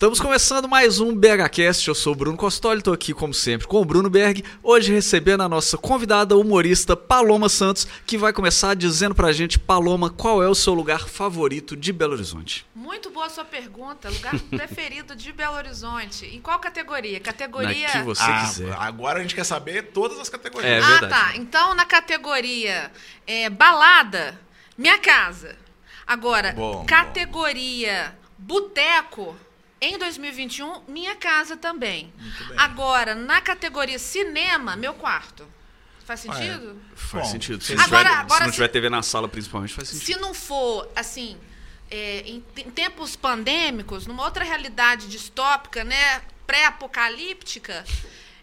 Estamos começando mais um BHCast. Eu sou o Bruno Costoli, estou aqui, como sempre, com o Bruno Berg. Hoje recebendo a nossa convidada humorista Paloma Santos, que vai começar dizendo pra gente, Paloma, qual é o seu lugar favorito de Belo Horizonte? Muito boa sua pergunta. Lugar preferido de Belo Horizonte. Em qual categoria? Categoria. Na que você Ah, quiser. agora a gente quer saber todas as categorias. É ah, verdade. tá. Então, na categoria é, balada, minha casa. Agora, Bom, categoria boteco, em 2021, minha casa também. Agora, na categoria cinema, meu quarto. Faz sentido? Faz Bom, sentido. Se, agora- não, tiver, agora se não se- tiver TV na sala, principalmente, faz sentido. Se não for, assim, é, em, em tempos pandêmicos, numa outra realidade distópica, né, pré-apocalíptica,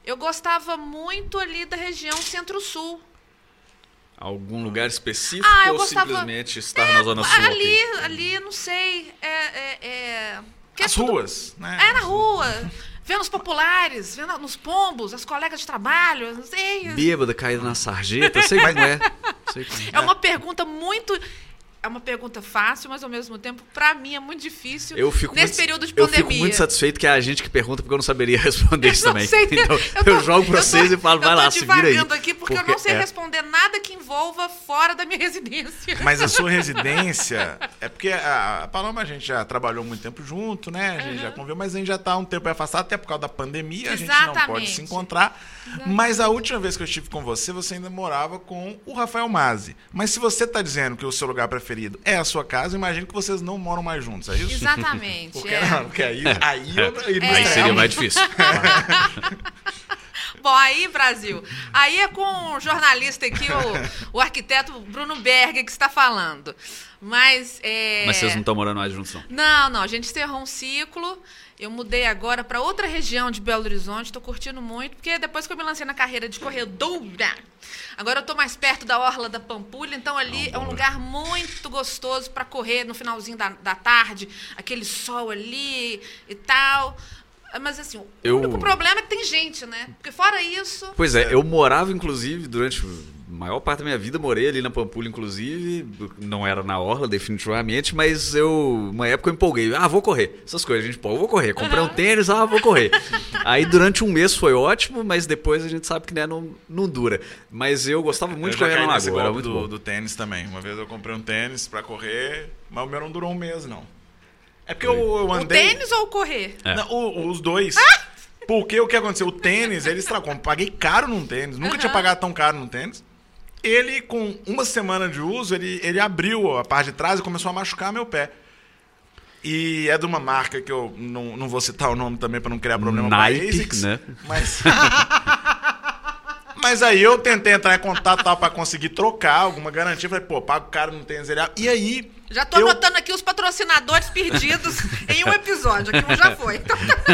eu gostava muito ali da região centro-sul. Algum lugar específico Ah, eu ou gostava- simplesmente estar na Zona Sul? ali, ali, não sei, é... é, é que é As tudo- ruas, né? É, na rua, vendo os populares, vendo nos pombos, as colegas de trabalho, não sei. Bêbada, caída na sarjeta, sei como é. Sei como É uma pergunta muito... É uma pergunta fácil, mas ao mesmo tempo, pra mim, é muito difícil Eu fico nesse muito, período de Eu pandemia. fico muito satisfeito que é a gente que pergunta, porque eu não saberia responder isso Eu também. sei, Então, eu, tô- jogo pra eu tô- vocês e falo, vai lá, se Eu tô vira aí. aqui porque, eu não sei é. responder nada que envolva fora da minha residência. Mas a sua residência. É porque a, a Paloma a gente já trabalhou muito tempo junto, né? A gente já conviveu, mas a gente já tá um tempo afastado, até por causa da pandemia, a gente não pode Exatamente. se encontrar. Mas a última vez que eu estive com você, você ainda morava com o Rafael Mazzi. Mas se você tá dizendo que o seu lugar preferido é a sua casa, eu imagino que vocês não moram mais juntos, é isso? Exatamente. Porque, é. não, porque aí, aí eu Aí É. estranhar seria mais difícil. Bom, aí, Brasil, aí é com o jornalista aqui, o, o arquiteto Bruno Berger, que está falando. Mas. É... Mas vocês não estão morando mais juntos, não. Não, não, a gente encerrou um ciclo. Eu mudei agora para outra região de Belo Horizonte, estou curtindo muito, porque depois que eu me lancei na carreira de corredora, agora eu estou mais perto da Orla da Pampulha, então ali é um lugar muito gostoso para correr no finalzinho da, da tarde, aquele sol ali e tal. Mas assim, o Eu- único problema é que tem gente, né? Porque fora isso. Pois é, eu morava, inclusive, durante maior parte da minha vida, morei ali na Pampulha, inclusive. Não era na Orla, definitivamente, mas eu, uma época eu empolguei. Ah, vou correr. Essas coisas, a gente, pô, eu vou correr. Comprei um tênis, ah, vou correr. Aí durante um mês foi ótimo, mas depois a gente sabe que né, não, não dura. Mas eu gostava muito de eu já correr na lagoa, era muito do, bom. do tênis também. Uma vez eu comprei um tênis pra correr, mas o meu não durou um mês, não. É porque eu, eu O andei... tênis ou o correr? É. Não, o- os dois. Porque o que aconteceu? O tênis, ele estragou. Eu paguei caro num tênis. Nunca tinha pagado tão caro num tênis. Ele, com uma semana de uso, ele, ele abriu a parte de trás e começou a machucar meu pé. E é de uma marca que eu não, não vou citar o nome também pra não criar problema Nike, ASICS, né? Mas... Mas aí eu tentei entrar em contato tal, pra conseguir trocar alguma garantia. Falei, pô, pago caro no tênis. Ele... E aí... Já tô eu- anotando aqui os patrocinadores perdidos em um episódio. Aqui um já foi.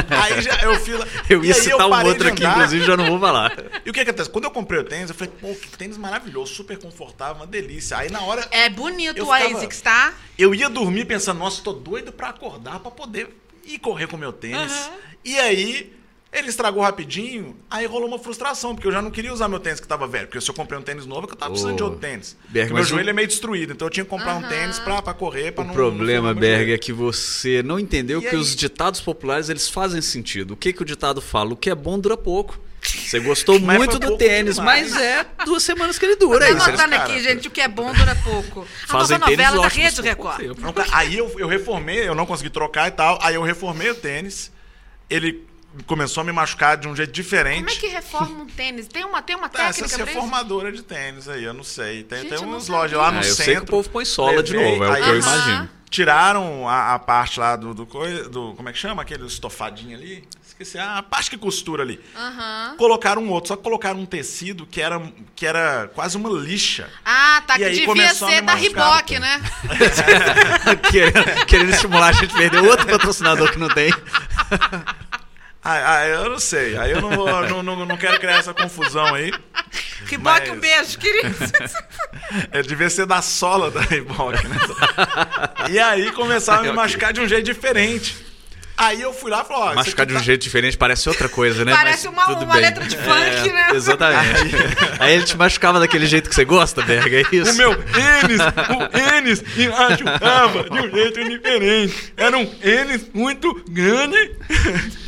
Aí já, eu fiz... Eu e ia aí citar um outro aqui, inclusive, já não vou falar. E o que acontece? Quando eu comprei o tênis, eu falei, pô, que tênis maravilhoso, super confortável, uma delícia. Aí na hora É bonito Eu o ASICS, tá? eu ia dormir pensando, nossa, tô doido pra acordar pra poder ir correr com o meu tênis. Aham. E aí ele estragou rapidinho, aí rolou uma frustração, porque eu já não queria usar meu tênis que tava velho. Porque se eu comprei um tênis novo, é que eu tava precisando de outro tênis. Berg, Porque meu joelho o- é meio destruído, então eu tinha que comprar um tênis pra, pra correr, pra O não problema, não Berg, é que você não entendeu E que aí? os ditados populares eles fazem sentido. O que, que o ditado fala? O que é bom dura pouco. Você gostou Mas muito do tênis, demais. mas é duas semanas que ele dura. Tô É isso. anotando aqui, gente, o que é bom dura pouco. A Fazem nova novela da Rede Record. Não, Aí eu, eu reformei, eu não consegui trocar e tal. Aí eu reformei o tênis. Ele começou a me machucar de um jeito diferente. Como é que reforma um tênis? Tem uma, tem uma Ah, técnica essa é reformadora de tênis aí, eu não sei. Tem, Gente, tem eu sabia. lojas lá no Ah, eu centro. sei que o povo põe sola de Levei, novo, é o aí que eu imagino. Tiraram a, a parte lá do, do, do- Como é que chama? Aquele estofadinho ali? Esqueci. A parte que costura ali. Aham. Colocaram um outro, só que colocaram um tecido que era, que era quase uma lixa. Ah, tá. E Que aí devia ser da Riboc, né? querendo, querendo estimular a gente a perder outro patrocinador que não tem. Ah, ah, eu não sei. Aí eu não, vou, não, não, não quero criar essa confusão aí. Riboc, Mas- um beijo, querido. É, devia ser da sola da Reebok, né? e aí começava a me machucar de um jeito diferente. Aí eu fui lá e falei, ó, Machucar de um tá- jeito diferente parece outra coisa, né? Parece Mas uma- uma letra de funk, né? Exatamente. Aí ele te machucava daquele jeito que você gosta, Berga, é isso? O meu Enes, o Enes me machucava de um jeito diferente. Era um Enes muito grande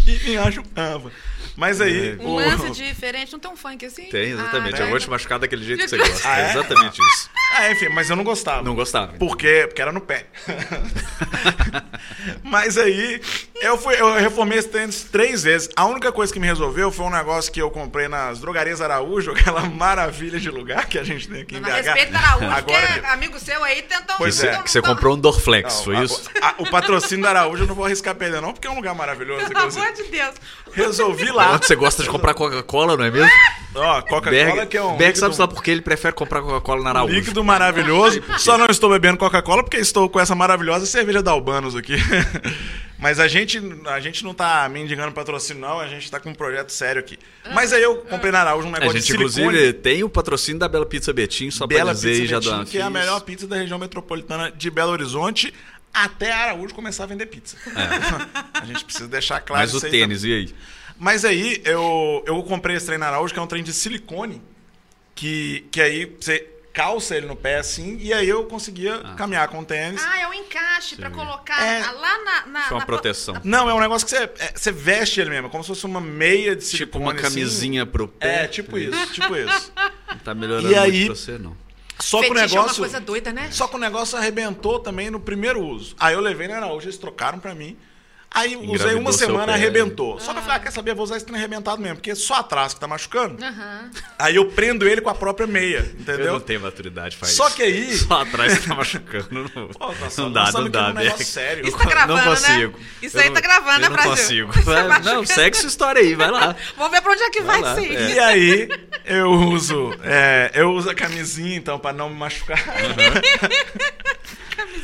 e me machucava. Mas aí. Um o- lance diferente. Não tem um funk assim? Tem, exatamente. Ah, eu tá. vou te machucar daquele jeito que você gosta. Ah, é? É exatamente isso. Ah, enfim, mas eu não gostava. Não gostava. Por quê? Porque era no pé. Mas aí, eu, fui, eu reformei esse tênis três vezes. A única coisa que me resolveu foi um negócio que eu comprei nas drogarias Araújo, aquela maravilha de lugar que a gente tem aqui em BH. respeito da Araújo, Agora, porque amigo seu aí tentou... Pois é. Que você comprou um Dorflex, Não, foi a- isso? a- o patrocínio da Araújo eu não vou arriscar perder, não, porque é um lugar maravilhoso. Pelo amor de Deus. Resolvi lá. Você gosta de comprar Coca-Cola, não é mesmo? Ó, Coca-Cola que é um. Berg sabe lá por que ele prefere comprar Coca-Cola na Araújo. Líquido maravilhoso. Só não estou bebendo Coca-Cola porque estou com essa maravilhosa cerveja da Albanos aqui. Mas a gente, a gente não tá mendigando patrocínio, não. A gente tá com um projeto sério aqui. Mas aí eu comprei na Araújo um A negócio gente, de silicone. inclusive, tem o patrocínio da Bela Pizza Betim, só pra Bela dizer Pizza aí já Betim, do que é a melhor pizza da região metropolitana de Belo Horizonte, até a Araújo começar a vender pizza. a gente precisa deixar claro Mas o isso aí tênis, e aí? Mas aí eu, eu comprei esse trem na Araújo, que é um trem de silicone, que, que aí você calça ele no pé assim, e aí eu conseguia caminhar com o tênis. Ah, é um encaixe pra colocar É. lá na... na Isso é uma na- proteção. Não, é um negócio que você, é, você veste ele mesmo, como se fosse uma meia de silicone. Tipo uma assim. camisinha pro pé. É, tipo isso, tipo isso. Não tá melhorando E aí- muito pra você, não. Só que o é uma negócio. coisa doida, né? Só que o negócio arrebentou também no primeiro uso. Aí eu levei na Araújo, eles trocaram pra mim. Aí usei Engravidou uma seu semana, pé. arrebentou. Só que eu falei, ah, quer saber, eu vou usar esse trem arrebentado mesmo, porque é só atrás que tá machucando. Aham. Aí eu prendo ele com a própria meia, Eu entendeu? não tenho maturidade, faz Só que aí- Só atrás você tá machucando. Não, Pô, tá só- não nós dá, não dá, negócio Berg. sério. Isso tá gravando, não consigo. né? Isso Eu aí não- tá gravando, né, eu não Brasil? consigo. Você Vai- machuca- não, segue sua história aí, vai lá. Vamos ver pra onde é que vai, Vai lá, sim. é. E aí eu uso, é, eu uso a camisinha, então, pra não me machucar.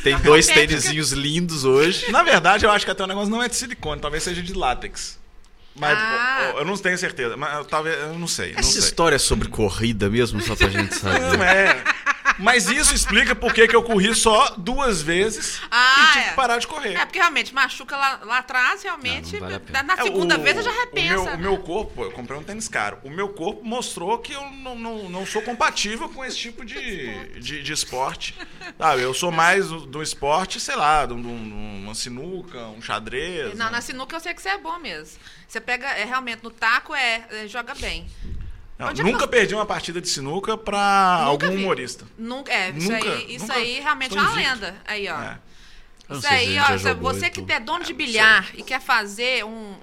Tem dois Sintética. tênisinhos lindos hoje. Na verdade, eu acho que até o negócio não é de silicone, talvez seja de látex. Mas Ah. eu- não tenho certeza, mas eu, talvez, eu não sei. não Essa sei. história é sobre corrida mesmo, só pra gente saber. Não é. Mas isso explica por que que eu corri só duas vezes Ah, e tive é. que parar de correr. É, porque realmente machuca lá, lá atrás, realmente. Não, não vale na É, segunda o- vez você já o repensa. meu, né? o meu corpo, eu comprei um tênis caro. O meu corpo mostrou que eu não, não, não sou compatível com esse tipo de, de, de esporte. Sabe, eu sou mais do, do esporte, sei lá, de um- um- uma sinuca, um xadrez. Não, um- na sinuca eu sei que você é bom mesmo. Você pega, é, realmente, no taco, é, é, joga bem. Não, é nunca você- perdi uma partida de sinuca pra Nunca algum vi. humorista. Nunca, é, isso, Nunca, aí, isso nunca aí realmente é uma invicto. lenda. Aí, ó. É. Eu Isso aí, ó, você- você que tudo. é dono de bilhar e quer fazer um.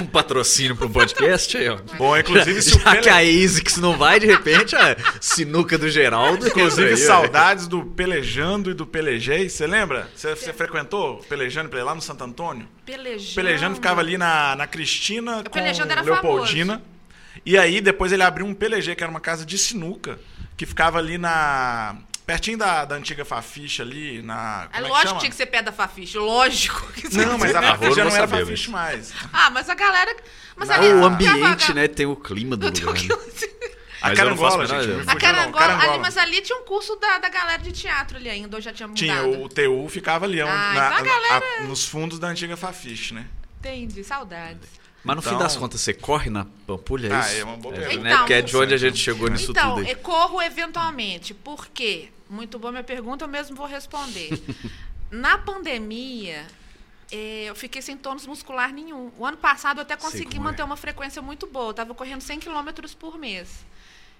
Um- Um patrocínio pro podcast aí, ó. Bom, inclusive, se o Já que Pele... a ASICS não vai, de repente, a sinuca do Geraldo. Inclusive, aí, ó. saudades do Pelejando e do Pelejei. Você lembra? Você, você frequentou o Pelejando lá no Santo Antônio? Pelejando. O Pelejando ficava ali na, na Cristina com Pelejando era Leopoldina. E aí depois ele abriu um Pelegê, que era uma casa de sinuca, que ficava ali na. Pertinho da, da antiga Fafiche ali, na. É como lógico que tinha que ser pé da Fafiche. Lógico que você Não, mas a Fafiche já não era saber, Fafiche mais. Ah, mas a galera. Mas ali o ambiente, né? Tem o clima do Tem lugar. o né? que- A Mas não Carangola, gente. não me A não. Carangola, Carangola. ali, mas ali tinha um curso da, da galera de teatro ali ainda, ou já tinha mudado? Tinha, o TU ficava ali, onde- Ah, na- então a galera- a- nos fundos da antiga Fafiche, né? Entendi, saudades. Mas no fim Então- das contas, você corre na Pampulha, é Ah, isso? é uma boa é, pergunta. né? Porque é de Então, onde a gente chegou nisso então, tudo eu corro eventualmente. Por quê? Muito boa minha pergunta, eu mesmo vou responder. Na pandemia, eh, eu fiquei sem tônus muscular nenhum. O ano passado eu até consegui manter é. uma frequência muito boa. Eu tava correndo 100 km por mês.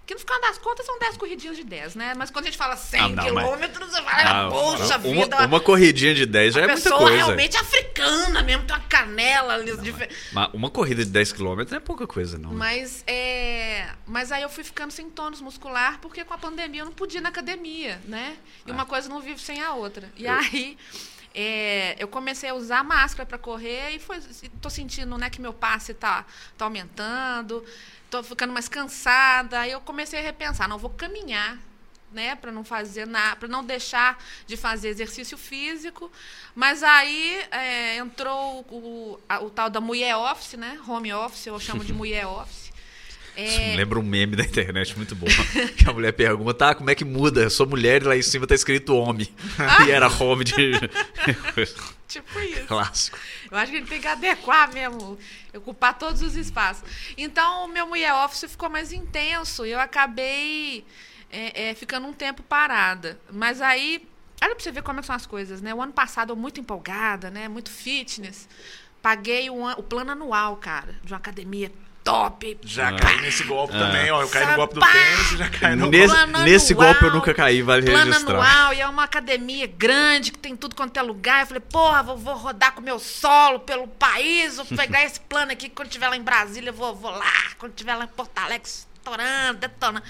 Que no final das contas são 10 corridinhas de 10, né? Mas quando a gente fala 100 Ah, não, mas- quilômetros, você fala, Ah, poxa uma, vida. uma corridinha de 10 já é muita pessoa coisa. realmente africana mesmo, tem uma canela ali. dife- Mas uma corrida de 10 km não é pouca coisa, não. Mas, é, mas aí eu fui ficando sem tônus muscular, porque com a pandemia eu não podia ir na academia, né? E uma coisa não vive sem a outra. E aí é, eu comecei a usar máscara para correr e foi, tô sentindo né, que meu passe tá, tá aumentando, tô ficando mais cansada. Aí eu comecei a repensar, não, vou caminhar. Né, para não fazer nada, para não deixar de fazer exercício físico, mas aí é, entrou o, a- o tal da mulher office, né, home office, eu chamo de mulher office, me lembra um meme da internet muito bom. Que a mulher pergunta, tá, como é que muda? Eu sou mulher e lá em cima tá escrito homem. E era home de. Tipo isso. Clássico. Eu acho que ele tem que adequar mesmo, ocupar todos os espaços. Então, o meu mulher office ficou mais intenso e eu acabei é, é, ficando um tempo parada. Mas aí, olha pra você ver como é são as coisas, né? O ano passado eu muito empolgada, né? Muito fitness. Paguei o plano anual, cara, de uma academia top. Já Ah. caí nesse golpe também, ó. Eu caí no golpe do Sapá! tênis, já caí no Nesse, plano nesse anual, golpe eu nunca caí, vale Plano registrar. anual, e é uma academia grande, que tem tudo quanto é lugar. Eu falei, porra, vou, vou rodar com o meu solo pelo país, vou pegar esse plano aqui, quando estiver lá em Brasília, eu vou, vou lá, quando estiver lá em Porto Alegre, estourando, detonando.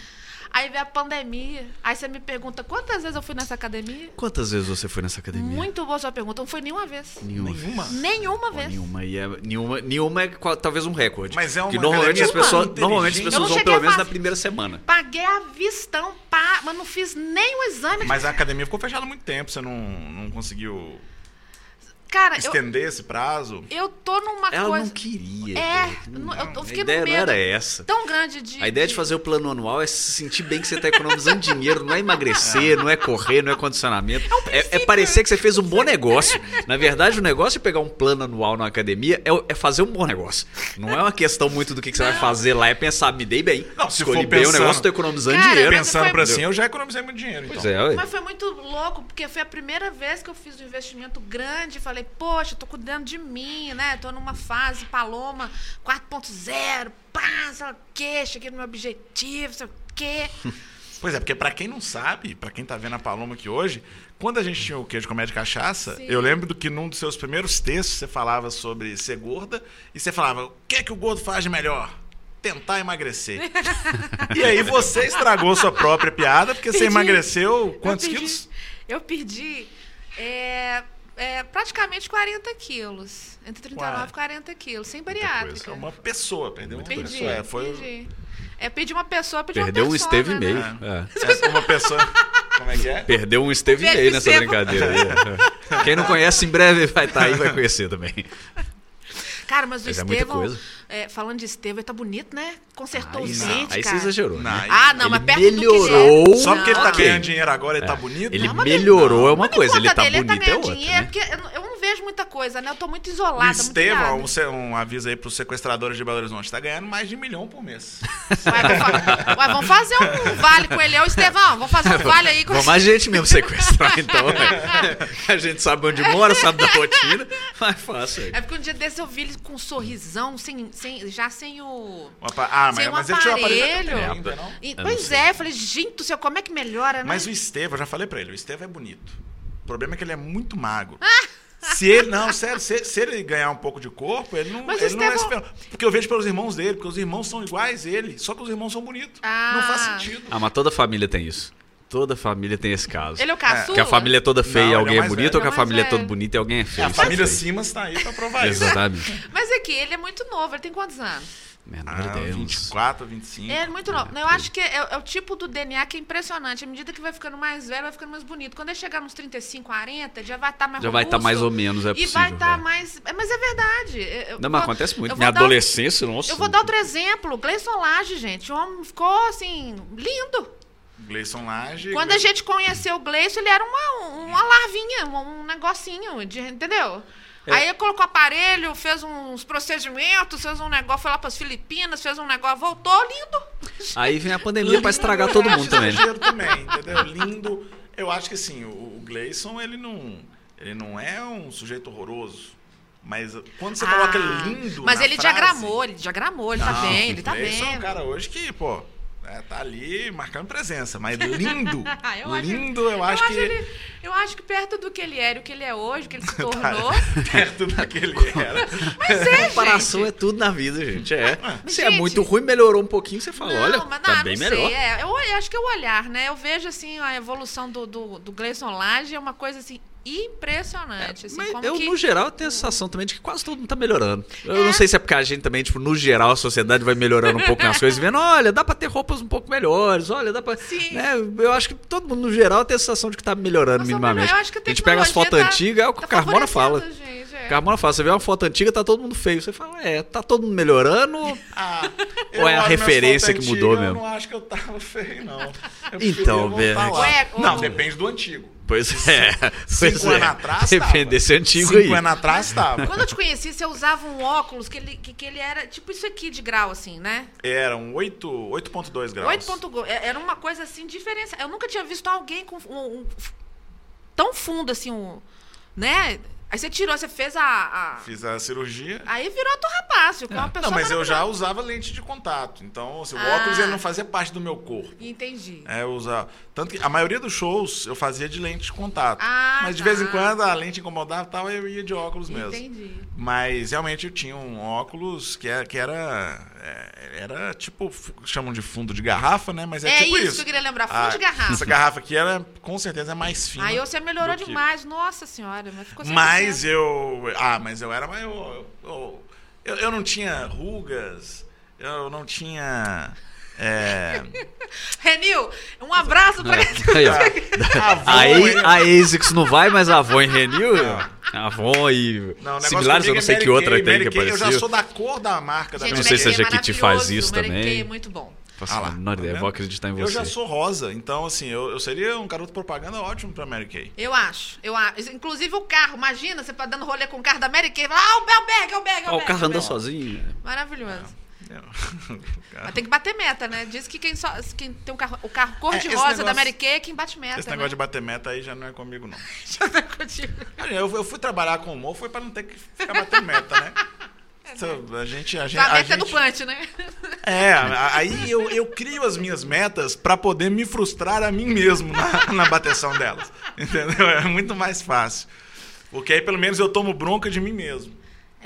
Aí veio a pandemia. Aí você me pergunta, quantas vezes eu fui nessa academia? Quantas vezes você foi nessa academia? Muito boa sua pergunta. Não foi nenhuma vez. Nenhuma. Nenhuma. Nenhuma Pô, vez. Nenhuma, e é, nenhuma, nenhuma é talvez um recorde. Mas é uma que normalmente as pessoas, normalmente as pessoas vão pelo menos na primeira semana. Paguei a vistão, pá, mas não fiz nem o exame. Mas a academia ficou fechada há muito tempo, você não, não conseguiu Cara, eu, estender esse prazo. eu tô numa Ela coisa... não queria. É, não- eu, eu a fiquei ideia no não medo era essa. tão grande de... A ideia de fazer o plano anual é se sentir bem que você está economizando dinheiro, não é emagrecer, não é correr, não é condicionamento. É, é parecer que você fez um bom negócio. Na verdade, o negócio de pegar um plano anual na academia é, o- é fazer um bom negócio. Não é uma questão muito do que, que você vai fazer lá, é pensar, me dei bem. Não, se Escolhi for bem o pensando- negócio, tô economizando Cara, dinheiro. mas Pensando pra assim, eu já economizei muito dinheiro. Então. Pois é, ué. Mas foi muito louco, porque foi a primeira vez que eu fiz um investimento grande. Falei, poxa, tô cuidando de mim, né? Tô numa fase Paloma 4.0, pá, sei lá o quê, cheguei no meu objetivo, sei o quê. Pois é, porque pra quem não sabe, pra quem tá vendo a Paloma aqui hoje, quando a gente tinha o queijo comédia cachaça, Sim. eu lembro do que num dos seus primeiros textos você falava sobre ser gorda e você falava: o que é que o gordo faz de melhor? Tentar emagrecer. e aí você estragou sua própria piada, porque você Perdi. emagreceu quantos eu perdi, quilos? Eu perdi é, é, praticamente 40 quilos. Entre 39 Ué. e 40 quilos, sem bariátrica. É uma pessoa, perdeu uma Perdi, pessoa. É, foi perdi. É, perdi uma pessoa, perdi Perdeu uma um persona, esteve e meio. né? É. é uma pessoa. Como é que é? Perdeu um esteve e meio nessa brincadeira aí. é. Quem não conhece, em breve vai estar aí e vai conhecer também. Cara, mas o é Estevão, é, falando de Estevão, ele tá bonito, né? Consertou Aí, os não, dentes, aí você cara. exagerou. Não, né? aí- Ah, não, Ele mas perto do que melhorou. ele é. Só porque ele tá ok. ganhando dinheiro agora, ele tá bonito? Ele Não, melhorou é uma Mas coisa, por ele tá dele, bonito ele é tá outra, ganhando dinheiro, né? porque eu não, eu não vejo muita coisa, né? Eu tô muito isolada, muito Estevão, ilhada. um, um aviso aí pros sequestradores de Belo Horizonte, tá ganhando mais de um milhão por mês. Ué, vamos fa- Ué, vamos fazer um vale com ele. Ô, Estevão, vamos fazer um vale aí com Vamos a gente mesmo sequestrar, então. A gente sabe onde mora, sabe da rotina. Mais fácil aí. É porque um dia desse eu vi ele com um sorrisão, sem, sem, já sem o. Uma pa- Ah, mas, Sem um mas ele tirou a aparelho aparelho. ainda, não? E- pois é, eu falei, gente do céu, como é que melhora, né? Mas o Estevão, eu já falei pra ele, o Estevão é bonito. O problema é que ele é muito magro. Se ele, não, sério, se, se ele ganhar um pouco de corpo, ele não, Mas ele não é Estevão-. Porque eu vejo pelos irmãos dele, porque os irmãos são iguais a ele, só que os irmãos são bonitos. Ah. Não faz sentido. Ah, mas toda família tem isso. Toda família tem esse caso. Ele é o caçula? Que a família é toda feia Não, e é alguém o é, mais bonito, velho. ou que a é o mais família é toda velho. bonita e alguém é feio. a é família. Simas tá aí pra provar isso. Exatamente. Mas é que ele é muito novo, ele tem quantos anos? Menor Ah, ideia, uns- 24, 25. É muito novo. Eu acho que é, é o tipo do DNA que é impressionante. À medida que vai ficando mais velho, vai ficando mais bonito. Quando ele chegar nos 35, 40, ele já vai estar mais Já vai estar robusto mais ou menos, é E possível. vai estar é. mais... é, Mas é verdade. Eu- Não, mas vou- acontece muito. Minha vou dar- adolescência, nossa. Eu vou dar outro exemplo. Gleison Lage, gente. O homem ficou, assim, lindo. Gleison Lage. Quando a gente conheceu o Gleison, ele era uma, uma larvinha, um, um negocinho, de, entendeu? É. Aí ele colocou aparelho, fez uns procedimentos, fez um negócio, foi lá para as Filipinas, fez um negócio, voltou lindo. Aí vem a pandemia pra estragar todo mundo também. né? Também, entendeu? Lindo. Eu acho que assim, o, o Gleison, ele não, ele não é um sujeito horroroso. Mas quando você coloca Ah, lindo. Mas na ele frase, diagramou, ele diagramou, ele tá Não, bem, o ele tá Gleison bem. é um cara hoje que, pô, né, tá ali marcando presença. Mas lindo, Eu acho lindo, eu acho que. ele- eu acho que perto do que ele era e o que ele é hoje, o que ele se tornou. Perto daquele era. Mas é, Comparação gente. é tudo na vida, gente. É. Se é Gente. muito ruim, melhorou um pouquinho, você fala, Não, olha, mas tá não, bem não melhor. Sei, é, eu, eu acho que é o olhar, né? Eu vejo assim a evolução do, do, do Gleison Lage é uma coisa assim impressionante. assim, Mas como eu, que... no geral, tenho a sensação também de que quase todo mundo tá melhorando. Eu não sei se é porque a gente também, tipo, no geral, a sociedade vai melhorando um pouco nas coisas, vendo, olha, dá pra ter roupas um pouco melhores, olha, dá pra. Sim. Né? Eu acho que todo mundo, no geral, tem a sensação de que tá melhorando Nossa, minimamente. eu acho que a gente pega as fotos tá- antigas, é o que tá o Carmona fala. a gente, é. Carmona fala, você vê uma foto antiga, tá todo mundo feio. Você fala, é, tá todo mundo melhorando. Ah, Ou é a referência que mudou antigas, mesmo? Eu não acho que eu tava feio, não. Eu Então, velho. Não, depende do antigo. Pois é. Pois Cinco é. anos atrás Depende tava. desse antigo Cinco aí. anos atrás tava. Quando eu te conheci, você usava um óculos que ele, que, que ele era tipo isso aqui de grau, assim, né? Era um 8 8.2 graus. 8 ponto go- é- Era uma coisa assim diferenciada. Eu nunca tinha visto alguém com um, um- tão fundo assim, um, né? Aí você tirou, você fez a. a- Fiz a cirurgia. Aí virou outro rapaz, ficou uma pessoa. Não, mas eu já usava lente de contato. Então, assim, o Ah. óculos ele não fazia parte do meu corpo. Entendi. É, eu usava. Tanto que a maioria dos shows eu fazia de lente de contato. Ah, mas de tá. vez em quando a lente incomodava e tal, eu ia de óculos mesmo. Entendi. Mas realmente eu tinha um óculos que era, que era, é, era tipo, chamam de fundo de garrafa, né? Mas é, É tipo isso isso. que eu queria lembrar, fundo Ah, de garrafa. Essa garrafa aqui, ela com certeza é mais fina. Aí você melhorou do que- demais, nossa senhora, mas ficou 100%. Mas eu. Ah, mas eu era. Eu, eu, eu, eu não tinha rugas, eu não tinha. É, Renil, um abraço pra Aí, ó. avô, A? A- a ASICS não vai, mas a Avon e Renew. A Avon e Não, o negócio similares, eu não é sei que outra Kay, tem Mary que Kay, Eu já sou da cor da marca da Gente, não sei se a Kay é Jequiti faz isso Mary também. Kay é muito bom. Faço Ah lá, menor tá ideia, vou acreditar em Eu você. já sou rosa, então assim, eu, eu seria um garoto propaganda ótimo pra Mary Kay. Eu acho, eu acho. Inclusive o carro, imagina, você tá dando rolê com o carro da Mary Kay, fala, ah, o Belberg, é o Berg, é Ó, o o carro é o anda sozinho. Maravilhoso. Eu- Mas tem que bater meta, né? Diz que quem, só, quem tem um carro, o carro É, cor-de-rosa negócio- da Mary Kay é quem bate meta, Esse né? negócio de bater meta aí já não é comigo, não. Já tá contigo. Olha, Eu, eu fui trabalhar com humor, foi pra não ter que ficar batendo meta, né? Então, A gente, a gente, A a meta é do gente- punch, né? É, aí eu, eu crio as minhas metas pra poder me frustrar a mim mesmo na, na bateção delas. Entendeu? É muito mais fácil. Porque aí pelo menos eu tomo bronca de mim mesmo.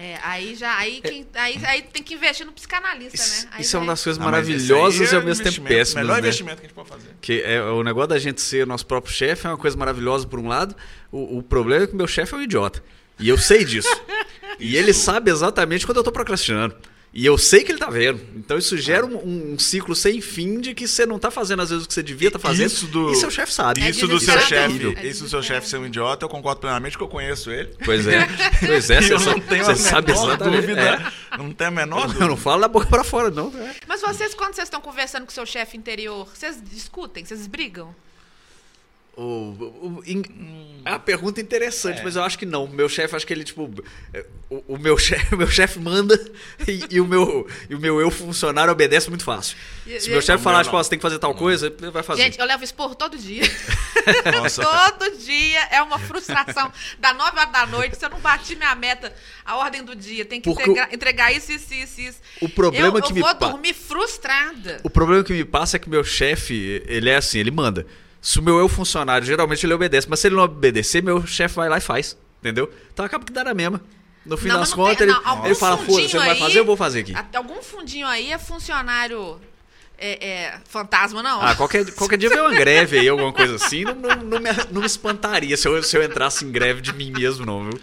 É, aí já, aí, quem, aí, aí tem que investir no psicanalista, Isso, né? Aí isso é uma das coisas Ah, maravilhosas e é ao mesmo tempo péssimas, melhor né? investimento que a gente pode fazer. Que é o negócio da gente ser nosso próprio chefe é uma coisa maravilhosa por um lado. O, o problema é que o meu chefe é um idiota. E eu sei disso. e ele sabe exatamente quando eu tô procrastinando. E eu sei que ele tá vendo. Então isso gera um, um ciclo sem fim de que você não tá fazendo às vezes o que você devia estar fazendo. Isso do- E seu chefe sabe. É Isso do seu desesperador. chefe, É isso do seu chefe ser um idiota, eu concordo plenamente que eu conheço ele. Pois é. Pois é, E você, não tenho você sabe menor exatamente. dúvida. Não tenho a menor É. dúvida. Eu não falo da boca pra fora, não. É. Mas vocês, quando vocês estão conversando com o seu chefe interior, vocês discutem? Vocês brigam? O, o- in- é uma pergunta interessante, mas eu acho que não. O meu chefe, acho que ele, tipo. é, O, o meu chefe meu chefe manda e, e o meu, e o meu eu funcionário obedece muito fácil. E- Se e meu chefe Não, falar, meu tipo, não. ó, você tem que fazer tal coisa, ele vai fazer. Gente, eu levo esporro todo dia. Nossa. todo dia é uma frustração. Da 9 horas da noite, se eu não bati minha meta, a ordem do dia, tem que entregar, entregar isso, isso, isso, isso. O problema eu, que eu me vou pa- dormir frustrada. O problema que me passa é que meu chefe, ele é assim, ele manda. Se o meu eu funcionário, geralmente ele obedece, mas se ele não obedecer, meu chefe vai lá e faz. Entendeu? Então acaba que dá na mesma. No fim Não, das contas, tem- ele, não, ele fala, foda-se, fundinho você não vai fazer, eu vou fazer aqui. Algum fundinho aí é funcionário é, é, fantasma, não? Ah, qualquer, qualquer dia vem uma greve aí, alguma coisa assim, não, não, não me, não me espantaria se eu, se eu entrasse em greve de mim mesmo, não, viu?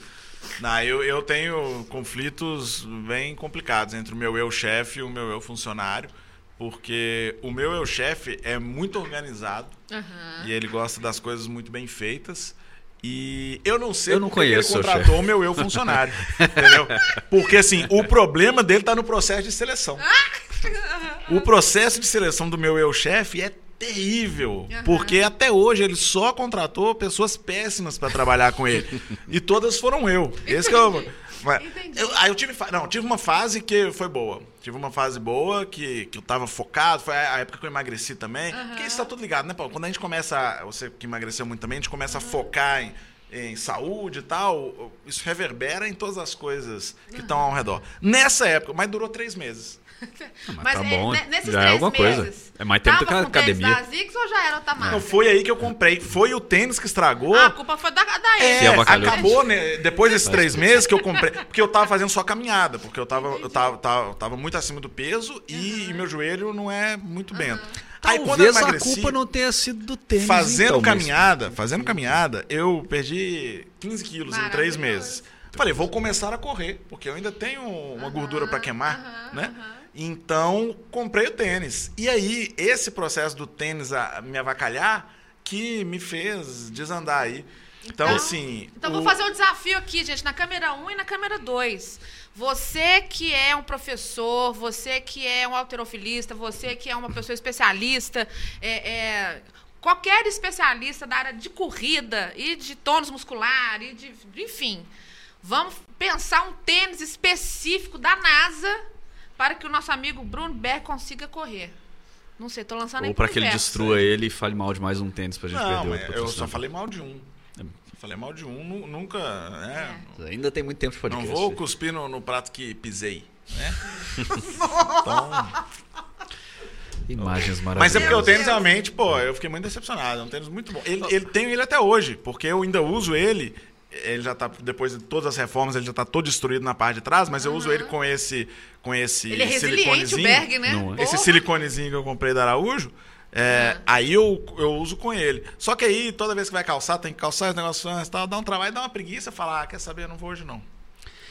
Não, eu, eu tenho conflitos bem complicados entre o meu eu-chefe e o meu eu-funcionário, porque o meu eu-chefe é muito organizado Aham. e ele gosta das coisas muito bem feitas. E eu não sei Eu não conheço ele contratou o meu eu-funcionário. entendeu? Porque, assim, o problema dele está no processo de seleção. O processo de seleção do meu eu-chefe é terrível. Aham. Porque até hoje ele só contratou pessoas péssimas para trabalhar com ele. e todas foram eu. Esse que eu. Mas Entendi. eu, aí eu tive, não, tive uma fase que foi boa. Tive uma fase boa que, que eu tava focado. Foi a época que eu emagreci também. Porque isso tá tudo ligado, né, Paulo? Quando a gente começa. Você que emagreceu muito também, a gente começa a focar em, em saúde e tal. Isso reverbera em todas as coisas que estão ao redor. Nessa época, mas durou três meses. Mas tá é, bom, ne- nesses já é três alguma coisa. meses, É mais tempo do que a com tênis academia. da Ziggs ou já era outra marca? Não foi aí que eu comprei. Foi o tênis que estragou. Ah, a culpa foi da, da É, acabou, né? Depois desses três meses que eu comprei. Porque eu tava fazendo só caminhada, porque eu tava, eu tava, tava, tava muito acima do peso e, meu joelho não é muito bento. Aí quando eu Talvez a culpa não tenha sido do tênis. fazendo então, mas- caminhada, fazendo caminhada, eu perdi 15 quilos em três meses. Falei, vou começar a correr, porque eu ainda tenho uma gordura para queimar, né? Então, comprei o tênis. E aí, esse processo do tênis a me avacalhar que me fez desandar aí. Então, Então- assim. Então, o- vou fazer o desafio aqui, gente, na câmera 1 e na câmera 2. Você que é um professor, você que é um alterofilista, você que é uma pessoa especialista, é, é, qualquer especialista da área de corrida e de tônus muscular, e de, enfim, vamos pensar um tênis específico da NASA para que o nosso amigo Bruno Berg consiga correr. Não sei, tô lançando Ou pro pra que ele destrua ele e fale mal de mais um tênis pra gente Não, perder mas outro eu só falei mal de um. Só falei mal de um, nu- nunca. né, Ainda tem muito tempo de Não podcast. vou cuspir no, no prato que pisei. Né? Então, Imagens maravilhosas. mas é porque o tênis realmente, pô, eu fiquei muito decepcionado. É um tênis muito bom. Ele, ele tenho ele até hoje, porque eu ainda uso ele. Ele já tá, depois de todas as reformas, ele já tá todo destruído na parte de trás, mas eu uso ele com esse, com esse Ele é resiliente, o siliconezinho. Berg, né? Não é? Esse siliconezinho que eu comprei da Araújo, é, aí eu, eu uso com ele. Só que aí, toda vez que vai calçar, tem que calçar esse negócio e tal, dá um trabalho, dá uma preguiça, falar, ah, quer saber, eu não vou hoje não.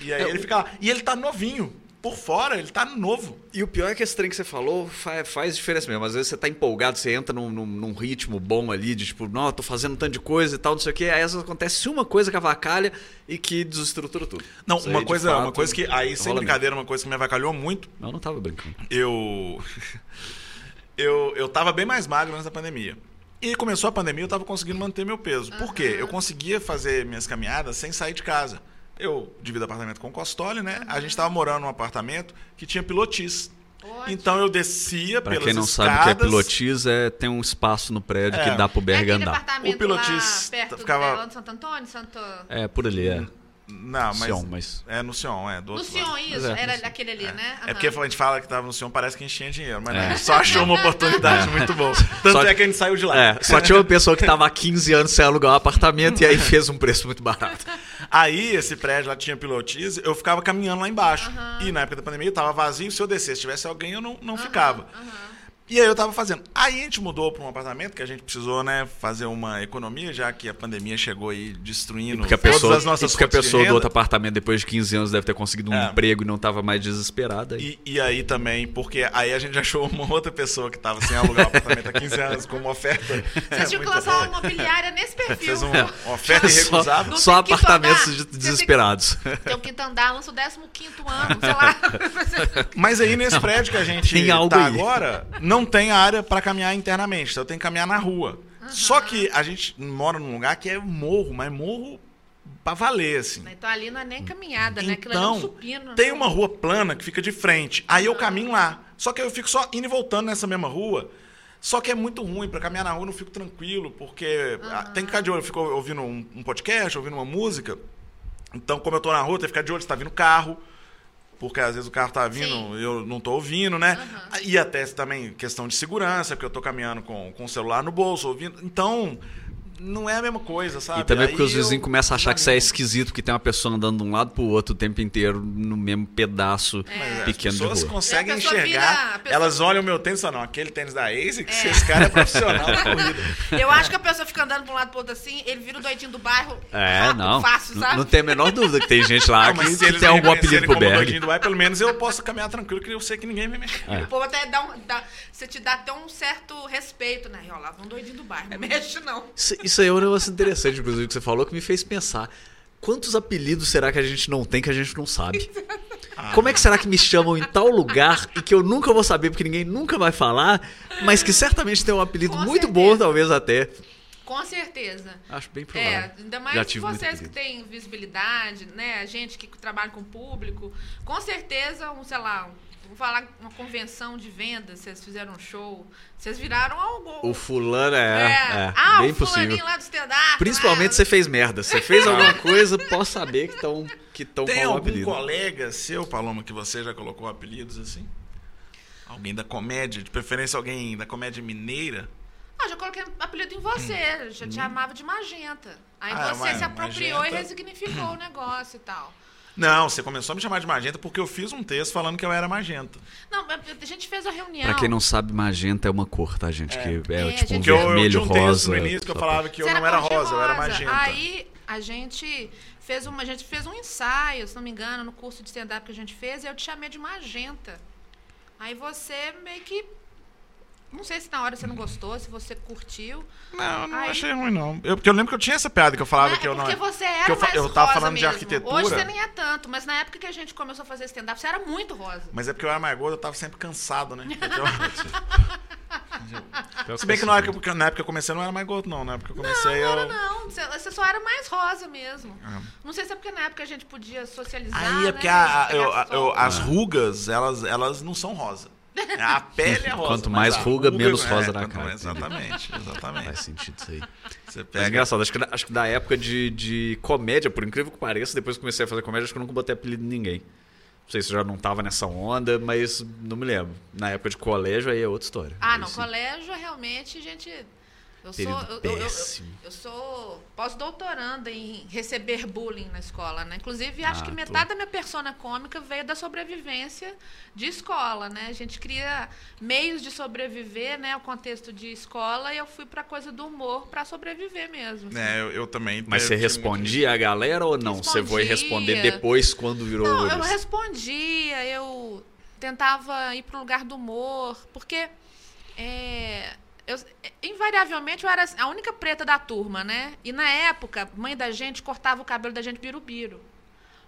E aí É, ele fica lá. E ele tá novinho. Por fora, ele tá novo. E o pior é que esse trem que você falou fa- faz diferença mesmo. Às vezes você tá empolgado, você entra num, num- num ritmo bom ali, de tipo, não, tô fazendo um tanto de coisa e tal, não sei o quê. Aí às vezes acontece uma coisa que avacalha e que desestrutura tudo. Não, Isso aí, uma de coisa, uma fato, coisa que. Aí, sem brincadeira, uma coisa que me avacalhou muito. mesmo. Eu não tava brincando. Eu. eu, eu tava bem mais magro antes da pandemia. E começou a pandemia, eu tava conseguindo manter meu peso. Por quê? Eu conseguia fazer minhas caminhadas sem sair de casa. Eu divido apartamento com o Costoli, né? A gente tava morando num apartamento que tinha pilotis. Ótimo. Então eu descia Pra pelas quem não escadas. sabe o que é pilotis, é tem um espaço no prédio É. que dá pro é Berg aquele andar. apartamento O pilotis lá perto ficava- do Santo Antônio, Santo... É, por ali, é. Não, mas. Sion, mas- É no Sion, é. Do No Sion, lado. isso, é, era aquele ali, né? É Aham. porque a gente fala que tava no Sion, parece que a gente tinha dinheiro, mas não, É. gente só achou uma oportunidade muito boa. Tanto Só- é que a gente saiu de lá. É, só tinha uma pessoa que tava há 15 anos sem alugar um apartamento e aí fez um preço muito barato. Aí, esse prédio lá tinha pilotis, eu ficava caminhando lá embaixo. E na época da pandemia tava vazio, se eu descesse, tivesse alguém, eu não, não ficava. E aí eu tava fazendo. Aí a gente mudou para um apartamento que a gente precisou, né, fazer uma economia, já que a pandemia chegou aí destruindo Porque a todas pessoa, as nossas porque a pessoa do outro apartamento, depois de 15 anos, deve ter conseguido um É. emprego e não tava mais desesperada. aí. E, e aí também, porque aí a gente achou uma outra pessoa que tava sem alugar o apartamento há 15 anos com uma oferta. Vocês tinham que lançar uma imobiliária nesse perfil. Fez um- uma oferta irrecusável. Não Só, só tem que apartamentos desesperados. Tem o quinto andar, lança o 15 ano, sei lá. Mas aí nesse prédio que a gente Tem algo tá aí. agora, não tem área pra caminhar internamente, então eu tenho que caminhar na rua. Só que a gente mora num lugar que é morro, mas morro pra valer, assim. então ali não é nem caminhada, né? Aquilo ali é um Então, supino. tem né? uma rua plana que fica de frente. Aí eu caminho lá. Só que eu fico só indo e voltando nessa mesma rua. Só que é muito ruim. Pra caminhar na rua eu não fico tranquilo, porque ah, tem que ficar de olho. Eu fico ouvindo um, um podcast, ouvindo uma música. Então, como eu tô na rua, tem que ficar de olho se tá vindo carro. Porque às vezes o carro tá vindo Sim. e eu não tô ouvindo, né? E até também questão de segurança, porque eu tô caminhando com, com o celular no bolso, ouvindo. Então, não é a mesma coisa, sabe? E também Aí porque os eu vizinhos começam a achar que isso é esquisito, que tem uma pessoa andando de um lado pro outro o tempo inteiro no mesmo pedaço é, pequeno as de pessoas rua. conseguem E a pessoa enxergar. vira- pessoa- Elas olham o meu tênis e falam, não, aquele tênis da ASICS, esse cara é profissional da corrida. Eu acho que a pessoa fica andando pra um lado pro outro assim, ele vira o doidinho do bairro. É, rápido, não. Fácil, sabe? Não tem a menor dúvida que tem gente lá Não, que, se que tem me algum apelido pro Berg. doidinho do bairro, pelo menos eu posso caminhar tranquilo, que eu sei que ninguém vai mexer. É. O povo até dá um. dá- você te dá até um certo respeito, né? E ó, lá vão doidinho do bairro. Não mexe, não. Isso, isso aí é um negócio interessante, inclusive, que você falou, que me fez pensar. Quantos apelidos será que a gente não tem que a gente não sabe? Ah. Como é que será que me chamam em tal lugar e que eu nunca vou saber, porque ninguém nunca vai falar, mas que certamente tem um apelido Com muito certeza. bom, talvez até. Com certeza. Acho bem provável. É, ainda mais vocês que têm visibilidade, né? A gente que trabalha com o público. Com certeza, um, sei lá, vou falar uma convenção de vendas, vocês fizeram um show, vocês viraram algo. O fulano é, é, ah, bem o fulaninho possível. lá do stand-up. Principalmente lá. você fez merda. Você fez alguma coisa, posso saber que estão que tão Tem algum apelido. colega seu, Paloma, que você já colocou apelidos assim? Alguém da comédia, de preferência alguém da comédia mineira? Ah, já coloquei apelido em você, já te chamava de Magenta. Aí Hum. Ah, você se apropriou Magenta- e resignificou o negócio e tal. Não, você começou a me chamar de magenta porque eu fiz um texto falando que eu era magenta. Não, a gente fez a reunião. Pra quem não sabe, magenta é uma cor, tá, gente? Que é, É, tipo um gente, Porque eu, eu vermelho, tinha um texto rosa. no início que eu falava que eu não era de rosa, eu era magenta. Aí a gente fez uma, a gente fez um ensaio, se não me engano, no curso de stand-up que a gente fez, e eu te chamei de magenta. Aí você meio que Não sei se na hora você não gostou, se você curtiu. Não, não Aí- achei ruim, não. Eu, porque eu lembro que eu tinha essa piada que eu falava Né? que eu é não. porque você era que eu, mais eu tava rosa falando de mesmo. arquitetura. Hoje você nem é tanto, mas na época que a gente começou a fazer stand-up, você era muito rosa. Mas é porque eu era mais gordo, eu tava sempre cansado, né? Eu- Pior Se bem que eu na sei. época, porque na época que eu comecei eu não era mais gordo, não. Na época que eu comecei Não, eu. não era não. Você, você só era mais rosa mesmo. Ah. Não sei se é porque na época a gente podia socializar, Aí é né? porque a- a- eu- a- eu- as rugas, elas, elas não são rosa. A pele é rosa. Quanto mais a ruga, menos é, rosa na cara. mais- Exatamente, exatamente. Faz sentido isso aí. Você Mas pega. engraçado, acho que, acho que da época de, de comédia, por incrível que pareça, depois que comecei a fazer comédia, acho que eu nunca botei apelido em ninguém. Não sei se eu já não tava nessa onda, mas não me lembro. Na época de colégio, aí é outra história. Ah, Aí não, sim. colégio realmente, gente. Eu sou, eu, eu- eu- eu sou pós-doutoranda em receber bullying na escola, né? Inclusive, acho Ah, que tô. metade da minha persona cômica veio da sobrevivência de escola, né? A gente cria meios de sobreviver, né? O contexto de escola, e eu fui pra coisa do humor pra sobreviver mesmo. assim. É, eu, eu também. Mas você respondia a galera ou não? Você foi Respondia. responder depois quando virou Não, eu respondia, eu tentava ir pro lugar do humor, porque é, eu- invariavelmente eu era a única preta da turma, né? E na época, a mãe da gente cortava o cabelo da gente birubiru.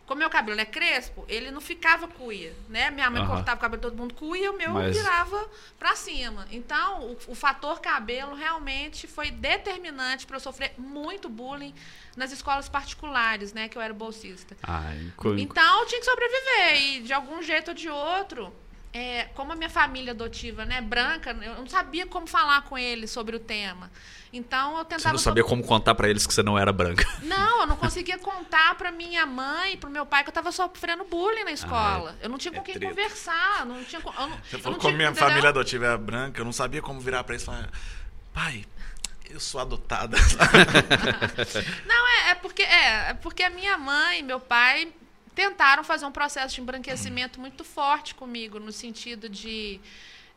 Como meu cabelo é crespo, ele não ficava cuia, né? Minha mãe cortava o cabelo de todo mundo cuia, o meu Mas- virava pra cima. Então, o, o fator cabelo realmente foi determinante para eu sofrer muito bullying nas escolas particulares, né? Que eu era bolsista. Ah, enco- Então eu tinha que sobreviver. E de algum jeito ou de outro, é, como a minha família adotiva, né, branca, eu não sabia como falar com eles sobre o tema. Então eu tentava. Você não sabia como contar pra eles que você não era branca. Não, eu não conseguia contar pra minha mãe, pro meu pai que eu tava sofrendo bullying na escola. eu não tinha com é quem treta. conversar, não tinha. Eu não, Você eu falou não como tinha- minha entendeu? família adotiva era branca, eu não sabia como virar pra eles e falar: pai, eu sou adotada. Não, é, é porque é, é porque a minha mãe meu pai tentaram fazer um processo de embranquecimento muito forte comigo, no sentido de.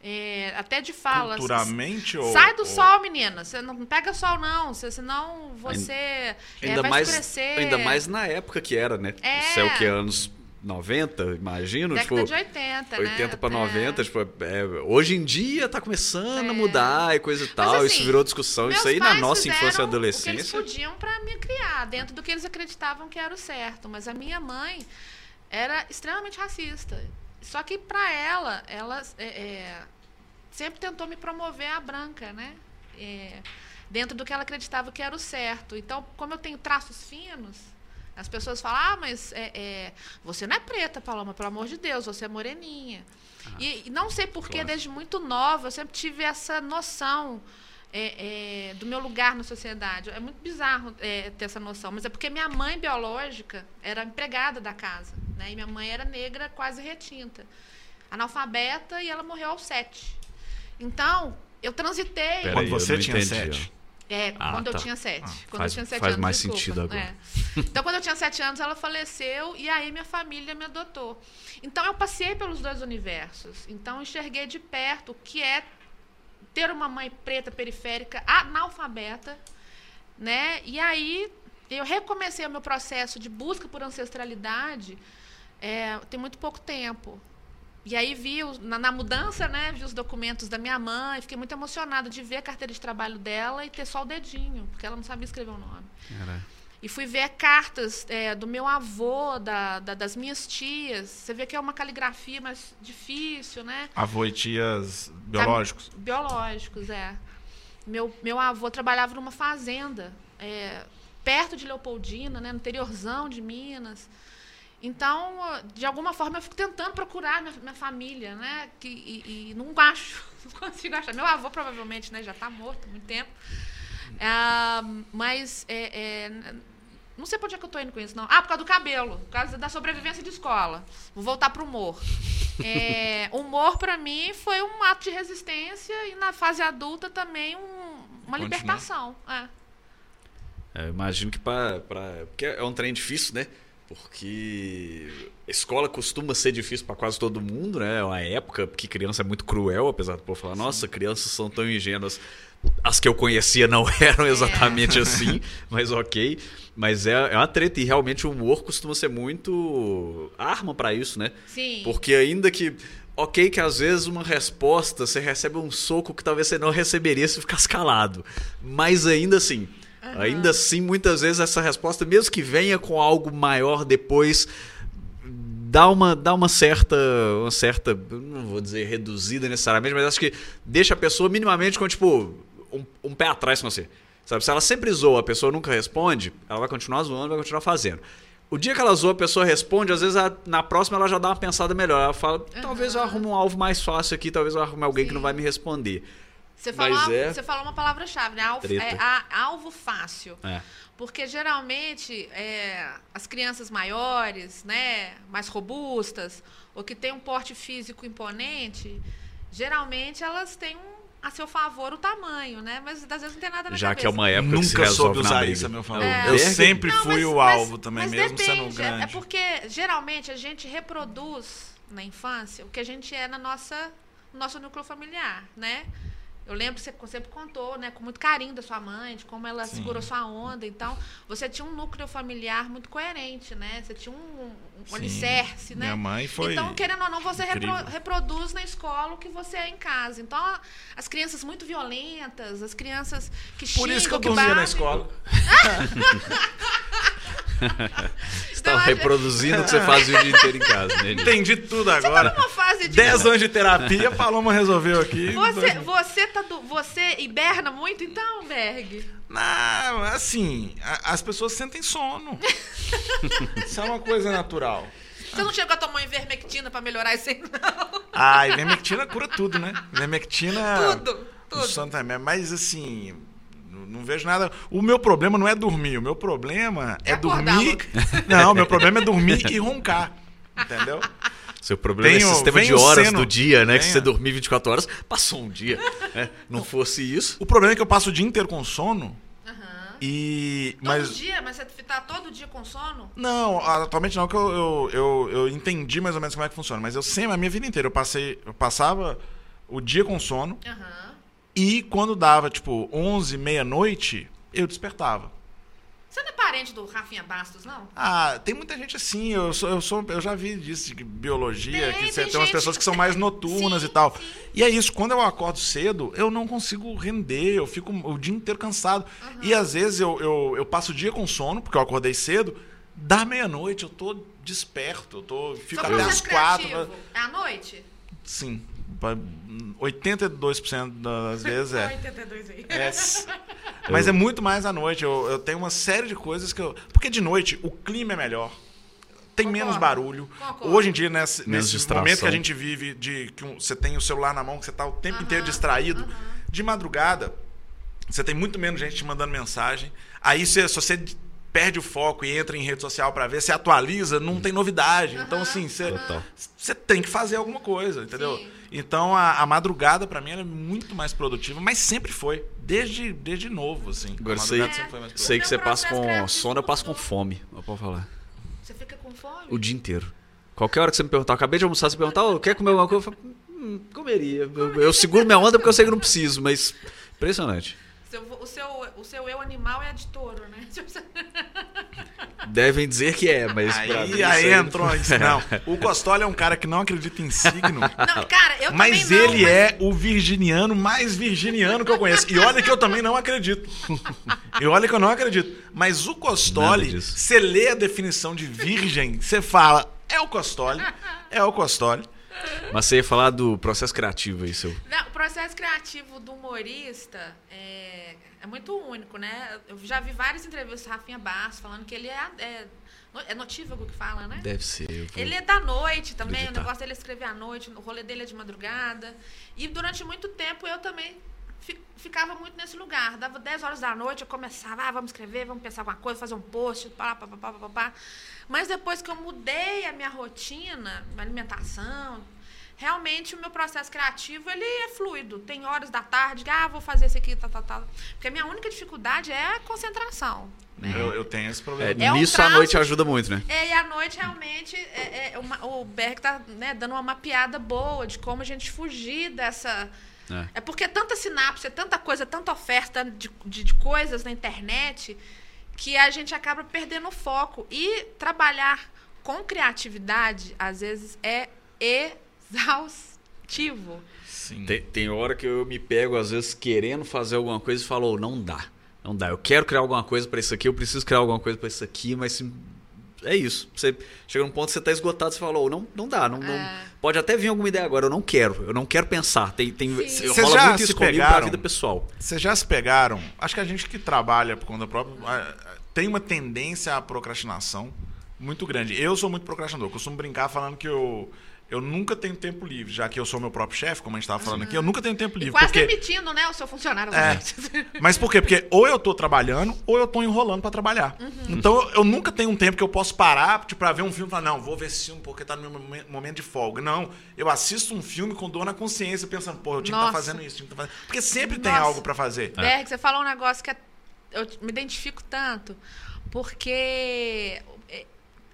é, até de fala. Culturalmente ou. Sai do ou- sol, menina. Você não pega sol, não. Você, senão você é, Ainda vai mais, ainda mais na época que era, né? É. É o que? Anos 90, imagino? Década tipo, de 80, 80 né? pra É. 90, tipo, é, hoje em dia tá começando a É. mudar e coisa e tal, isso assim, virou discussão, isso aí na nossa infância e fizeram O que eles adolescência. podiam pra me criar, dentro do que eles acreditavam que era o certo. Mas a minha mãe era extremamente racista. Só que pra ela, ela é, é, sempre tentou me promover a branca, né? É, dentro do que ela acreditava que era o certo. Então, como eu tenho traços finos, as pessoas falam, ah, mas é, é, você não é preta, Paloma, pelo amor de Deus, você é moreninha. e, e não sei porquê, claro. desde muito nova, eu sempre tive essa noção é, é, do meu lugar na sociedade. É muito bizarro é, ter essa noção, mas é porque minha mãe biológica era empregada da casa, né? E minha mãe era negra, quase retinta, analfabeta, e ela morreu aos sete. Então, eu transitei. Quando você tinha entendi, sete. É, Ah, quando tá. eu tinha sete. Ah, quando faz- eu tinha sete faz anos, mais desculpa. sentido agora. É. Então, quando eu tinha sete anos, ela faleceu e aí minha família me adotou. Então, eu passei pelos dois universos. Então, enxerguei de perto o que é ter uma mãe preta periférica analfabeta, né? E aí eu recomecei o meu processo de busca por ancestralidade é, tem muito pouco tempo. E aí vi na, na mudança, né, vi os documentos da minha mãe, fiquei muito emocionada de ver a carteira de trabalho dela e ter só o dedinho, porque ela não sabia escrever o nome. Era- E fui ver cartas é, do meu avô, da, da- das minhas tias. Você vê que é uma caligrafia mais difícil, né? Avô e tias biológicos. Biológicos, é. Meu, meu avô trabalhava numa fazenda, é, perto de Leopoldina, né, no interiorzão de Minas. Então, de alguma forma, eu fico tentando procurar minha, minha família, né? Que, e, e não acho, não consigo achar. Meu avô provavelmente né, já está morto há muito tempo. Ah, mas é, é, não sei por onde é que eu estou indo com isso, não. Ah, por causa do cabelo, por causa da sobrevivência de escola. Vou voltar para o humor. É, humor, para mim, foi um ato de resistência e na fase adulta também um- uma libertação. É. É, eu imagino que para. Porque é um trem difícil, né? Porque escola costuma ser difícil para quase todo mundo, né? É uma época que criança é muito cruel, apesar do povo falar, nossa, crianças são tão ingênuas. As que eu conhecia não eram exatamente assim, mas ok. Mas é, é uma treta e realmente o humor costuma ser muito arma para isso, né? Sim. Porque ainda que Ok, que às vezes uma resposta você recebe um soco que talvez você não receberia se ficasse calado. Mas ainda assim, ainda assim, muitas vezes essa resposta, mesmo que venha com algo maior depois, dá uma, dá uma certa, uma certa, não vou dizer reduzida necessariamente, mas acho que deixa a pessoa minimamente com, tipo, um, um pé atrás com você. Sabe? Se ela sempre zoa, a pessoa nunca responde, ela vai continuar zoando, vai continuar fazendo. O dia que ela zoa, a pessoa responde, às vezes ela- na próxima ela já dá uma pensada melhor. Ela fala, talvez eu arrume um alvo mais fácil aqui, talvez eu arrume alguém que não Sim. vai me responder. Você falou, Mas uma, é- você falou uma palavra-chave, né? Alvo, é, a- alvo fácil. É. Porque geralmente é, as crianças maiores, né, mais robustas, ou que têm um porte físico imponente, geralmente elas têm um, a seu favor o tamanho, né? Mas às vezes não tem nada na Já cabeça. que é uma época que se Nunca resolve soube usar isso a meu favor. É. Eu sempre Não, fui mas- o mas- alvo também, mas mesmo sendo depende, é- grande. É porque geralmente a gente reproduz na infância o que a gente é na nossa, no nosso núcleo familiar, né? Eu lembro que você sempre contou, né, com muito carinho da sua mãe, de como ela Sim. segurou sua onda. Então, você tinha um núcleo familiar muito coerente, né? Você tinha um, um alicerce, né? Minha mãe foi Então, querendo ou não, você repro- reproduz na escola o que você é em casa. Então, as crianças muito violentas, as crianças que Por isso que eu xingam, dormia na escola. Você Então, tá reproduzindo o que você fazia o dia inteiro em casa, né? Entendi tudo agora. Uma fase de 10 anos de terapia, a Paloma resolveu aqui. Você, você, tá do- você hiberna muito, então, Berg? Não, assim, a- as pessoas sentem sono. Isso é uma coisa natural. Você não chegou a tomar uma ivermectina pra melhorar isso aí, não? A ivermectina cura tudo, né? Ivermectina. Tudo, O tudo. Mas assim, não, não vejo nada. O meu problema não é dormir. O meu problema é, É dormir. Não, o meu problema é dormir e roncar. Entendeu? Seu problema é esse sistema de o horas seno. do dia, né? Que Venha. você dormir 24 horas, passou um dia. né? Não fosse isso. O problema é que eu passo o dia inteiro com sono. E. Todo Mas. dia? Mas você tá todo dia com sono? Não, atualmente não, que eu, eu, eu, eu entendi mais ou menos como é que funciona. Mas eu sempre, a minha vida inteira, eu passei. Eu passava o dia com sono Aham. e quando dava, tipo, 11, meia-noite, eu despertava. Você não é parente do Rafinha Bastos, não? Ah, tem muita gente assim, eu, sou, eu, sou, eu já vi disso de biologia, Tem, que você tem tem umas gente- pessoas que são mais noturnas Sim, e tal. sim. E é isso, quando eu acordo cedo, eu não consigo render, eu fico o dia inteiro cansado. E às vezes eu, eu, eu passo o dia com sono, porque eu acordei cedo, da meia-noite eu tô desperto, eu tô, fico Seu até as quatro. criativo É à noite? Sim, 82% das vezes é. 82 aí. É. Mas é muito mais à noite. Eu, eu tenho uma série de coisas que eu. Porque de noite o clima é melhor. Tem Concordo. menos barulho. Concordo. Hoje em dia, nesse, nesse momento que a gente vive, de que um- você tem o celular na mão, que você tá o tempo inteiro distraído, de madrugada, você tem muito menos gente te mandando mensagem. Aí, você, se você perde o foco e entra em rede social para ver, você atualiza, não tem novidade. Então, assim, você, você tem que fazer alguma coisa, entendeu? Sim. Então, a, a madrugada, para mim, ela é muito mais produtiva, mas sempre foi. Desde, desde novo, assim. Agora, a sei, madrugada sempre foi mais produtiva. sei que você passa com sono, eu passo com fome. Eu posso falar. Você fica com fome? O dia inteiro. Qualquer hora que você me perguntar, acabei de almoçar, você perguntar, "Ô, quer comer alguma coisa? Eu falo, hum, comeria. Eu, eu seguro minha onda porque eu sei que não preciso, mas impressionante. Seu- o, seu, o seu eu animal é de touro, né? Devem dizer que é, mas. pra mim Aí, aí aí- entrou isso. Não, o Costoli é um cara que não acredita em signo. Não, cara, eu Mas também não, ele mas- é o virginiano mais virginiano que eu conheço. E olha que eu também não acredito. E olha que eu não acredito. Mas o Costoli, você lê a definição de virgem, você fala, é o Costoli, é o Costoli. Mas você ia falar do processo criativo aí, seu. Não, o processo criativo do humorista é, é muito único, né? Eu já vi várias entrevistas do Rafinha Bastos falando que ele é, é, é notívago que fala, né? Deve ser. Ele é da noite também, acreditar. o negócio dele é escrever à noite, o rolê dele é de madrugada. E durante muito tempo eu também fi- ficava muito nesse lugar. Dava 10 horas da noite, eu começava, ah, vamos escrever, vamos pensar alguma coisa, fazer um post, pá, pá, pá, pá, pá, pá. Mas depois que eu mudei a minha rotina, minha alimentação, realmente o meu processo criativo ele é fluido. Tem horas da tarde que, ah, vou fazer isso aqui, tá, tá, tá. Porque a minha única dificuldade é a concentração. né? Eu, eu tenho esse É, problema. É um nisso a traço noite de- ajuda muito, né? É, e à noite, realmente, é, é uma- o Berg tá né, dando uma mapeada boa de como a gente fugir dessa. É. É porque é tanta sinapse, é tanta coisa, tanta oferta de, de, de coisas na internet que a gente acaba perdendo o foco. E trabalhar com criatividade, às vezes, é exaustivo. Sim. Tem, tem hora que eu me pego, às vezes, querendo fazer alguma coisa e falo, "Oh, não dá. Não dá. Eu quero criar alguma coisa pra isso aqui, eu preciso criar alguma coisa pra isso aqui, mas se- é isso. Você chega num ponto que você tá esgotado, você fala, "Oh, não, não dá. Não, não- É. Pode até vir alguma ideia agora, eu não quero. Eu não quero pensar. Tem, tem, rola já muito se isso comigo pegaram? pra vida pessoal. Vocês já se pegaram? Acho que a gente que trabalha por conta própria tem uma tendência à procrastinação muito grande. Eu sou muito procrastinador. Eu costumo brincar falando que eu, eu nunca tenho tempo livre, já que eu sou meu próprio chefe, como a gente estava falando aqui, eu nunca tenho tempo E livre. quase porque... demitindo, né, o seu funcionário. É. Mas por quê? Porque ou eu tô trabalhando ou eu tô enrolando pra trabalhar. Uhum. Então eu, eu nunca tenho um tempo que eu posso parar tipo, pra ver um filme e falar, não, vou ver esse filme porque tá no meu momen- momento de folga. Não, eu assisto um filme com dor na consciência, pensando, pô, eu tinha que estar Nossa. fazendo isso, tinha que tá fazendo. Porque sempre tem Nossa. algo pra fazer. Berg, você falou um negócio que é- eu me identifico tanto, porque é,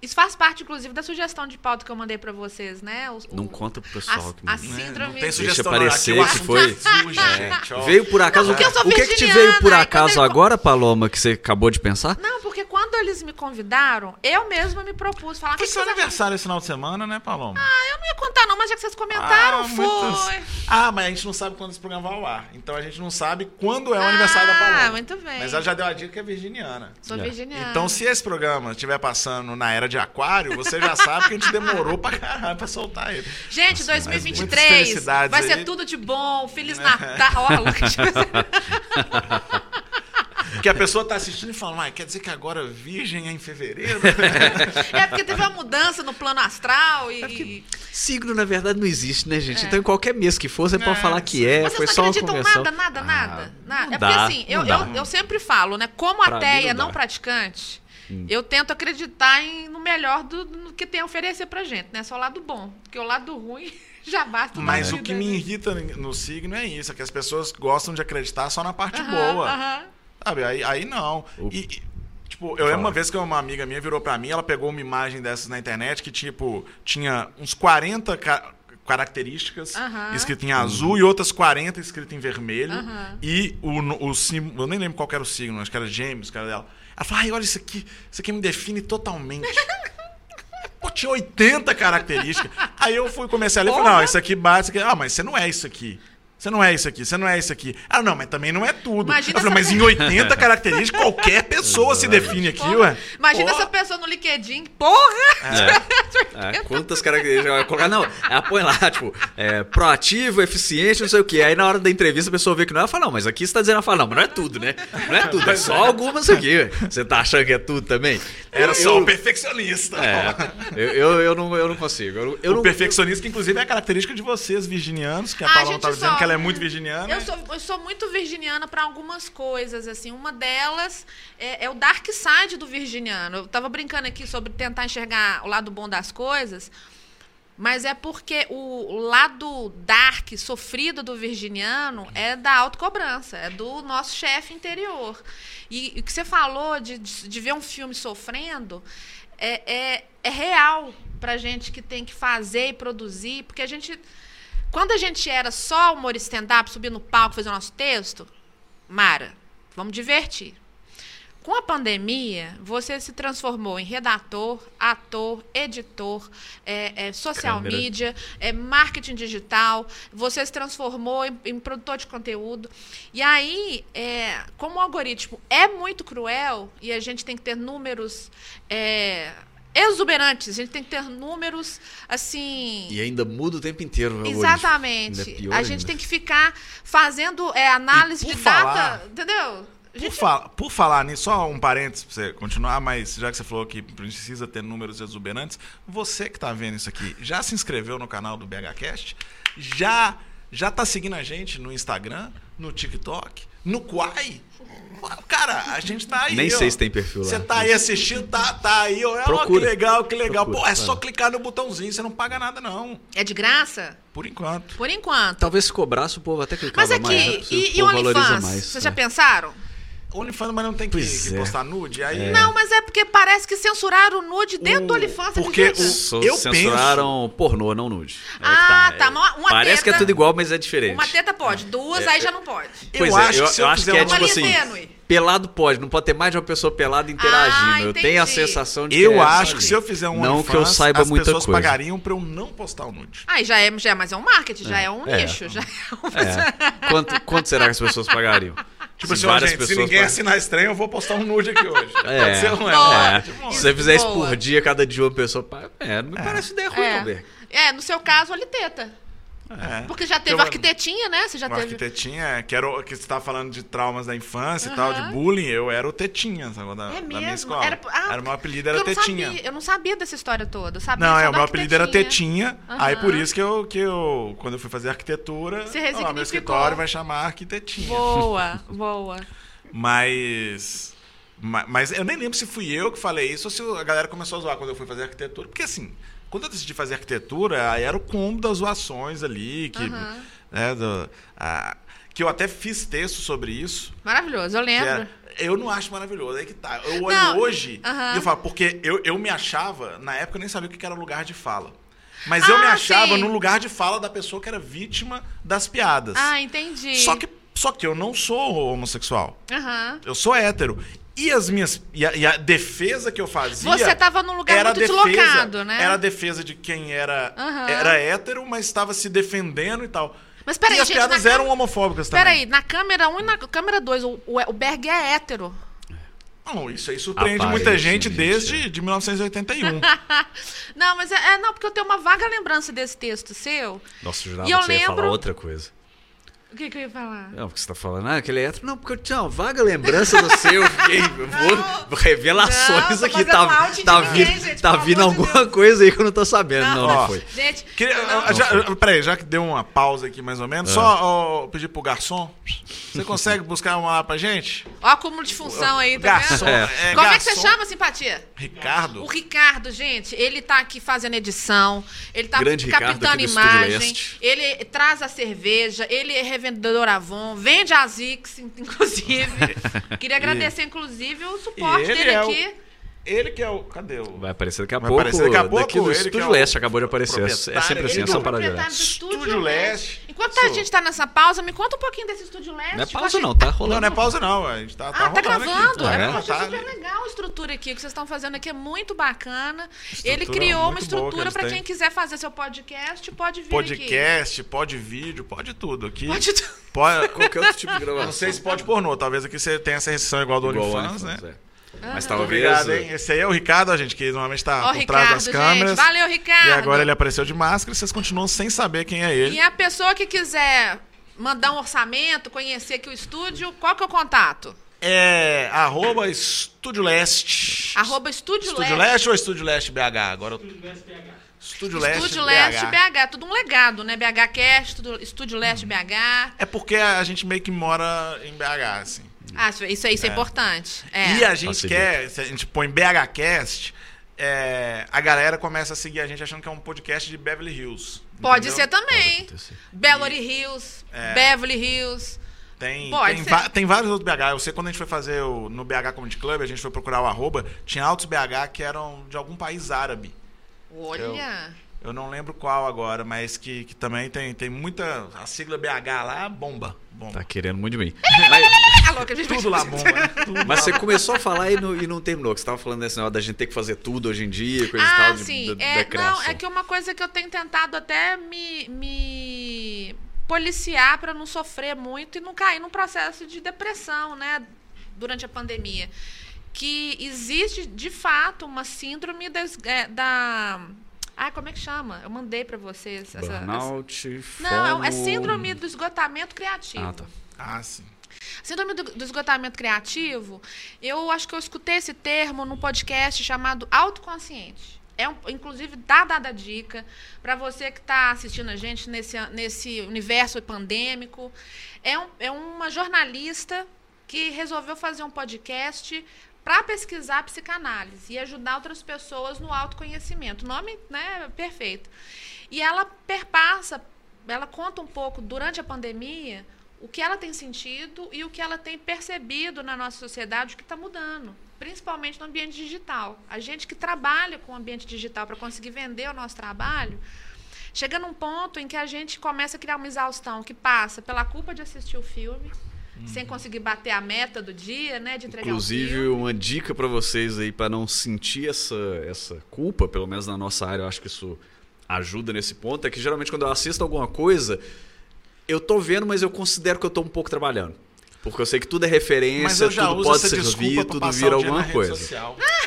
isso faz parte, inclusive, da sugestão de pauta que eu mandei pra vocês, né? O- Não o- conta pro pessoal. a, a que- Né? síndrome... Não tem sugestão parecer não, aqui o que foi. é sujo, gente. Veio por acaso. Não, porque eu sou o que, que te veio por acaso ele- agora, Paloma, que você acabou de pensar? Não, porque quando eles me convidaram, eu mesma me propus falar... Foi "Que seu aniversário esse final de semana, né, Paloma? Eu não ia contar, não, mas já que vocês comentaram, Ah, foi. muitas- Ah, mas a gente não sabe quando esse programa vai ao ar. Então a gente não sabe quando é o aniversário da Paloma. Ah, muito bem. Mas ela já deu a dica que é virginiana. Sou É. virginiana. Então, se esse programa estiver passando na era de aquário, você já sabe que a gente demorou pra caralho pra soltar ele. Gente, muitas 2023 felicidades vai ser aí. tudo de bom. Feliz Natal. Ó, Lucas. Porque a pessoa tá assistindo e falando, ah, quer dizer que agora virgem é em fevereiro? É porque teve uma mudança no plano astral e. Signo, na verdade, não existe, né, gente? É. Então, em qualquer mês que for, você pode É, falar que é, Vocês foi não só uma acreditam convenção. nada, nada, nada? Ah, nada. não É dá, porque assim, eu, não dá. eu, eu sempre falo, né? Como Pra ateia não não, dá. Eu tento acreditar em, no melhor do, no que tem a oferecer pra gente, né? Só o lado bom. Porque o lado ruim já basta. Mas o que me irrita no signo é isso, é que as pessoas gostam de acreditar só na parte Aham, boa. aham. Sabe? Aí, aí não. O- E, e, tipo, eu lembro uma vez que uma amiga minha virou pra mim, ela pegou uma imagem dessas na internet que, tipo, tinha uns 40 ca- características Aham. escrito em azul e outras 40 escrito em vermelho. Aham. E o, o símbolo, eu nem lembro qual era o signo, acho que era gêmeos, cara dela. Ela falou, ai, olha isso aqui, isso aqui me define totalmente. Pô, tinha 80 características. Aí eu fui comecei a ler e falei, não, isso aqui bate, isso aqui. Ah, mas você não é isso aqui. Você não é isso aqui, você não é isso aqui. Ah, não, mas também não é tudo. Imagina eu falei, mas em 80 características, qualquer pessoa se define aqui, Porra. ué. Imagina Pô. essa pessoa no LinkedIn. Porra! É. É, quantas características vai colocar? Não, ela põe lá, tipo, é, proativo, eficiente, não sei o quê. Aí na hora da entrevista a pessoa vê que não é, ela fala, não, mas aqui você tá dizendo, ela fala, não, mas não é tudo, né? Não é tudo, é só algumas aqui. ué. Você tá achando que é tudo também? Era Eu- só o perfeccionista. É, eu, eu, eu não, eu não consigo. Eu, eu o não, perfeccionista, que inclusive é a característica de vocês, virginianos, que a Paula gente, tava dizendo que ela é muito virginiana. Eu sou, eu sou muito virginiana para algumas coisas, assim. Uma delas é, é o dark side do virginiano. Eu tava brincando aqui sobre tentar enxergar o lado bom das coisas, mas é porque o, o lado dark, sofrido do virginiano é da autocobrança, é do nosso chefe interior. E o que você falou de, de, de ver um filme sofrendo é, é, é real pra gente que tem que fazer e produzir, porque a gente quando a gente era só humor stand-up, subir no palco, fazer o nosso texto, Mara, vamos divertir. Com a pandemia, você se transformou em redator, ator, editor, é, é, social Câmera. media, é, marketing digital, você se transformou em, em produtor de conteúdo. E aí, é, como o algoritmo é muito cruel e a gente tem que ter números é, exuberantes, a gente tem que ter números assim. E ainda muda o tempo inteiro. algoritmo. Exatamente. É a gente ainda. tem que ficar fazendo é, análise de falar- data, entendeu? A Por, gente- fala- por falar nisso, só um parênteses pra você continuar, mas já que você falou que precisa ter números exuberantes, você que tá vendo isso aqui, já se inscreveu no canal do BHCast? Já, já tá seguindo a gente no Instagram, no TikTok, no Quai? Cara, a gente tá aí. Nem ó. sei se tem perfil lá. Você tá aí assistindo, tá, tá aí, ó. Ó, que Procura. legal, que legal. Procura, Pô, é só vai. clicar no botãozinho, você não paga nada, não. É de graça? Por enquanto. Por enquanto. Talvez se cobrasse, o povo até clicava Mas mais. aqui, né? e, o e o OnlyFans? mais. Vocês né? já pensaram? OnlyFans, mas não tem que, que é. postar nude. Aí, Não, mas é porque parece que censuraram o nude dentro do O- OnlyFans. você porque o- Eu censuraram pornô, não nude. Aí Ah, que tá, É, uma- Parece que é teta- tudo igual, mas é diferente. Uma teta pode, duas É, aí é- já não pode. Eu Pois é, acho eu- que se eu eu acho fizer que é uma tipo assim, tênue. Pelado pode, não pode ter mais de uma pessoa pelada interagindo. Ah, eu tenho a sensação de Eu que é acho que se eu fizer um Não que eu OnlyFans, saiba as muita pessoas coisa. pagariam pra eu não postar o nude. Aí já é, já é mais é um marketing, já é, um É. nicho. Já é um... É. Quanto, quanto será que as pessoas pagariam? Tipo Se assim, ó, várias gente, se pessoas ninguém pagam- assinar estranho, eu vou postar um nude aqui hoje. É. Pode ser, não é? Boa. É. Tipo, Se você fizer isso por dia, cada dia uma pessoa. É, não me parece ideia ruim, não. É. é, no seu caso, olha teta. É. Porque já teve Eu- arquitetinha, né? Você já Uma teve. arquitetinha, que, era, o- que você tava falando de traumas da infância e tal, de bullying, eu era o Tetinha, sabe? Da, É da minha escola. Era- ah, o meu apelido Eu era não, Tetinha. sabia, eu não sabia dessa história toda. eu Sabia Não, é, o meu apelido era. Tetinha. Aí por isso que eu, que eu, quando eu fui fazer arquitetura, ó, meu escritório vai chamar Arquitetinha. Boa, boa. Mas. ma- Mas eu nem lembro se fui eu que falei isso ou se a galera começou a zoar quando eu fui fazer arquitetura. Porque assim, quando eu decidi fazer arquitetura, aí era o combo das zoações ali, que. Aham. né, do- a- que eu até fiz texto sobre isso. Maravilhoso, eu que lembro. era- eu não acho maravilhoso, aí que tá. Eu olho Não, hoje aham. e eu falo, porque eu, eu me achava, na época eu nem sabia o que era lugar de fala. Mas eu me Ah, achava sim. no lugar de fala da pessoa que era vítima das piadas. Ah, entendi. Só que, só que eu não sou homossexual. Aham. Eu sou hétero. E as minhas. E a, e a defesa que eu fazia. Você tava num lugar muito defesa, deslocado, né? Era a defesa de quem era, Aham. era hétero, mas estava se defendendo e tal. Mas peraí, e as gente, piadas eram câmera- homofóbicas também. Peraí, na câmera 1 e na câmera 2, o, o, Berg é hétero. Não, isso aí surpreende muita gente Aparentemente, desde de 1981. Não, mas é, é- não, porque eu tenho uma vaga lembrança desse texto seu. Nossa, eu E eu que você ia falar lembro- outra coisa. O que, que eu ia falar? Não, porque você tá falando, ah, aquele é hétero. Não, porque eu tinha uma vaga lembrança do seu. Eu fiquei. vou, revelações Não, aqui. Tá, tá, ninguém, vindo, gente, tá vindo alguma coisa aí que eu não tô sabendo. Não, não, Ó, foi. Gente, Queria- não, já, peraí, já que deu uma pausa aqui mais ou menos, É. só ó, pedir pro garçom. Você consegue buscar uma lá pra gente? ó, acúmulo de função aí, tá garçom. vendo? É, Como é que você garçom. chama, simpatia? Ricardo? O Ricardo, gente, ele tá aqui fazendo edição, ele tá Grande Ricardo captando aqui do Estúdio imagem, ele traz a cerveja, ele é revendedor Avon, vende a Zix, inclusive. Queria agradecer, inclusive, o suporte ele dele é o- aqui. Ele que é o. Cadê o. Vai aparecer daqui a Vai pouco. aparecer daqui a pouco, Daqui do Estúdio é o Leste acabou de aparecer. É sempre assim, aqui essa parada Estúdio, Leste. Enquanto a Sou. gente tá nessa pausa, me conta um pouquinho desse Estúdio Leste. Não é pausa, achei- não, tá Não, rolando. não é pausa, não. A gente tá, tá Ah, tá gravando? Aqui. Ah, é, é? Tá super ali. legal a estrutura aqui. O que vocês estão fazendo aqui é muito bacana. Estrutura Ele criou uma estrutura para quem quiser fazer seu podcast, pode vir aqui. Podcast, pode vídeo, pode tudo. Aqui. Pode Pode- Qualquer outro tipo de gravação. Não sei se pode pornô. Talvez aqui você tenha essa restrição igual do Igual OnlyFans, né? OnlyFans, é. Mas talvez. Obrigado, hein? Esse aí é o Ricardo, a gente, que normalmente tá Ó, por trás das gente. câmeras. Valeu, Ricardo. E agora ele apareceu de máscara e vocês continuam sem saber quem é ele. E a pessoa que quiser mandar um orçamento, conhecer aqui o estúdio, qual que é o contato? É arroba Estúdio Leste. Arroba Estúdio, Estúdio Leste. Leste ou Estúdio Leste BH? Agora eu... Estúdio Leste Estúdio BH. Leste BH. Tudo um legado, né? BH Cast, Estúdio- Estúdio Leste BH. É porque a gente meio que mora em BH, assim. Ah, isso, aí isso é, importante. É. E a gente quer, se a gente põe BHcast, é, a galera começa a seguir a gente achando que é um podcast de Beverly Hills. Pode entendeu? ser também. Beverly Hills, É. Beverly Hills. Tem, tem, tem vários outros BH. Eu sei quando a gente foi fazer o, no BH Comedy Club, a gente foi procurar o arroba, tinha altos BH que eram de algum país árabe. Olha. Eu não lembro qual agora, mas que, que também tem, tem muita. A sigla BH lá, bomba. bomba. Tá querendo muito de mim. Louca, a gente Tudo lá bomba, né? Tudo Mas lá você começou a falar e não, e não terminou. Que você tava falando desse negócio da gente ter que fazer tudo hoje em dia, coisa e Ah, tal, de, sim. da, É, da não, é que uma coisa que eu tenho tentado até me, me policiar para não sofrer muito e não cair num processo de depressão, né? Durante a pandemia. Que existe, de fato, uma síndrome das- é, da. Ah, como é que chama? Eu mandei para vocês. essa- essa- Burnout, Não, é, é síndrome do esgotamento criativo. Ah, tá. Ah, sim. Síndrome do, do esgotamento criativo, eu acho que eu escutei esse termo num podcast chamado Autoconsciente. É um, inclusive, dá dada dica para você que está assistindo a gente nesse, nesse universo pandêmico. É, um, é uma jornalista que resolveu fazer um podcast para pesquisar psicanálise e ajudar outras pessoas no autoconhecimento. Nome né, perfeito. E ela perpassa, ela conta um pouco durante a pandemia o que ela tem sentido e o que ela tem percebido na nossa sociedade, o que está mudando, principalmente no ambiente digital. A gente que trabalha com o ambiente digital para conseguir vender o nosso trabalho, chega num ponto em que a gente começa a criar uma exaustão que passa pela culpa de assistir o filme, sem conseguir bater a meta do dia, né? De entregar o Inclusive, filme. uma dica pra vocês aí pra não sentir essa, essa culpa, pelo menos na nossa área, eu acho que isso ajuda nesse ponto, é que geralmente quando eu assisto alguma coisa, eu tô vendo, mas eu considero que eu tô um pouco trabalhando. Porque eu sei que tudo é referência, Mas eu já tudo uso pode essa ser desculpa revido, pra tudo vira alguma rede coisa. social. É,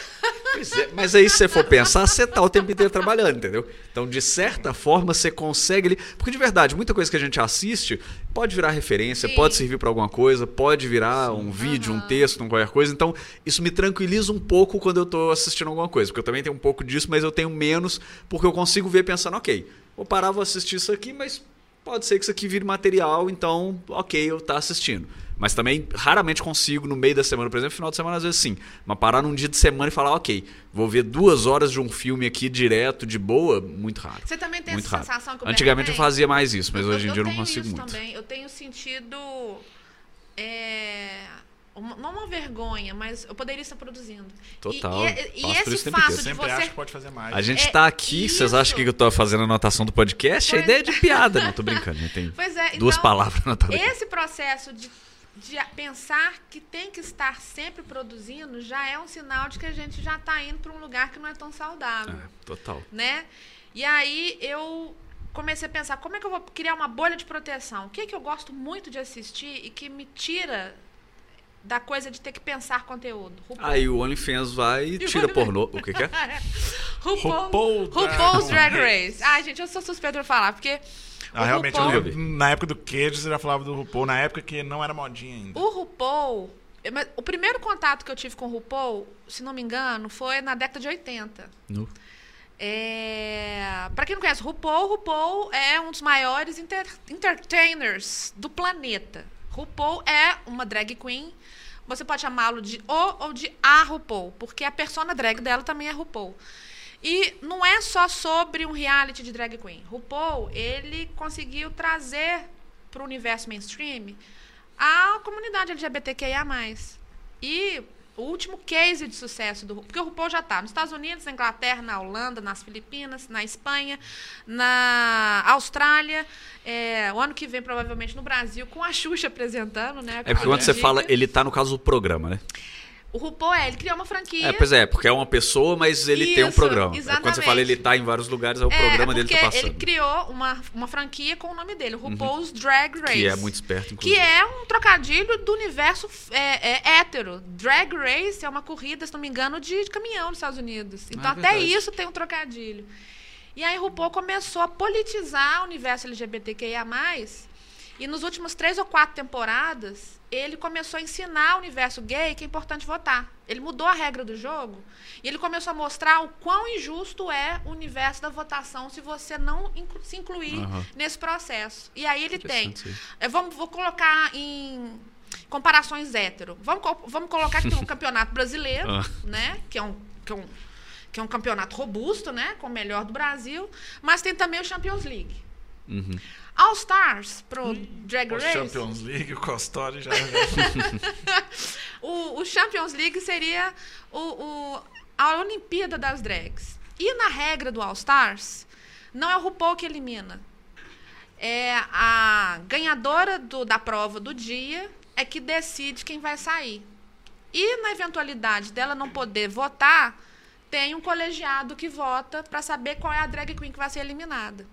mas aí se você for pensar, você tá o tempo inteiro trabalhando, entendeu? Então, de certa forma, você consegue ali. Porque de verdade, muita coisa que a gente assiste pode virar referência, Sim. pode servir pra alguma coisa, pode virar um vídeo, um texto, um qualquer coisa. Então, isso me tranquiliza um pouco quando eu tô assistindo alguma coisa. Porque eu também tenho um pouco disso, mas eu tenho menos, porque eu consigo ver pensando, ok, vou parar, vou assistir isso aqui, mas pode ser que isso aqui vire material, então, ok, eu tá assistindo. Mas também raramente consigo, no meio da semana, por exemplo, final de semana, às vezes sim. Mas parar num dia de semana e falar, ok, vou ver duas horas de um filme aqui direto, de boa, muito raro. Você também tem muito essa raro. sensação que o Antigamente eu fazia mais isso, mas hoje em dia eu não consigo isso muito. Também. Eu tenho sentido. é, uma- não uma vergonha, mas eu poderia estar produzindo. E- Total. E, e, Passo por esse isso fato de Sempre você. acho que pode fazer mais. A gente É tá aqui, vocês acham isso. que eu tô fazendo anotação do podcast? A Pois- ideia é de piada. Não, tô brincando. Tem Pois é, duas então, palavras anotadas. Esse processo de, de pensar que tem que estar sempre produzindo já é um sinal de que a gente já está indo para um lugar que não é tão saudável. É, total. né? E aí eu comecei a pensar, como é que eu vou criar uma bolha de proteção? O que é que eu gosto muito de assistir e que me tira da coisa de ter que pensar conteúdo? RuPaul. Aí o OnlyFans vai e tira pornô. O que, que é? RuPaul, RuPaul RuPaul's Drag Race. Ai, gente, eu sou suspeita pra falar, porque Ah, realmente, eu RuPaul, lembro, na época do queijo, você já falava do RuPaul, na época que não era modinha ainda. o RuPaul... mas O primeiro contato que eu tive com o RuPaul, se não me engano, foi na década de 80. No. É... Para quem não conhece, RuPaul, RuPaul é um dos maiores enter- entertainers do planeta. RuPaul é uma drag queen. Você pode chamá-lo de o ou de a RuPaul, porque a persona drag dela também é RuPaul. E não é só sobre um reality de drag queen. RuPaul, ele conseguiu trazer para o universo mainstream a comunidade LGBTQIA+. E o último case de sucesso do RuPaul, porque o RuPaul já está nos Estados Unidos, na Inglaterra, na Holanda, nas Filipinas, na Espanha, na Austrália, é, o ano que vem provavelmente no Brasil, com a Xuxa apresentando, né? É porque quando você fala, ele tá no caso do programa, né? O RuPaul é, ele criou uma franquia. É, pois é, porque é uma pessoa, mas ele tem um Isso, programa. É Quando você exatamente. fala ele tá em vários lugares, é o É, programa é dele tá passando. ele criou uma, uma franquia com o nome dele, o RuPaul's Drag Race. Que é muito esperto, inclusive. Que é um trocadilho do universo é, é, hétero. Drag Race é uma corrida, se não me engano, de caminhão nos Estados Unidos. Então, Ah, até verdade. isso tem um trocadilho. E aí, RuPaul começou a politizar o universo LGBTQIA. E nos últimos três ou quatro temporadas, ele começou a ensinar o universo gay que é importante votar. Ele mudou a regra do jogo e ele começou a mostrar o quão injusto é o universo da votação se você não inclu- se incluir Aham. nesse processo. E aí ele tem. É, vamos, vou colocar em comparações hétero. Vamos, vamos colocar que tem um campeonato brasileiro, Ah. né? Que é um. Que é um que é um campeonato robusto, né? Com o melhor do Brasil. Mas tem também o Champions League. Uhum. All Stars pro Drag O Race. Champions League, o Costori já. O, o Champions League seria o, o- a Olimpíada das Drags. E na regra do All Stars, não é o RuPaul que elimina. É a ganhadora do- da prova do dia é que decide quem vai sair. E na eventualidade dela não poder votar, tem um colegiado que vota para saber qual é a drag queen que vai ser eliminada.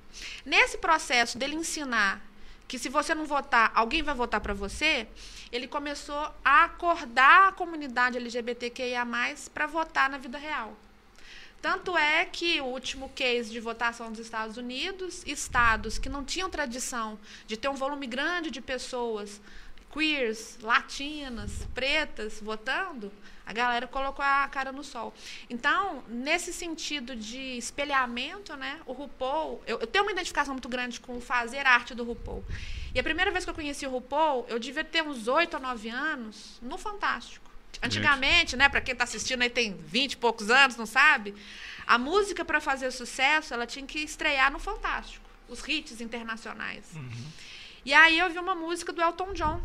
Nesse processo dele ensinar que se você não votar, alguém vai votar para você, ele começou a acordar a comunidade LGBTQIA+, para votar na vida real. Tanto é que o último case de votação dos Estados Unidos, estados que não tinham tradição de ter um volume grande de pessoas queers, latinas, pretas votando, a galera colocou a cara no sol. Então, nesse sentido de espelhamento, né, o RuPaul, eu, eu tenho uma identificação muito grande com o fazer arte do RuPaul. E a primeira vez que eu conheci o RuPaul, eu devia ter uns 8 ou 9 anos, no Fantástico. Antigamente, né, para quem está assistindo aí tem 20 e poucos anos, não sabe? A música para fazer sucesso, ela tinha que estrear no Fantástico, os hits internacionais. E aí eu vi uma música do Elton John.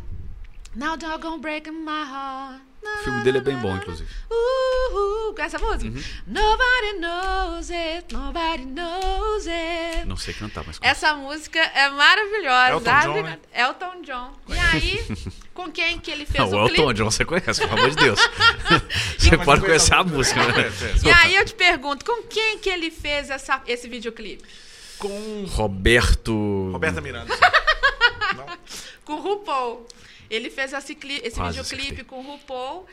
Now gonna break my heart. O filme dele é bem bom, inclusive. Uh, uh, com essa música? Uhum. Nobody knows it, nobody knows it. Não sei cantar, mas. Essa música é maravilhosa. Elton sabe? John, né? Elton John. E aí, com quem que ele fez Não, o o Elton clipe. John você conhece, pelo amor de Deus. você mas pode conhecer a música, né? É, é. E aí eu te pergunto, com quem que ele fez essa, esse videoclipe? Com Roberto. Roberta Miranda. Não? Com o RuPaul. Ele fez esse, esse Quase videoclipe acertei. com o RuPaul.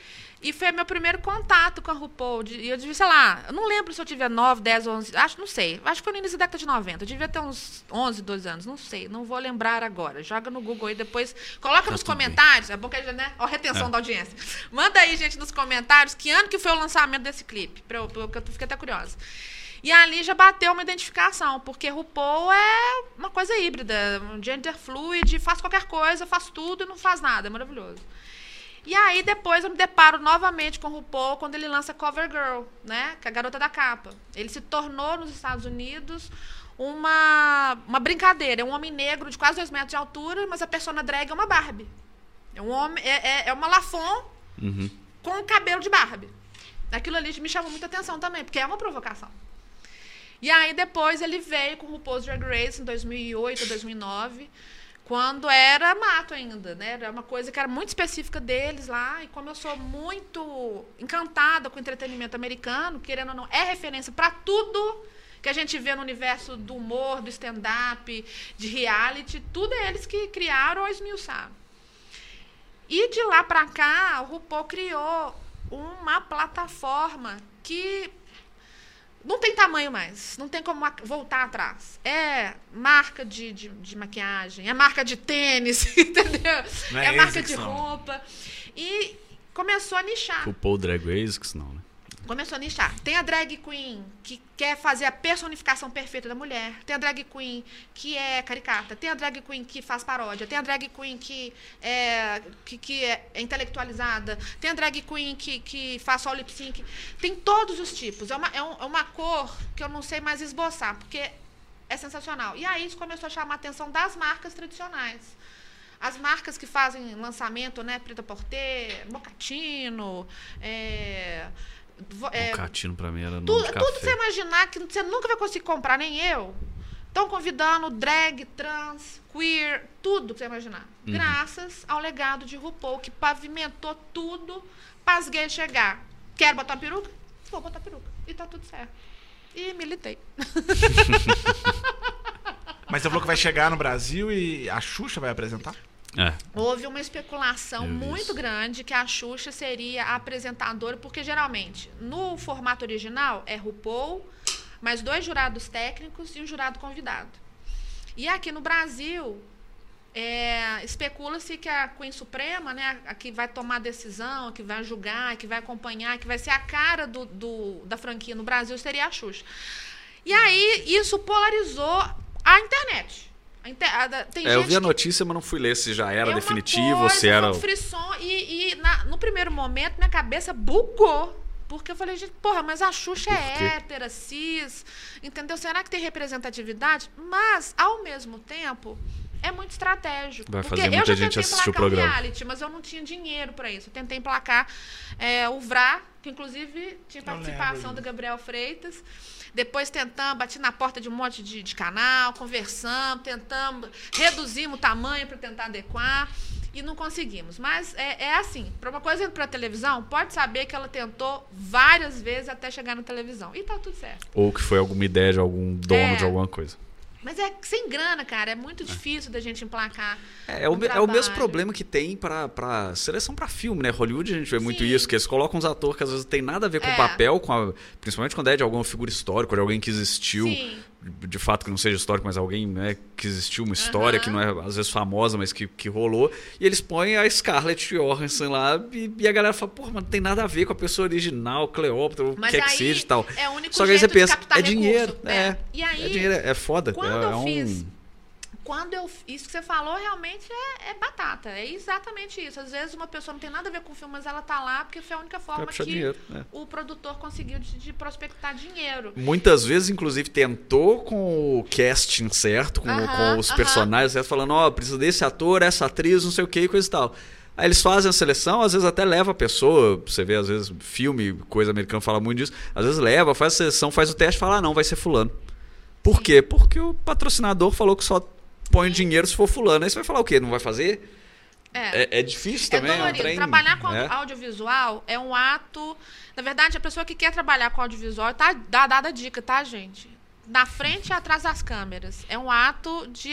E foi meu primeiro contato com a RuPaul. E eu devia, sei lá, eu não lembro se eu tiver 9, 10, 11, acho, não sei. Acho que foi no início da década de 90. Eu devia ter uns 11, 12 anos, não sei. Não vou lembrar agora. Joga no Google aí depois. Coloca nos Tá bem. comentários. É bom que a gente, né? Ó, retenção É. da audiência. Manda aí, gente, nos comentários que ano que foi o lançamento desse clipe. Pra eu, pra eu- que eu fiquei até curiosa. E ali já bateu uma identificação, porque RuPaul é uma coisa híbrida, um gender fluid, faz qualquer coisa, faz tudo e não faz nada, é maravilhoso. E aí depois eu me deparo novamente com o RuPaul quando ele lança Cover Girl, né, que é a garota da capa. Ele se tornou nos Estados Unidos uma, uma brincadeira, é um homem negro de quase dois metros de altura, mas a persona drag é uma Barbie. É um homem, é, é, é uma Lafon Uhum. com o cabelo de Barbie. Aquilo ali me chamou muita atenção também, porque é uma provocação. E aí depois ele veio com o RuPaul's Drag Race em 2008, 2009, quando era mato ainda, né? Era uma coisa que era muito específica deles lá. E como eu sou muito encantada com o entretenimento americano, querendo ou não, é referência para tudo que a gente vê no universo do humor, do stand-up, de reality, tudo é eles que criaram ou esmiuçaram. E de lá para cá, o RuPaul criou uma plataforma que não tem tamanho mais, não tem como voltar atrás. É marca de, de, de maquiagem, é marca de tênis, entendeu? Não é é marca de roupa. E começou a nichar. O Paul Drag Race, que não, né? Começou a nichar. Tem a drag queen que quer fazer a personificação perfeita da mulher. Tem a drag queen que é caricata. Tem a drag queen que faz paródia. Tem a drag queen que é, que, que é intelectualizada. Tem a drag queen que, que faz só lip sync. Tem todos os tipos. É uma, é, um- é uma cor que eu não sei mais esboçar, porque é sensacional. E aí isso começou a chamar a atenção das marcas tradicionais. As marcas que fazem lançamento, né? Preta Porter, Mocatino, é, é, o Catino pra mim era nome tudo, de tudo que você imaginar que você nunca vai conseguir comprar, nem eu. Estão convidando drag, trans, queer, tudo que você imaginar. Uhum. Graças ao legado de RuPaul, que pavimentou tudo para as gays chegar. Quero botar peruca? Vou botar peruca. E tá tudo certo. E militei. Mas você falou que vai chegar no Brasil e a Xuxa vai apresentar? É. Houve uma especulação muito grande que a Xuxa seria a apresentadora, porque geralmente no formato original é RuPaul, mais dois jurados técnicos e um jurado convidado. E aqui no Brasil, é, especula-se que a Queen Suprema, né, a que vai tomar decisão, a que vai julgar, a que vai acompanhar, a que vai ser a cara do, do- da franquia no Brasil, seria a Xuxa. E aí, isso polarizou a internet. A inter- a da- tem É, eu vi a que- notícia, mas não fui ler se já era é definitivo ou coisa, se era. um frisson e, e na- no primeiro momento minha cabeça bugou. Porque eu falei, gente, porra, mas a Xuxa é hétera, cis, entendeu? Será que tem representatividade? Mas, ao mesmo tempo, é muito estratégico. Vai porque fazer eu muita já gente tentei assistir o programa. reality, mas eu não tinha dinheiro pra isso. Eu tentei emplacar é, o VRA, que inclusive tinha Eu participação do Gabriel Freitas. Depois tentamos, bati na porta de um monte de, de canal, conversamos, tentamos, reduzimos o tamanho para tentar adequar e não conseguimos. Mas é, é assim, para uma coisa para televisão, pode saber que ela tentou várias vezes até chegar na televisão. E tá tudo certo. Ou que foi alguma ideia de algum dono É. de alguma coisa. Mas é sem grana, cara, é muito difícil da gente emplacar. É, é o, um é o mesmo problema que tem pra, pra seleção pra filme, né? Hollywood a gente vê muito Sim. isso, que eles colocam uns atores que às vezes não tem nada a ver com É. o papel, com a- principalmente quando é de alguma figura histórica, de alguém que existiu, Sim. De, fato que não seja histórico, mas alguém né, que existiu, uma história Aham. que não é às vezes famosa, mas que, que rolou, e eles põem a Scarlett Johansson lá e, e a galera fala, porra, mas não tem nada a ver com a pessoa original, Cleópatra, o que quer que seja e tal. é o único Só que aí você pensa, é dinheiro, recurso. é, E aí, é dinheiro, é foda. Quando é, eu é um- fiz quando eu. Isso que você falou realmente é, é batata. É exatamente isso. Às vezes uma pessoa não tem nada a ver com o filme, mas ela tá lá porque foi a única forma que dinheiro, é. o produtor conseguiu de, de prospectar dinheiro. Muitas vezes, inclusive, tentou com o casting certo, com, Aham, com os aham. personagens certo, falando, ó, precisa desse ator, essa atriz, não sei o que, coisa e tal. Aí eles fazem a seleção, às vezes até leva a pessoa, você vê, às vezes, filme, coisa americana fala muito disso, às vezes leva, faz a seleção, faz o teste e fala, ah, não, vai ser fulano. Por quê? Porque o patrocinador falou que só põe dinheiro se for fulano. Aí você vai falar o quê? Não vai fazer? É. É, é difícil É também. um dolorido. trem, Trabalhar com né? audiovisual é um ato. Na verdade, a pessoa que quer trabalhar com audiovisual tá dá dada a dica, tá, gente? Na frente e atrás das câmeras. É um ato de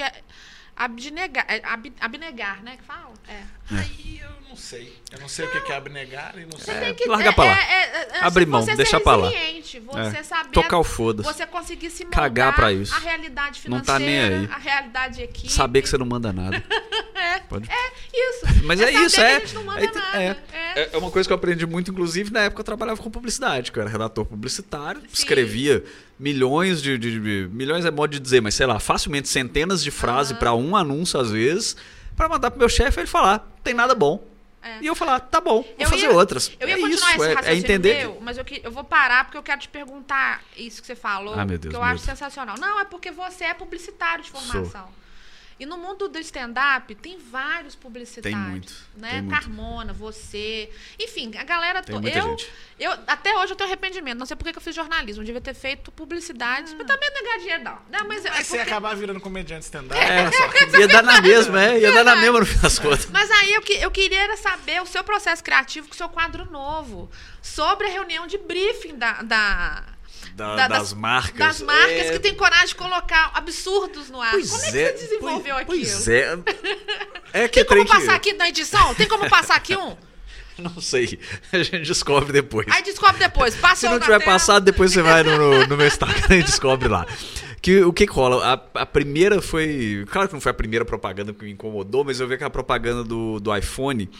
abnegar, é, ab- abnegar, né? Que fala? É. Aí eu não sei. Eu não sei o que é abnegar e não sei. É, Tem que- larga pra lá. é- é- é- Abre assim, mão, você deixa pra lá. Você É. saber. Tocar o foda-se. Você conseguir se moldar Cagar pra isso. a realidade Não financeira, tá nem aí. a realidade de equipe. Saber que você não manda nada. É, Pode- é isso. Mas é, saber isso, que é. A gente não manda é, nada. é. É. É uma coisa que eu aprendi muito, inclusive, na época que eu trabalhava com publicidade, que eu era redator publicitário, escrevia milhões de, de- de- Milhões é modo de dizer, mas sei lá, facilmente centenas de frases pra um anúncio, às vezes, pra mandar pro meu chefe ele falar, tem nada bom. É. E eu falar, tá bom, vou Eu fazer ia- outras. Eu ia é continuar isso, esse é, é entender. que- meu, mas eu, que- eu vou parar porque eu quero te perguntar isso que você falou, Ah, meu Deus, que eu acho sensacional. Não, é porque você é publicitário de formação. E no mundo do stand-up tem vários publicitários. Tem muito, Né? tem muito. Carmona, você. Enfim, a galera. Tem to- muita eu, gente. eu Até hoje eu tenho arrependimento. Não sei por que eu fiz jornalismo. Eu devia ter feito publicidade. Mas também não é ganhar dinheiro, não. não mas, é Mas você ia porque- acabar virando comediante stand-up. É, só. ia dar na mesma, é, ia dar na mesma no fim das contas. Mas aí eu, que- eu queria saber o seu processo criativo com o seu quadro novo. Sobre a reunião de briefing da. da- Da- da- das marcas. Das marcas É, que tem coragem de colocar absurdos no ar. Pois como é que é, você desenvolveu pois, aquilo? Pois é. É que Tem como trem que- passar aqui na edição? Tem como passar aqui um? Não sei. A gente descobre depois. Aí descobre depois. Se Passou não na tiver tela. passado, depois você vai no, no, no meu Instagram e descobre lá. Que, o que que rola? A, a primeira foi. Claro que não foi a primeira propaganda que me incomodou, mas eu vi aquela propaganda do, do iPhone,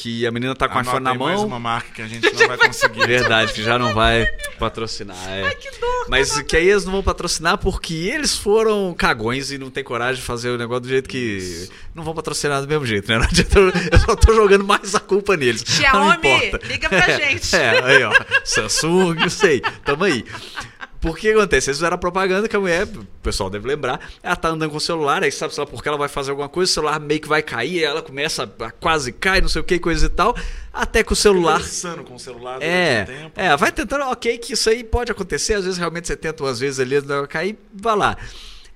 que a menina tá com o Anota iPhone na aí mais mão. uma marca que a gente não vai conseguir. Verdade, que já não vai patrocinar. É. Ai, que dor. Mas que aí eles não vão patrocinar porque eles foram cagões e não tem coragem de fazer o negócio do jeito que. Não vão patrocinar do mesmo jeito, né? Não adianta, eu- só tô jogando mais a culpa neles. não Xiaomi, importa. liga pra É, gente. É, aí, ó. Samsung, não sei. Tamo aí. Porque que acontece? Eles fizeram a propaganda que a mulher, o pessoal deve lembrar, ela tá andando com o celular, aí sabe, sei lá, porque ela vai fazer alguma coisa, o celular meio que vai cair, aí ela começa a quase cai, não sei o que, coisa e tal, até que o celular Conversando com o celular é, tempo. é, vai tentando, ok, que isso aí pode acontecer, às vezes realmente você tenta umas vezes ali, não vai cair, vai lá.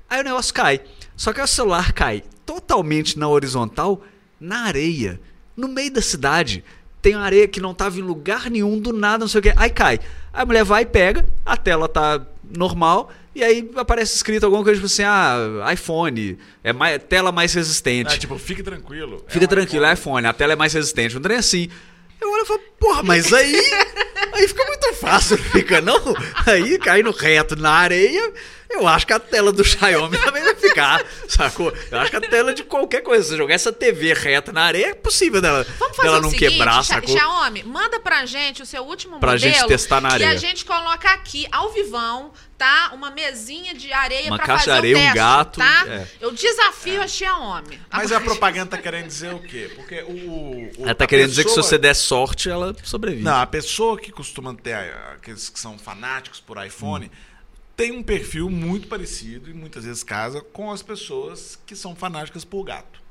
Aí o negócio cai. Só que o celular cai totalmente na horizontal, na areia, no meio da cidade. Tem uma areia que não tava em lugar nenhum, do nada, não sei o que. Aí cai. Aí a mulher vai e pega, a tela tá normal, e aí aparece escrito alguma coisa tipo assim, ah, iPhone, é mais, tela mais resistente. Ah, tipo, fique tranquilo. Fica É um tranquilo, é iPhone. iPhone, a tela é mais resistente. Um trem assim. Eu olho e falo, porra, mas aí. Aí fica muito fácil, não fica não? Aí caindo reto na areia, eu acho que a tela do Xiaomi também vai ficar, sacou? Eu acho que a tela de qualquer coisa, se jogar essa TV reta na areia, é possível dela, Vamos fazer dela não seguinte, quebrar, sacou? Xiaomi, manda pra gente o seu último Pra modelo. gente testar na E areia. a gente coloca aqui, ao vivão, tá? Uma mesinha de areia Uma pra caixa fazer de areia, o um teste, gato, tá? é. Eu desafio a Xiaomi. Mas a propaganda tá querendo dizer o quê? Porque o. o Ela tá querendo dizer que se pessoa- você der sorte, ela sobrevive. Não, a pessoa que costuma ter aqueles que são fanáticos por iPhone tem um perfil muito parecido e muitas vezes casa com as pessoas que são fanáticas por gato.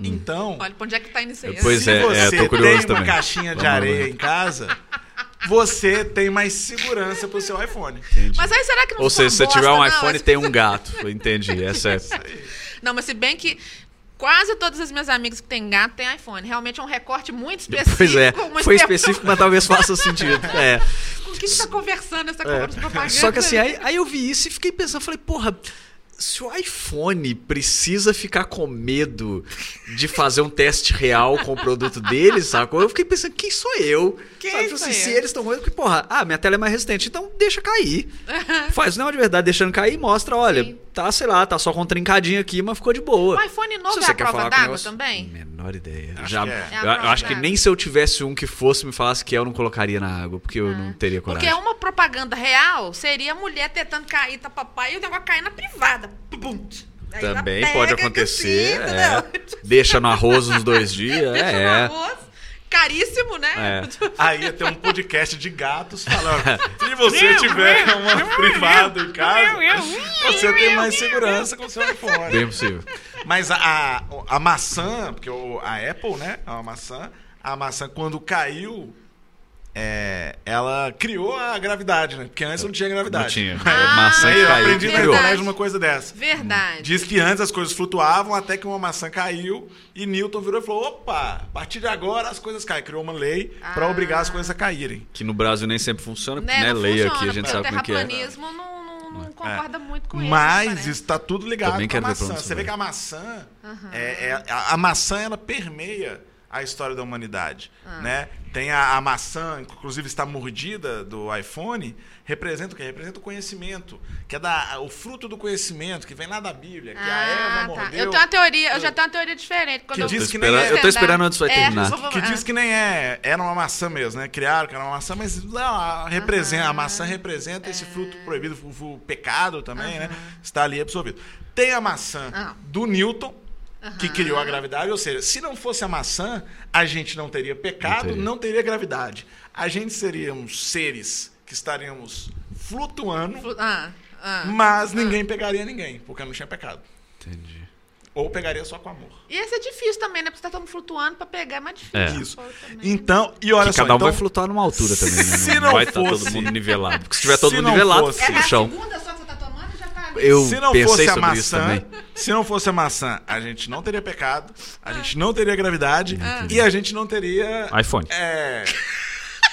Então, Olha, pra onde é que tá indo isso aí? Hum. Pois se é, você tô curioso tem uma também. caixinha de Vamos lá. areia em casa, você tem mais segurança pro seu iPhone. Entendi. Mas aí será que não Ou seja, se você tiver um não? iPhone, tem um gato. Entendi, essa é. Não, mas se bem que quase todas as minhas amigas que têm gato têm iPhone. Realmente é um recorte muito específico. Pois é, foi específico, mas talvez faça sentido. É. Com quem que tá conversando essa É. propaganda? Só que assim, aí, aí eu vi isso e fiquei pensando, falei, porra, se o iPhone precisa ficar com medo de fazer um teste real com o produto deles, sacou? Eu fiquei pensando, quem sou eu? Quem Sabe, assim, se eles estão com medo, porque, porra, ah, minha tela é mais resistente, então deixa cair. Faz o negócio de verdade, deixando cair e mostra, olha, Sim. Tá, sei lá, tá só com um trincadinho aqui, mas ficou de boa. O iPhone novo é a prova d'água também? Menor ideia. Acho Já, que é. É a eu, eu acho que nem se eu tivesse um que fosse me falasse que é, eu não colocaria na água, porque eu não teria coragem. Porque uma propaganda real seria a mulher tentando cair, tá papai, e o negócio cair na privada. Pum. Aí Também pode acontecer. é. Deixa no arroz uns dois dias. Deixa no é. arroz. Caríssimo, né? É. Aí ia ter um podcast de gatos falando: se você tiver uma privada em casa, você tem mais segurança com o seu iPhone. Bem possível. Mas a, a, maçã, porque a Apple, né? A maçã, a maçã quando caiu, é, ela criou a gravidade, né? Porque antes não tinha gravidade. Não tinha. Ah, maçã Aí eu caiu. aprendi na verdade. internet uma coisa dessa. Verdade. Diz que antes as coisas flutuavam até que uma maçã caiu e Newton virou e falou: opa, a partir de agora as coisas caem. Criou uma lei pra Ah. obrigar as coisas a caírem. Que no Brasil nem sempre funciona, porque, Né? né? Não Lei funciona, aqui, a gente sabe como o é que é. terraplanismo não, não, não concorda muito com. Mas parece. isso tá tudo ligado Também com a maçã. isso Você vê que a maçã, é, é- a, a maçã ela permeia a história da humanidade, Ah. né? Tem a, a maçã, inclusive está mordida do iPhone, representa o quê? Representa o conhecimento, que é da, o fruto do conhecimento, que vem lá da Bíblia, que a Eva Ah, tá. mordeu. Eu tenho uma teoria, eu já tenho uma teoria diferente. Quando Que eu diz que nem esperando- é- eu tô esperando isso vai É, terminar. vou- vou- Que ah. diz que nem é. Era uma maçã mesmo, né? Criaram que era uma maçã, mas não, a, representa, a maçã representa esse fruto proibido, o, o pecado também, né? Está ali absorvido. Tem a maçã Ah. do Newton, que Aham. criou a gravidade, ou seja, se não fosse a maçã, a gente não teria pecado, Não não teria. teria, gravidade. A gente seríamos seres que estaríamos flutuando, Ah, ah. mas ninguém pegaria ninguém, porque não tinha pecado. Entendi. Ou pegaria só com amor. E esse é difícil também, né? Porque você tá todo mundo flutuando pra pegar, é mais difícil. É. Isso. Então, e olha Que só, cada um então, vai flutuar numa altura também, né? se não vai estar fosse- todo mundo nivelado. Porque se tiver todo se mundo não nivelado, fosse- É no chão. segunda só Eu se não pensei fosse a isso maçã, também. se não fosse a maçã, a gente não teria pecado, a gente não teria gravidade Ah. e a gente não teria iPhone. é,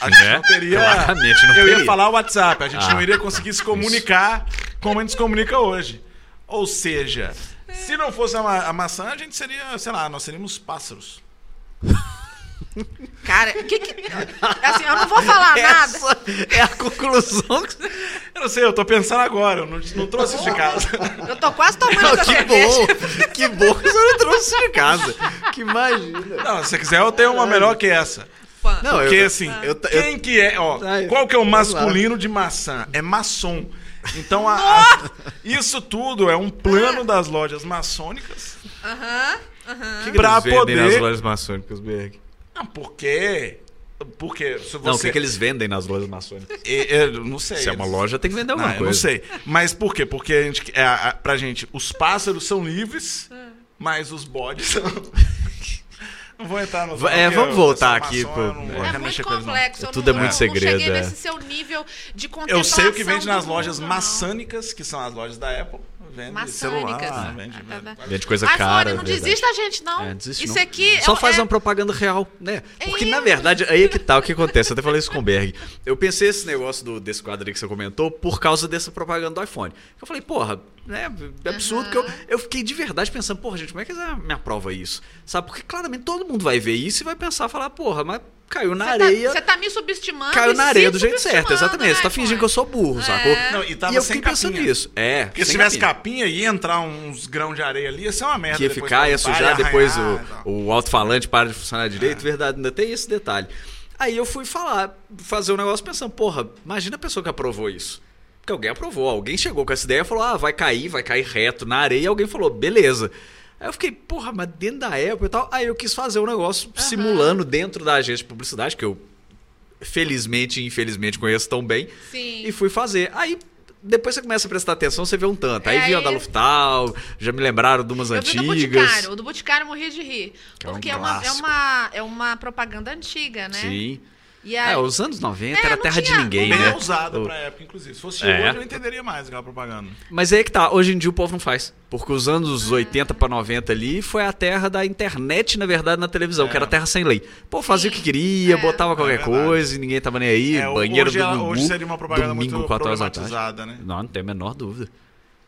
a gente Né? não teria Claramente não Eu ia falar o WhatsApp, a gente Ah. não iria conseguir se comunicar como a gente se comunica hoje. Ou seja, se não fosse a, ma- a maçã, a gente seria, sei lá, nós seríamos pássaros. Cara, que que... Assim, eu não vou falar nada. Essa é a conclusão. que- Eu não sei, eu tô pensando agora, eu não, não trouxe isso de casa. Eu tô quase tomando essa que cerveja. bom! Que bom que você não trouxe isso de casa. Que imagina. Não, se você quiser, eu tenho uma melhor que essa. Não, Porque eu- assim, eu- eu- quem que é, ó, qual que é o masculino de maçã? É maçom. Então, a- a- isso tudo é um plano das lojas maçônicas Aham, aham. que que pra poder- nas lojas maçônicas, Berg? Não, porque. Porque se você. Não, o que, que eles vendem nas lojas maçônicas? É, é, não sei. Se é uma loja, tem que vender Não, alguma eu coisa. não sei. Mas por quê? Porque a gente, é, a, pra gente, os pássaros são livres, mas os bodes são. Não vou entrar no. É, vamos eu- voltar eu aqui pro- eu não é. É muito não. complexo. eu Tudo não, é muito não- segredo, Não cheguei é. nesse seu nível de Eu contemplação sei o que vende nas lojas não. maçânicas, que são as lojas da Apple. Vende celular, Maçânicas. vende. Ah, tá, tá. Vende coisa iPhone, cara. não é verdade. desista, gente, não. É, desiste Isso não. aqui Só é, faz é- uma propaganda real, né? Porque, É. na verdade, aí é que tá o que acontece. Eu até falei isso com o Berg. Eu pensei esse negócio do, desse quadro aí que você comentou por causa dessa propaganda do iPhone. Eu falei, porra, né? É absurdo que eu, eu fiquei de verdade pensando, porra, gente, como é que eles me aprova isso? Sabe? Porque claramente todo mundo vai ver isso e vai pensar, falar, porra, mas caiu na Você tá- areia. Você tá, me subestimando. Caiu e na areia do jeito certo, exatamente. Você tá né, fingindo pô? que eu sou burro, É. sacou? Não, e tava eu sem fiquei pensando capinha. nisso. É. Porque se tivesse capinha. ia entrar uns grãos de areia ali, ia ser uma merda. que ia ficar, ia sujar, ia depois arranhar e tal. o, o alto-falante para de funcionar direito, verdade, ainda tem esse detalhe. Aí eu fui falar, fazer um negócio pensando, porra, imagina a pessoa que aprovou isso. Porque alguém aprovou, alguém chegou com essa ideia e falou, ah, vai cair, vai cair reto na areia, e alguém falou, beleza. Aí eu fiquei, porra, mas dentro da Apple e tal. Aí eu quis fazer um negócio simulando dentro da agência de publicidade, que eu felizmente e infelizmente conheço tão bem. Sim. E fui fazer. Aí depois você começa a prestar atenção, você vê um tanto. Aí É, vi a aí- da Luftal, já me lembraram de umas Eu vi do antigas. Boticário. O do Boticário eu morri de rir. Que é um porque é, uma, é, uma, é uma propaganda antiga, né? Sim. E aí, É, os anos 90 É, era não terra tinha- de ninguém, Bem né? usada O- pra época, inclusive. Se fosse É. hoje, eu entenderia mais aquela propaganda. Mas aí que tá, hoje em dia o povo não faz. Porque os anos 80 pra 90 ali foi a terra da internet, na verdade, na televisão, É. que era terra sem lei. Pô, fazia Sim. o que queria, É. botava qualquer É coisa e ninguém tava nem aí. É, banheiro hoje, do Gugu, hoje seria uma propaganda domingo, muito 4 horas da tarde. problematizada, né? Não, não tem a menor dúvida.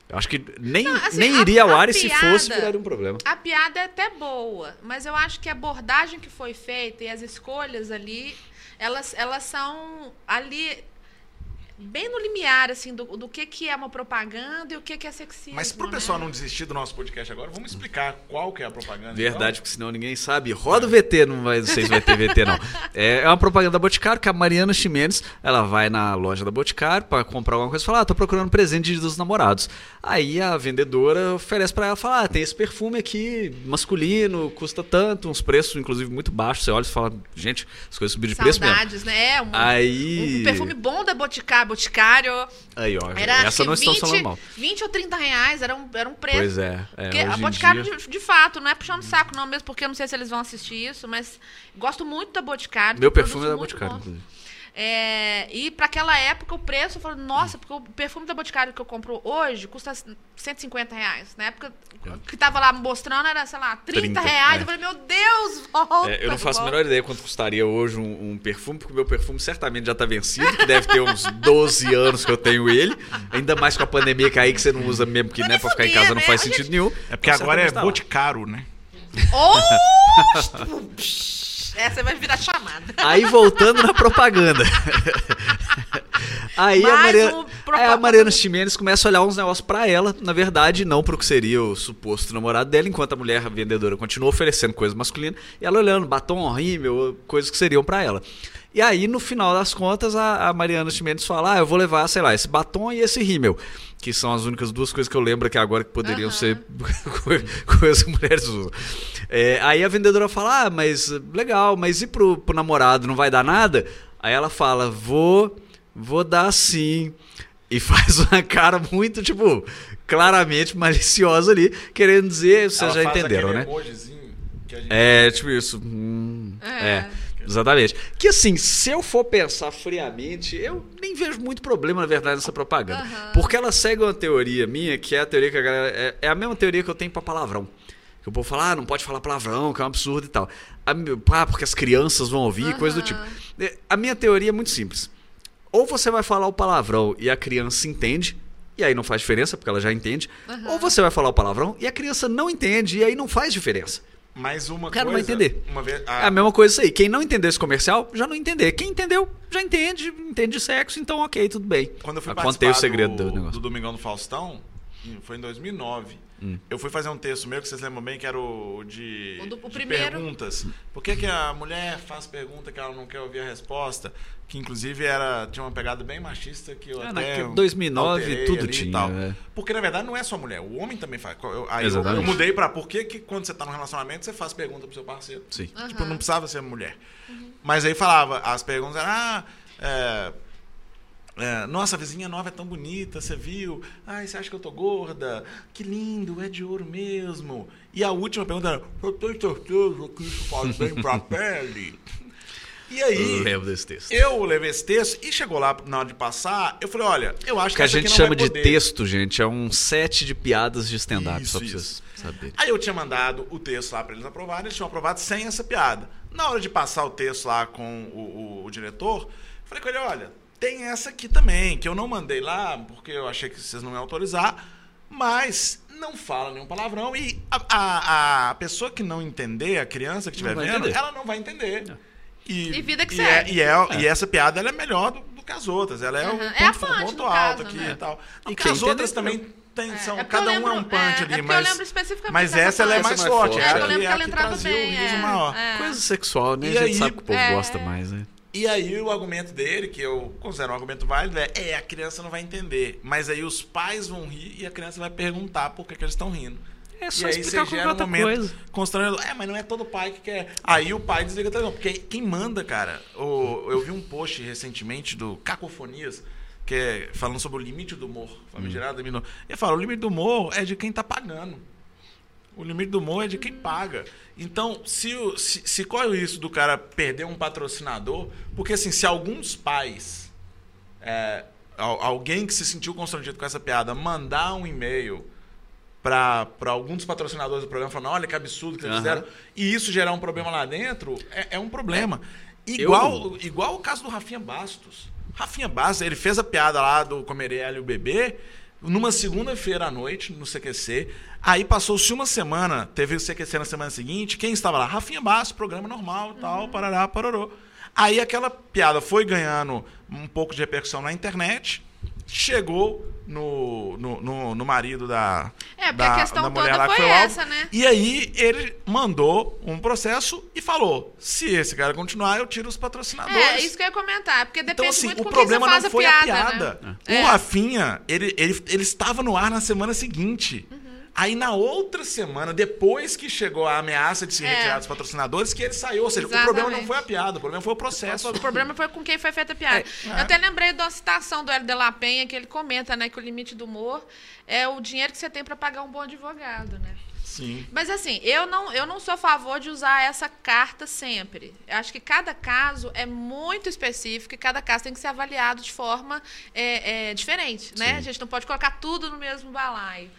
Eu acho que nem, Não, assim, nem a- iria ao a ar e se fosse, viraria um problema. A piada é até boa, mas eu acho que a abordagem que foi feita e as escolhas ali, elas, elas são ali bem no limiar, assim, do, do que, que é uma propaganda e o que, que é sexismo. Mas pro né? pessoal não desistir do nosso podcast agora, vamos explicar qual que é a propaganda. Verdade, porque senão ninguém sabe. Roda o VT, não vai, não sei se vai ter VT, não. É, é uma propaganda da Boticário, que a Mariana Ximenes, ela vai na loja da Boticário pra comprar alguma coisa e fala, ah, tô procurando presente dos namorados. Aí a vendedora oferece pra ela, fala, ah, tem esse perfume aqui, masculino, custa tanto, uns preços, inclusive, muito baixos. Você olha e fala, gente, as coisas subiram de preço mesmo. Saudades, né? É, um, Aí... um perfume bom da Boticário, Boticário. Aí, ó, Era essa não estamos 20, falando mal. 20 ou 30 reais, era um, era um preço. Pois é. é Porque a Boticário, dia- de, de fato, não é puxando saco não mesmo, porque eu não sei se eles vão assistir isso, mas gosto muito da Boticário. Meu perfume é da Boticário, inclusive. É, e para aquela época o preço, eu falei, nossa, porque o perfume da Boticário que eu compro hoje custa 150 reais. Na época que tava lá mostrando era, sei lá, 30, 30, reais. é. Eu falei, meu Deus, volta. É, eu não faço a menor ideia quanto custaria hoje um, um perfume, porque o meu perfume certamente já tá vencido, que deve ter uns 12 anos que eu tenho ele. Ainda mais com a pandemia que aí que você não usa mesmo, que né, nem pra ficar em casa não né? faz sentido gente- nenhum. É porque Então, agora é tá boticário, né? Oh! Essa vai virar chamada. Aí voltando na propaganda. Aí a, Mariana, um a. Mariana Ximenes começa a olhar uns negócios pra ela, na verdade, não pro que seria o suposto namorado dela, enquanto a mulher a vendedora continua oferecendo coisa masculina, e ela olhando batom, rímel, coisas que seriam pra ela. E aí, no final das contas, a, a Mariana Ximenes fala: Ah, eu vou levar, sei lá, esse batom e esse rímel. Que são as únicas duas coisas que eu lembro aqui agora que poderiam Aham. ser coisas que mulheres usam. É, aí a vendedora fala: Ah, mas legal, mas e pro, pro namorado não vai dar nada? Aí ela fala: Vou, vou dar sim. E faz uma cara muito, tipo, claramente maliciosa ali, querendo dizer, vocês Ela já faz entenderam, né? que a gente- É, tipo isso. Hum, É. é. Exatamente. Que assim, se eu for pensar friamente, eu nem vejo muito problema, na verdade, nessa propaganda. Aham. Porque ela segue uma teoria minha, que é a teoria que a galera. É, é a mesma teoria que eu tenho pra palavrão. Que o povo fala, ah, não pode falar palavrão, que é um absurdo e tal. Ah, porque as crianças vão ouvir, coisa do tipo. A minha teoria é muito simples. Ou você vai falar o palavrão e a criança entende, e aí não faz diferença, porque ela já entende. Ou você vai falar o palavrão e a criança não entende, e aí não faz diferença. Mas uma O cara não vai coisa... entender. Vez, É a mesma coisa isso aí. Quem não entender esse comercial, já não entender. Quem entendeu, já entende, entende de sexo, então ok, tudo bem. Quando eu fui Ah, Contei participar o segredo do, do, do Domingão do Faustão, em- foi em 2009. Hum. Eu fui fazer um texto meu que vocês lembram bem, que era o de, O do- o de primeiro. perguntas. Por que, que a mulher faz pergunta que ela não quer ouvir a resposta? Que inclusive era, tinha uma pegada bem machista que eu É, até. naquele 2009 alterei tudo tinha, tal. é. Porque na verdade não é só mulher, o homem também faz. Eu- aí eu, eu mudei pra por que, que quando você tá num relacionamento você faz pergunta pro seu parceiro? Sim. Tipo, não precisava ser mulher. Mas aí falava, as perguntas eram, ah, é, é, nossa, a vizinha nova é tão bonita, você viu? Ai, você acha que eu tô gorda? Que lindo, é de ouro mesmo. E a última pergunta era, eu tenho certeza que isso faz bem pra pele. E aí, Lembro desse texto. eu levei esse texto e chegou lá na hora de passar, eu falei, olha, eu acho O que a gente chama de texto, gente, é um set de piadas de stand-up, só pra vocês saberem. Aí eu tinha mandado o texto lá para eles aprovarem, eles tinham aprovado sem essa piada. Na hora de passar o texto lá com o, o- o diretor, falei com ele, olha, tem essa aqui também, que eu não mandei lá, porque eu achei que vocês não iam autorizar, mas não fala nenhum palavrão e a, a, a pessoa que não entender, a criança que Não estiver vai vendo, entender. ela não vai entender. E, E vida que e segue. É, e, é- e essa piada ela é melhor do, do que as outras. Ela é Uhum. o É a ponto, punch, ponto no alto caso, aqui né? e tal. E Porque quem as outras também tem, É, são, é cada um é lembro- um punch é, ali, é mas, lembro especificamente mas essa ela é mais é forte. forte, É, é. a Eu que- lembro que é ela que entrava bem, é, é. Coisa sexual, né? E a gente sabe que o povo é, gosta é. mais, né? E aí o argumento dele, que eu considero um argumento válido, é, é, a criança não vai entender. Mas aí os pais vão rir e a criança vai perguntar por que, que eles estão rindo. É e só aí explicar você um outra momento coisa. constrangedor. É, mas não é todo pai que quer. Aí o pai desliga a televisão. Porque quem manda, cara, o, eu vi um post recentemente do Cacofonias, que é falando sobre o limite do humor. Famigerado humor. Ele fala, o limite do humor é de quem tá pagando. O limite do humor é de quem paga. Então, se, se, se corre o risco do cara perder um patrocinador, porque assim, se alguns pais, é, al- alguém que se sentiu constrangido com essa piada, mandar um e-mail para alguns patrocinadores do programa falando, olha que absurdo que vocês Aham. fizeram, e isso gerar um problema lá dentro, é, é um problema. Igual, igual o caso do Rafinha Bastos. Rafinha Bastos, ele fez a piada lá do Comerei Ela e o Bebê numa segunda-feira à noite, no CQC. Aí passou-se uma semana, teve o CQC na semana seguinte. Quem estava lá? Rafinha Bastos, programa normal tal, parará, pararô. Aí aquela piada foi ganhando um pouco de repercussão na internet, chegou no, no, no, no marido da, É, porque da, a questão toda lá foi alvo. essa, né? E aí ele mandou um processo e falou: se esse cara continuar, eu tiro os patrocinadores. É, isso que eu ia comentar, porque depende Então, assim, muito o com problema não foi a piada. piada. Né? O É. Rafinha, ele, ele, ele estava no ar na semana seguinte. Uhum. Aí na outra semana, depois que chegou a ameaça de se É. retirar dos patrocinadores, que ele saiu. Ou seja, o Exatamente. problema não foi a piada, o problema foi o processo. O problema foi com quem foi feita a piada. É. Eu até lembrei de uma citação do Hélio de la Penha, que ele comenta, né, que o limite do humor é o dinheiro que você tem para pagar um bom advogado, né? Sim. Mas assim, eu não, eu não sou a favor de usar essa carta sempre. Eu acho que cada caso é muito específico e cada caso tem que ser avaliado de forma é, é, diferente, né? Sim. A gente não pode colocar tudo no mesmo balaio.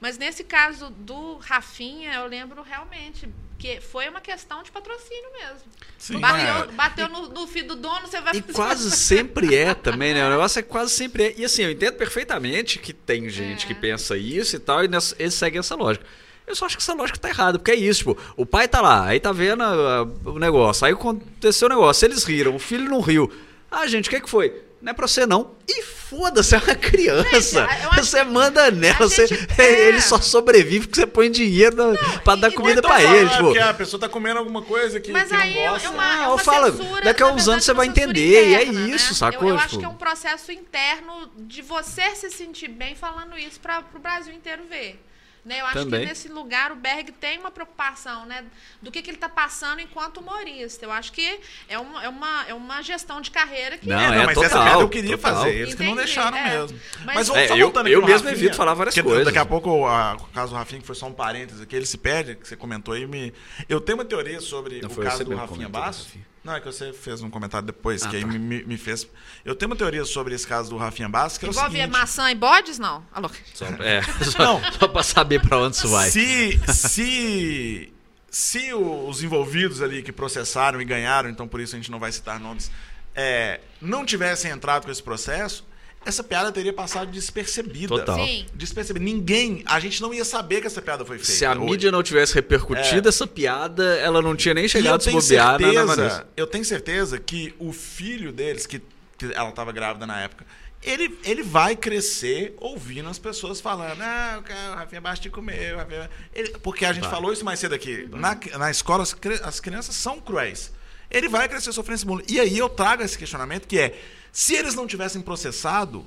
Mas nesse caso do Rafinha, eu lembro realmente que foi uma questão de patrocínio mesmo. Sim. bateu É. bateu no, no filho do dono, você vai E quase sempre é também, né? O negócio é que quase sempre é. E assim, eu entendo perfeitamente que tem gente É. que pensa isso e tal, e nessa- eles seguem essa lógica. Eu só acho que essa lógica tá errada, porque é isso, tipo, o pai tá lá, aí tá vendo a- a- o negócio, aí aconteceu o negócio, eles riram, o filho não riu. Ah, gente, o que que foi? Não é pra você não. E foda-se, é uma criança. Gente, acho você que manda nela, você, gente- é. ele só sobrevive porque você põe dinheiro na, pra dar e- comida Então pra ele, ah, tipo. porque a pessoa tá comendo alguma coisa que, Mas que aí não é gosta. uma, é eu uma falo, censura, daqui a uns verdade, anos você uma vai entender, e é interna, isso, né? sacou? Eu, eu acho Tipo- que é um processo interno de você se sentir bem falando isso para o Brasil inteiro ver. Né? Eu acho Também. que nesse lugar o Berg tem uma preocupação né, do que, que ele está passando enquanto humorista. Eu acho que é uma, é uma, é uma gestão de carreira que Não, É, é não, mas essa total, piada eu queria total. fazer, eles que não Entendi, deixaram é. mesmo. Mas- Mas, É, só eu- voltando eu mesmo Rafinha, evito falar várias que coisas. Daqui a pouco, a- o caso do Rafinha, que foi só um parênteses aqui, ele se perde, que você comentou aí, me... eu tenho uma teoria sobre Não, o caso do Rafinha. Rafinha. Não, é que você fez um comentário depois, Ah, que aí tá. me, me- me fez... Eu tenho uma teoria sobre esse caso do Rafinha Basso, que é envolve seguinte... maçã e bodes, não? Alô? Só, é, só, só pra saber pra onde isso vai. Se, se, se os envolvidos ali que processaram e ganharam, então por isso a gente não vai citar nomes, é, não tivessem entrado com esse processo, essa piada teria passado despercebida. Total. Sim. Despercebida. Ninguém, a gente não ia saber que essa piada foi feita. Se a hoje. mídia não tivesse repercutido É. essa piada, ela não tinha nem chegado a se bobear na na certeza, eu tenho certeza que o filho deles, que, que ela estava grávida na época, ele, ele vai crescer ouvindo as pessoas falando, ah, o Rafinha Bastos te comeu, o Rafinha... Ele- porque a gente Vai. falou isso mais cedo aqui. Na, na escola, as, as crianças são cruéis. Ele vai crescer sofrendo esse bullying. E aí eu trago esse questionamento que é, se eles não tivessem processado,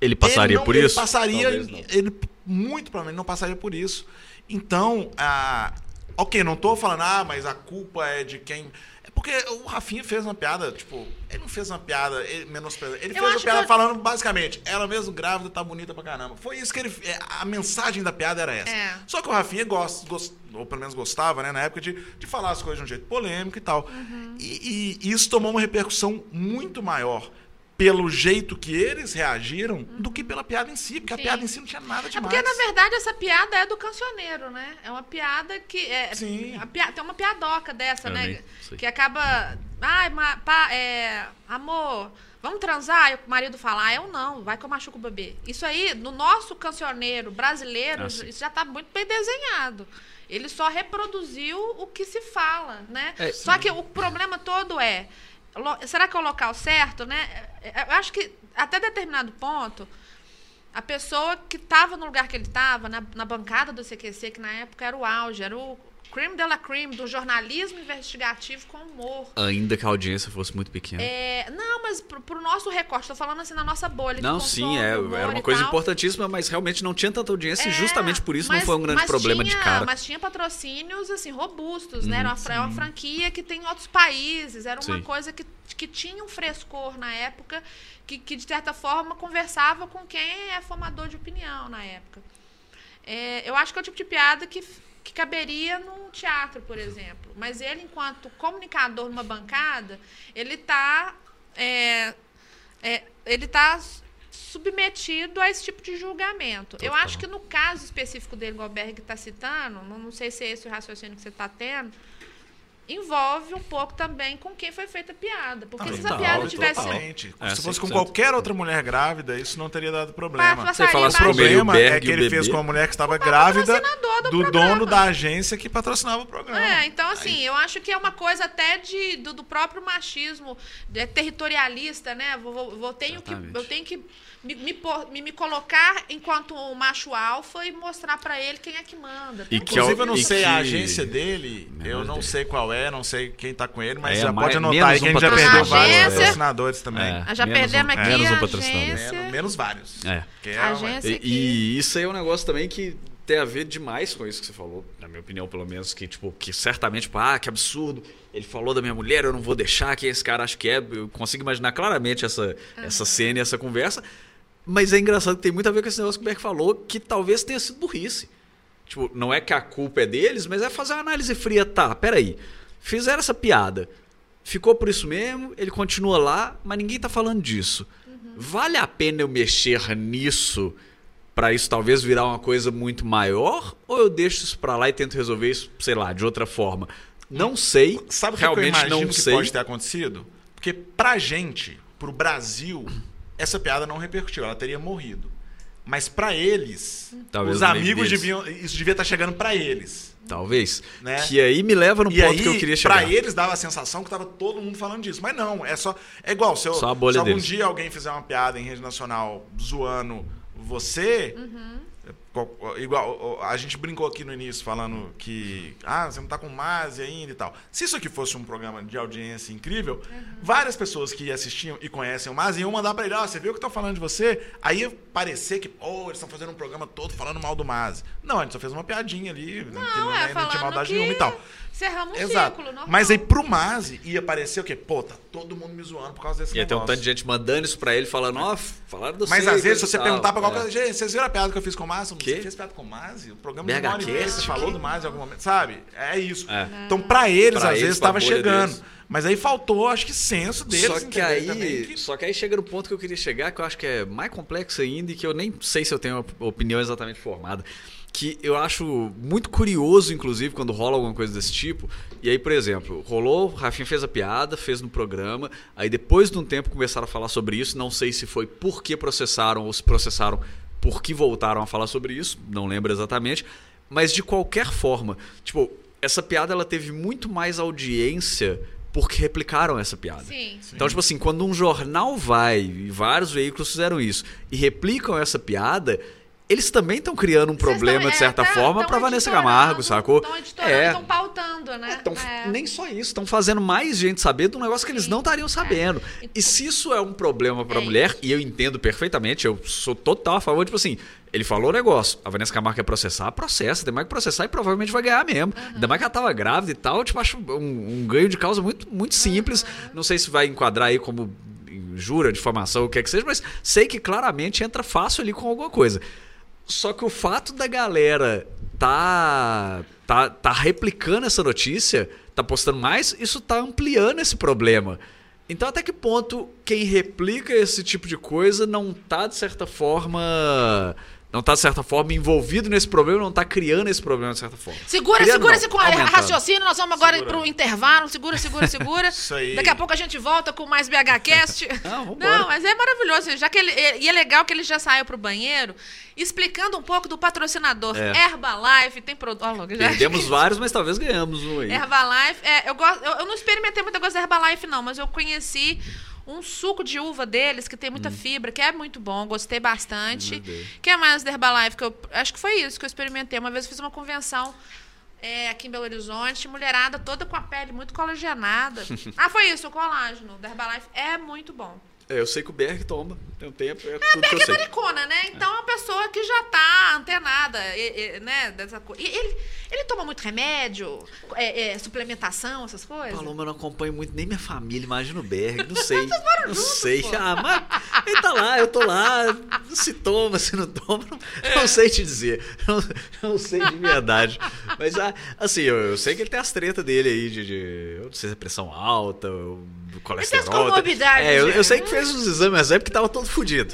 Ele passaria ele não- por ele isso? Passaria, ele muito provavelmente não passaria por isso. Então, ah, ok, não tô falando, ah, mas a culpa é de quem. É porque o Rafinha fez uma piada, tipo, ele não fez uma piada ele, menosprezando. Ele Eu fez uma piada eu- falando basicamente, ela mesmo grávida tá bonita pra caramba. Foi isso que ele. é, A mensagem da piada era essa. É. Só que o Rafinha gosta, gost- ou pelo menos gostava, né, na época, de, de falar as coisas de um jeito polêmico e tal. Uhum. E, e isso tomou uma repercussão muito maior pelo jeito que eles reagiram do que pela piada em si, porque a Sim. piada em si não tinha nada É demais. porque, na verdade, essa piada é do cancioneiro, né? É uma piada que. É, Sim. a tem uma piadoca dessa, Eu né? Que acaba. Ai, ma, pá, é, amor, vamos transar? E o marido fala, ah, eu não, vai que eu machuco o bebê. Isso aí, no nosso cancioneiro brasileiro, Ah, isso já tá muito bem desenhado. Ele só reproduziu o que se fala, né? É, só que o problema todo é. Será que é o local certo, né? É, Eu acho que até determinado ponto, a pessoa que estava no lugar que ele estava, na, na bancada do CQC, que na época era o auge, era o creme de la creme do jornalismo investigativo com humor. Ainda que a audiência fosse muito pequena. É, não, mas pro, pro nosso recorte, tô falando assim na nossa bolha. Não, consome sim, é, era uma e coisa tal. importantíssima, mas realmente não tinha tanta audiência e É, justamente por isso mas- não foi um grande problema tinha- de cara. Mas tinha patrocínios, assim, robustos, né? Uhum, Era uma, é uma franquia que tem em outros países. Era uma Sim. coisa que, que tinha um frescor na época, que, que, de certa forma, conversava com quem é formador de opinião na época. É, eu acho que é o tipo de piada que, que caberia num teatro, por exemplo. Mas ele, enquanto comunicador numa bancada, ele está ele tá submetido a esse tipo de julgamento. Eu Total. acho que no caso específico dele, igual o Berg está citando, não, não sei se é esse o raciocínio que você está tendo, envolve um pouco também com quem foi feita a piada. Porque se essa piada tivesse sido Totalmente. É, Se fosse com 100%. qualquer outra mulher grávida, isso não teria dado problema. passaria falasse O problema é que ele bebê. fez com uma mulher que estava O grávida patrocinador do do dono da agência que patrocinava o programa. É, então assim, eu acho que é uma coisa até de, do, do próprio machismo é, territorialista, né? Vou, vou- vou- tenho que, eu tenho que me, me, me- me colocar enquanto um macho alfa e mostrar pra ele quem é que manda. E que Inclusive, é eu não sei que- a agência dele, Menor eu não ideia. sei qual é, não sei quem tá com ele, mas É, já mais- pode anotar aí que um a gente já perdeu vários Agência- patrocinadores também. É. Ah, já perdemos um- aqui menos um a patrocinador. agência. Menos, menos vários. É. Que é A uma- agência- E, e isso aí é um negócio também que tem a ver demais com isso que você falou, na minha opinião, pelo menos, que, tipo, que certamente, tipo, ah, que absurdo, ele falou da minha mulher, eu não vou deixar, quem esse cara acha que é. Eu consigo imaginar claramente essa, essa cena e essa conversa. Mas é engraçado que tem muito a ver com esse negócio que o Beck falou, que talvez tenha sido burrice. Tipo, não é que a culpa é deles, mas é fazer uma análise fria. Tá, peraí. Fizeram essa piada. Ficou por isso mesmo, ele continua lá, mas ninguém tá falando disso. Vale a pena eu mexer nisso para isso talvez virar uma coisa muito maior? Ou eu deixo isso pra lá e tento resolver isso, sei lá, de outra forma? Não sei. Sabe o que eu imagino não que sei. pode ter acontecido? Porque pra gente, pro Brasil, essa piada não repercutiu, ela teria morrido. Mas pra eles, Talvez os amigos deviam. Isso devia estar chegando pra eles. Talvez. Né? Que aí me leva no e ponto aí, que eu queria chegar. pra eles dava a sensação que tava todo mundo falando disso. Mas não, é só. É igual, se, eu, Só a bolha se algum deles. dia alguém fizer uma piada em rede nacional zoando você. co- Igual, a gente brincou aqui no início falando que ah, você não tá com Mase ainda e tal. Se isso aqui fosse um programa de audiência incrível, várias pessoas que assistiam e conhecem o Mase iam mandar pra ele, ó, você viu que estão falando de você? Aí ia parecer que, oh, eles estão fazendo um programa todo falando mal do Mase. Não, a gente só fez uma piadinha ali, que Não, não, é, é, não tinha maldade que nenhuma e tal. Cerramos um Exato. ciclo, normal. Mas aí pro Mazi ia parecer o quê? Pô, tá todo mundo me zoando por causa desse Ia ter um negócio. tanto de gente mandando isso pra ele, falando, ó, falaram do Mas sei, às vezes, se você e perguntar tal. pra qualquer É. coisa, gente, vocês viram a piada que eu fiz com o Mazi? Você fez piada com o Mazi? O programa BH de uma hora e meia, você falou do Mazi em algum momento, sabe? É isso. É. Então, pra eles, Pra às eles, vezes, tava chegando. deles. Mas aí faltou, acho que, senso deles. Só que, aí, também que- só que aí chega no ponto que eu queria chegar, que eu acho que é mais complexo ainda e que eu nem sei se eu tenho uma opinião exatamente formada. Que eu acho muito curioso, inclusive, quando rola alguma coisa desse tipo. E aí, por exemplo, rolou, o Rafinha fez a piada, fez no programa. Aí depois de um tempo começaram a falar sobre isso. Não sei se foi por que processaram ou se processaram por que voltaram a falar sobre isso. Não lembro exatamente. Mas de qualquer forma, tipo, essa piada ela teve muito mais audiência porque replicaram essa piada. Sim. Então, tipo assim, quando um jornal vai, e vários veículos fizeram isso, e replicam essa piada, eles também estão criando um problema, de tão- certa é, forma, pra Vanessa Camargo, sacou? Estão editorando, É. estão pautando, né? Tão- É. Nem só isso, estão fazendo mais gente saber de um negócio que eles Sim, não estariam sabendo. é. E se isso é um problema pra É mulher, isso. e eu entendo perfeitamente, eu sou total a favor, tipo assim, ele falou o negócio, a Vanessa Camargo quer processar, processa, tem mais que processar e provavelmente vai ganhar mesmo. Ainda mais que ela tava grávida e tal, tipo, acho um, um ganho de causa muito, muito simples. Não sei se vai enquadrar aí como jura, difamação, o que é que seja, mas sei que claramente entra fácil ali com alguma coisa. Só que o fato da galera tá, tá, tá replicando essa notícia, tá postando mais, isso tá ampliando esse problema. Então, até que ponto quem replica esse tipo de coisa não tá, de certa forma. Não tá, de certa forma, envolvido nesse problema, não tá criando esse problema, de certa forma. Segura, Criando segura não, esse co- aumentando. raciocínio. Nós vamos agora Segura. pro intervalo. Segura, segura, segura. Isso aí. Daqui a pouco a gente volta com mais BHCast. Não, vambora. Não, mas é maravilhoso. Já que ele, e é legal que ele já saiu pro banheiro explicando um pouco do patrocinador. É. Herbalife tem produto. Ó, logo, já- Perdemos vários, mas talvez ganhamos um aí. Herbalife, é, eu, gosto, eu, eu não experimentei muita coisa da Herbalife, não, mas eu conheci um suco de uva deles que tem muita fibra, que é muito bom, gostei bastante. Que é mais da Herbalife? Que eu, acho que foi isso que eu experimentei. Uma vez eu fiz uma convenção é, aqui em Belo Horizonte, mulherada toda com a pele muito colagenada. ah, foi isso, o colágeno da Herbalife é muito bom. É, eu sei que o Berg toma, tem um tempo, é A tudo que eu Berg é maricona, né? Então é uma pessoa que já tá antenada, e- e, né, dessa coisa. E ele, ele toma muito remédio, é, é, suplementação, essas coisas? Paloma, eu não acompanho muito nem minha família, imagina o Berg, não sei. não juntos, sei. pô. Ah, mas ele tá lá, eu tô lá, se toma, se não toma, não, não sei te dizer. Não, não sei de verdade. Mas, ah, assim, eu, eu sei que ele tem as tretas dele aí de, de eu não sei se é pressão alta, ou colesterol. comorbidades, É, eu, eu sei que fez os exames nessa época que tava todo fudido.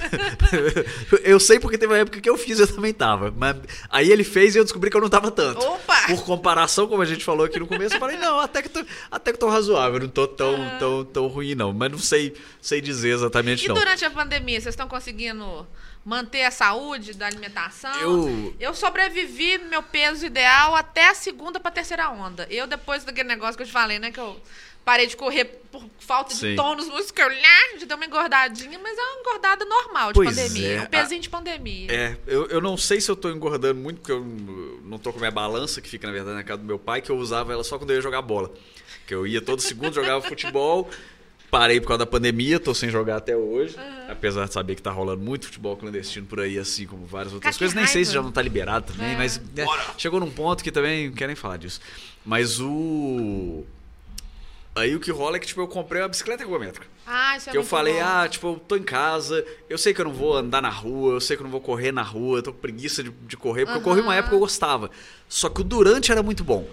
eu sei porque teve uma época que eu fiz e eu também tava. Mas aí ele fez e eu descobri que eu não tava tanto. Opa! Por comparação, como a gente falou aqui no começo, eu falei, não, até que tô, até que tô razoável, não tô tão, Ah. tão, tão ruim, não. Mas não sei, sei dizer exatamente, E não. durante a pandemia, vocês estão conseguindo manter a saúde da alimentação? Eu- Eu sobrevivi no meu peso ideal até a segunda pra terceira onda. Eu, depois daquele negócio que eu te falei, né, que eu parei de correr por falta de Sim. tônus muscular, já deu uma engordadinha, mas é uma engordada normal de Pois pandemia. é, um pezinho de pandemia. É, eu, eu não sei se eu tô engordando muito, porque eu não tô com minha balança, que fica, na verdade, na casa do meu pai, que eu usava ela só quando eu ia jogar bola. Que eu ia todo segundo, jogava futebol, parei por causa da pandemia, tô sem jogar até hoje. Apesar de saber que tá rolando muito futebol clandestino por aí, assim como várias outras coisas. Nem sei se já não tá liberado também, É. mas é, chegou num ponto que também não quero nem falar disso. Mas o. Aí o que rola é que, tipo, eu comprei uma bicicleta ergométrica. Ah, isso é Que eu muito falei, bom. ah, tipo, eu tô em casa, eu sei que eu não vou andar na rua, eu sei que eu não vou correr na rua, eu tô com preguiça de, de correr, porque eu corri uma época que eu gostava. Só que o durante era muito bom.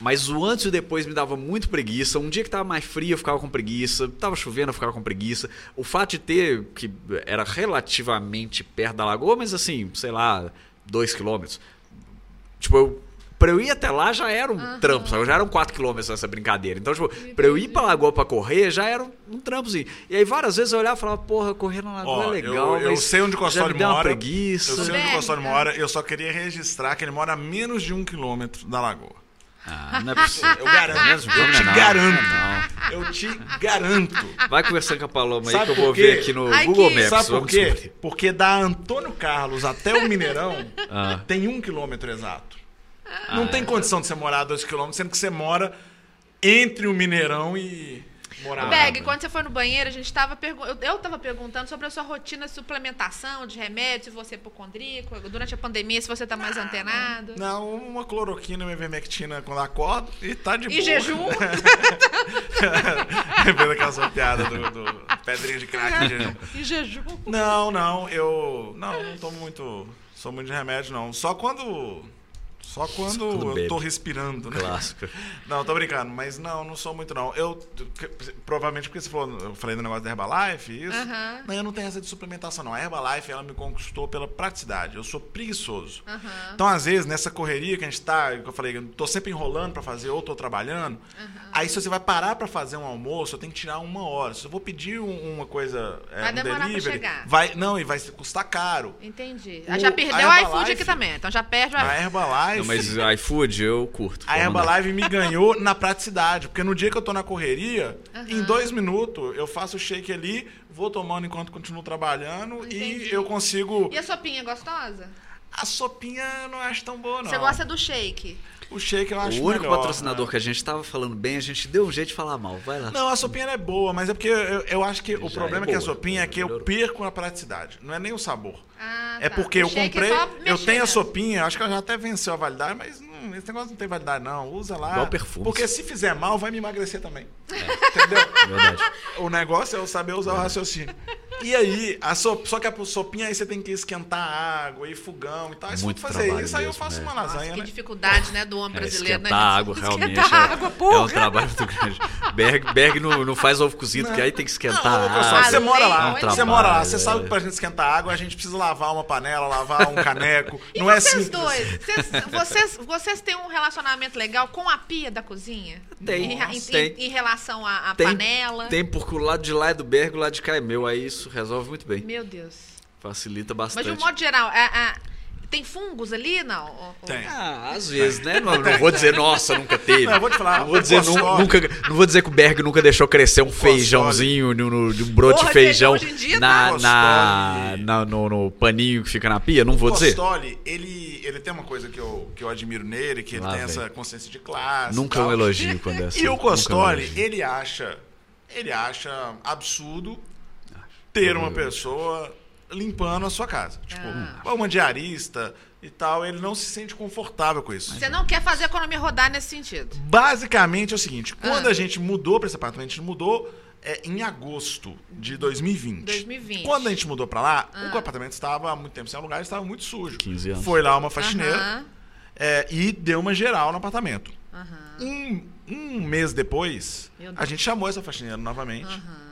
Mas o antes e o depois me dava muito preguiça. Um dia que tava mais frio, eu ficava com preguiça. Tava chovendo, eu ficava com preguiça. O fato de ter, que era relativamente perto da lagoa, mas assim, sei lá, dois quilômetros. Tipo, eu, pra eu ir até lá já era um trampo, sabe? Já eram 4 quilômetros essa brincadeira. Então, tipo, pra eu ir pra lagoa pra correr já era um, um trampozinho. E aí várias vezes eu olhava e falava, porra, correr na lagoa Ó, é legal. eu, eu mas sei onde o me deu uma mora. preguiça. Eu sei onde o Costoli tá? mora. Eu só queria registrar que ele mora a menos de um quilômetro da lagoa. Ah, não é possível. Eu garanto. Mesmo? Eu te não, garanto. não. Eu te garanto. Vai conversando com a Paloma aí Sabe que eu vou quê? ver aqui no Ai, Google Maps. Sabe por quê? Porque da Antônio Carlos até o Mineirão Ah. tem um quilômetro exato. Não tem condição de você morar a dois quilômetros, sendo que você mora entre o Mineirão e morar. Beg, quando você foi no banheiro, a gente tava pergu- eu, eu tava perguntando sobre a sua rotina de suplementação, de remédio, se você é hipocondríaco, durante a pandemia, se você tá mais antenado. Não, uma cloroquina, uma ivermectina quando acordo e tá de E boa. jejum? Lembrei daquela sua piada do, do pedrinho de crack em jejum. E jejum. Não, não, eu. Não, não tomo muito. Sou muito de remédio, não. Só quando. Só quando, quando eu tô respirando, né? Clássico. Não, tô brincando, mas não, não sou muito, não. Eu. Provavelmente porque você falou, eu falei do negócio da Herbalife, isso. Não, eu não tenho essa de suplementação, não. A Herbalife, ela me conquistou pela praticidade. Eu sou preguiçoso. Então, às vezes, nessa correria que a gente tá, que eu falei, eu tô sempre enrolando pra fazer ou tô trabalhando. Aí, se você vai parar pra fazer um almoço, eu tenho que tirar uma hora. Se eu vou pedir um- uma coisa, é, Vai um demorar pra delivery, chegar. vai, não, e vai custar caro. Entendi. O- já a perdeu o iFood Herbalife- aqui também, então já perde o A iFood. Herbalife, Não, mas iFood eu curto. a. Herbalife me ganhou na praticidade. Porque no dia que eu tô na correria, em dois minutos, eu faço o shake ali, vou tomando enquanto continuo trabalhando Entendi. e eu consigo... E a sopinha é gostosa? A sopinha eu não acho tão boa, não. Você gosta do shake? O shake eu acho O único melhor, patrocinador né? que a gente tava falando bem, a gente deu um jeito de falar mal. Vai lá. Não, a sopinha é boa, mas é porque eu, eu acho que o Já problema é é que a boa, sopinha é que eu perco a praticidade. Não é nem o sabor. Ah, é tá. porque O eu é comprei, só eu tenho a mesmo. sopinha, acho que ela já até venceu a validade, mas hum, esse negócio não tem validade não. Usa lá. Igual perfume. Porque se fizer mal, vai me emagrecer também. É. Entendeu? Verdade. O negócio é eu saber usar o raciocínio. E aí, a sop... só que a sopinha aí você tem que esquentar água e fogão e tal. Aí se Muito for fazer trabalho isso, aí eu mesmo, faço né? uma Nossa, lasanha, que né? dificuldade, né, do homem É, brasileiro, né? esquentar a água, Esquentar realmente. a é- água, é, porra. um trabalho muito grande. Berg, Berg não, não faz ovo cozido, porque aí tem que esquentar Não, a pessoal, água. você mora lá, É um você trabalho, mora lá, você é. sabe que pra gente esquentar água, a gente precisa lavar uma panela, lavar um caneco. E não é vocês simples. dois? Vocês, vocês, vocês têm um relacionamento legal com a pia da cozinha? Tem, Em, nossa, em- tem. em relação à, à Tem, panela? tem, porque o lado de lá é do Berg, o lado de cá é meu. Aí isso resolve muito bem. Meu Deus. Facilita Mas bastante. de um modo geral, é- é- tem fungos ali? Não? Tem. Ah, às vezes, né? Não, não vou dizer, nossa, nunca teve. Não, eu vou te falar, Não vou o dizer, nunca, não vou dizer que o Berg nunca deixou crescer um feijãozinho no, um broto Porra, de feijão hoje em dia na, tá. na, na- no, no paninho que fica na pia. Não vou o dizer. Costoli, ele, ele tem uma coisa que eu, que eu admiro nele, que ele Lá tem vem. essa consciência de classe. Nunca e um elogio quando é assim. E o Costoli, ele acha, ele acha absurdo ter uma pessoa limpando a sua casa. Tipo, Ah. uma diarista e tal, ele não se sente confortável com isso. Você não quer fazer a economia rodar nesse sentido? Basicamente é o seguinte, quando Ah. a gente mudou para esse apartamento, a gente mudou é, em agosto de 2020. 2020. Quando a gente mudou para lá, Ah. o apartamento estava há muito tempo sem alugar, estava muito sujo. 15 anos. Foi lá uma faxineira Aham, é, e deu uma geral no apartamento. aham, Um, um mês depois, a gente chamou essa faxineira novamente aham.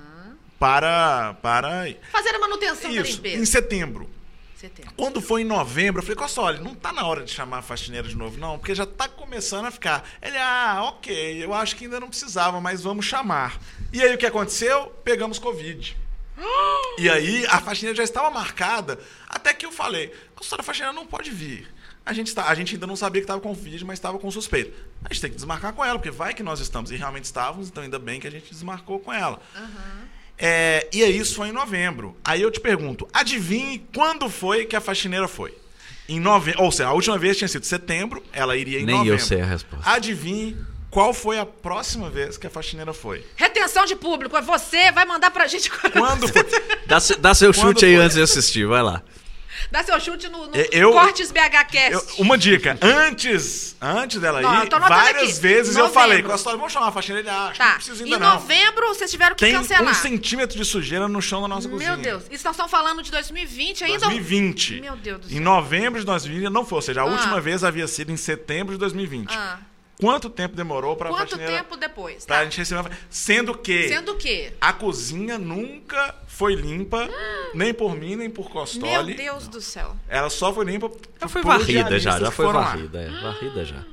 Para, para Fazer a manutenção da isso, em limpeza. setembro. Setembro. Quando foi em novembro, eu falei, Costoli, não tá na hora de chamar a faxineira de novo, não, porque já tá começando a ficar. Ele, ah, ok, eu acho que ainda não precisava, mas vamos chamar. E aí o que aconteceu? Pegamos Covid. E aí a faxineira já estava marcada, até que eu falei, Costoli, a faxineira não pode vir. A gente, está, a gente ainda não sabia que estava com Covid, mas estava com suspeito. A gente tem que desmarcar com ela, porque vai que nós estamos. E realmente estávamos, então ainda bem que a gente desmarcou com ela. É, e aí isso foi em novembro. Aí eu te pergunto, adivinhe quando foi que a faxineira foi? Em novembro, ou seja, a última vez tinha sido setembro, ela iria em Nem novembro. eu sei a resposta. Adivinhe qual foi a próxima vez que a faxineira foi? Retenção de público, é você, vai mandar pra gente. Quando foi? Dá, dá seu Quando chute aí foi? antes de assistir, vai lá. Dá seu chute no, no Eu- Cortes BH Cast. Eu- uma dica, antes, antes dela Não, ir, eu várias aqui. vezes eu Novembro. falei, Costório, vamos chamar a faxineira? Ele acha, Tá. não precisa Em ainda não. novembro, vocês tiveram que Tem cancelar. um centímetro de sujeira no chão da nossa cozinha. Meu Deus. Isso nós estamos falando de 2020 ainda? 2020. Meu Deus do Em céu. novembro de 2020 não foi, ou seja, a Ah. última vez havia sido em setembro de 2020. Ah, Quanto tempo demorou para a quanto tempo depois? pra Tá. gente receber? Sendo que Sendo o quê? a cozinha nunca foi limpa, nem por mim, nem por Meu Costoli. Deus do céu. Ela só foi limpa Já foi por varrida, já. Já foi varrida, é. Varrida já.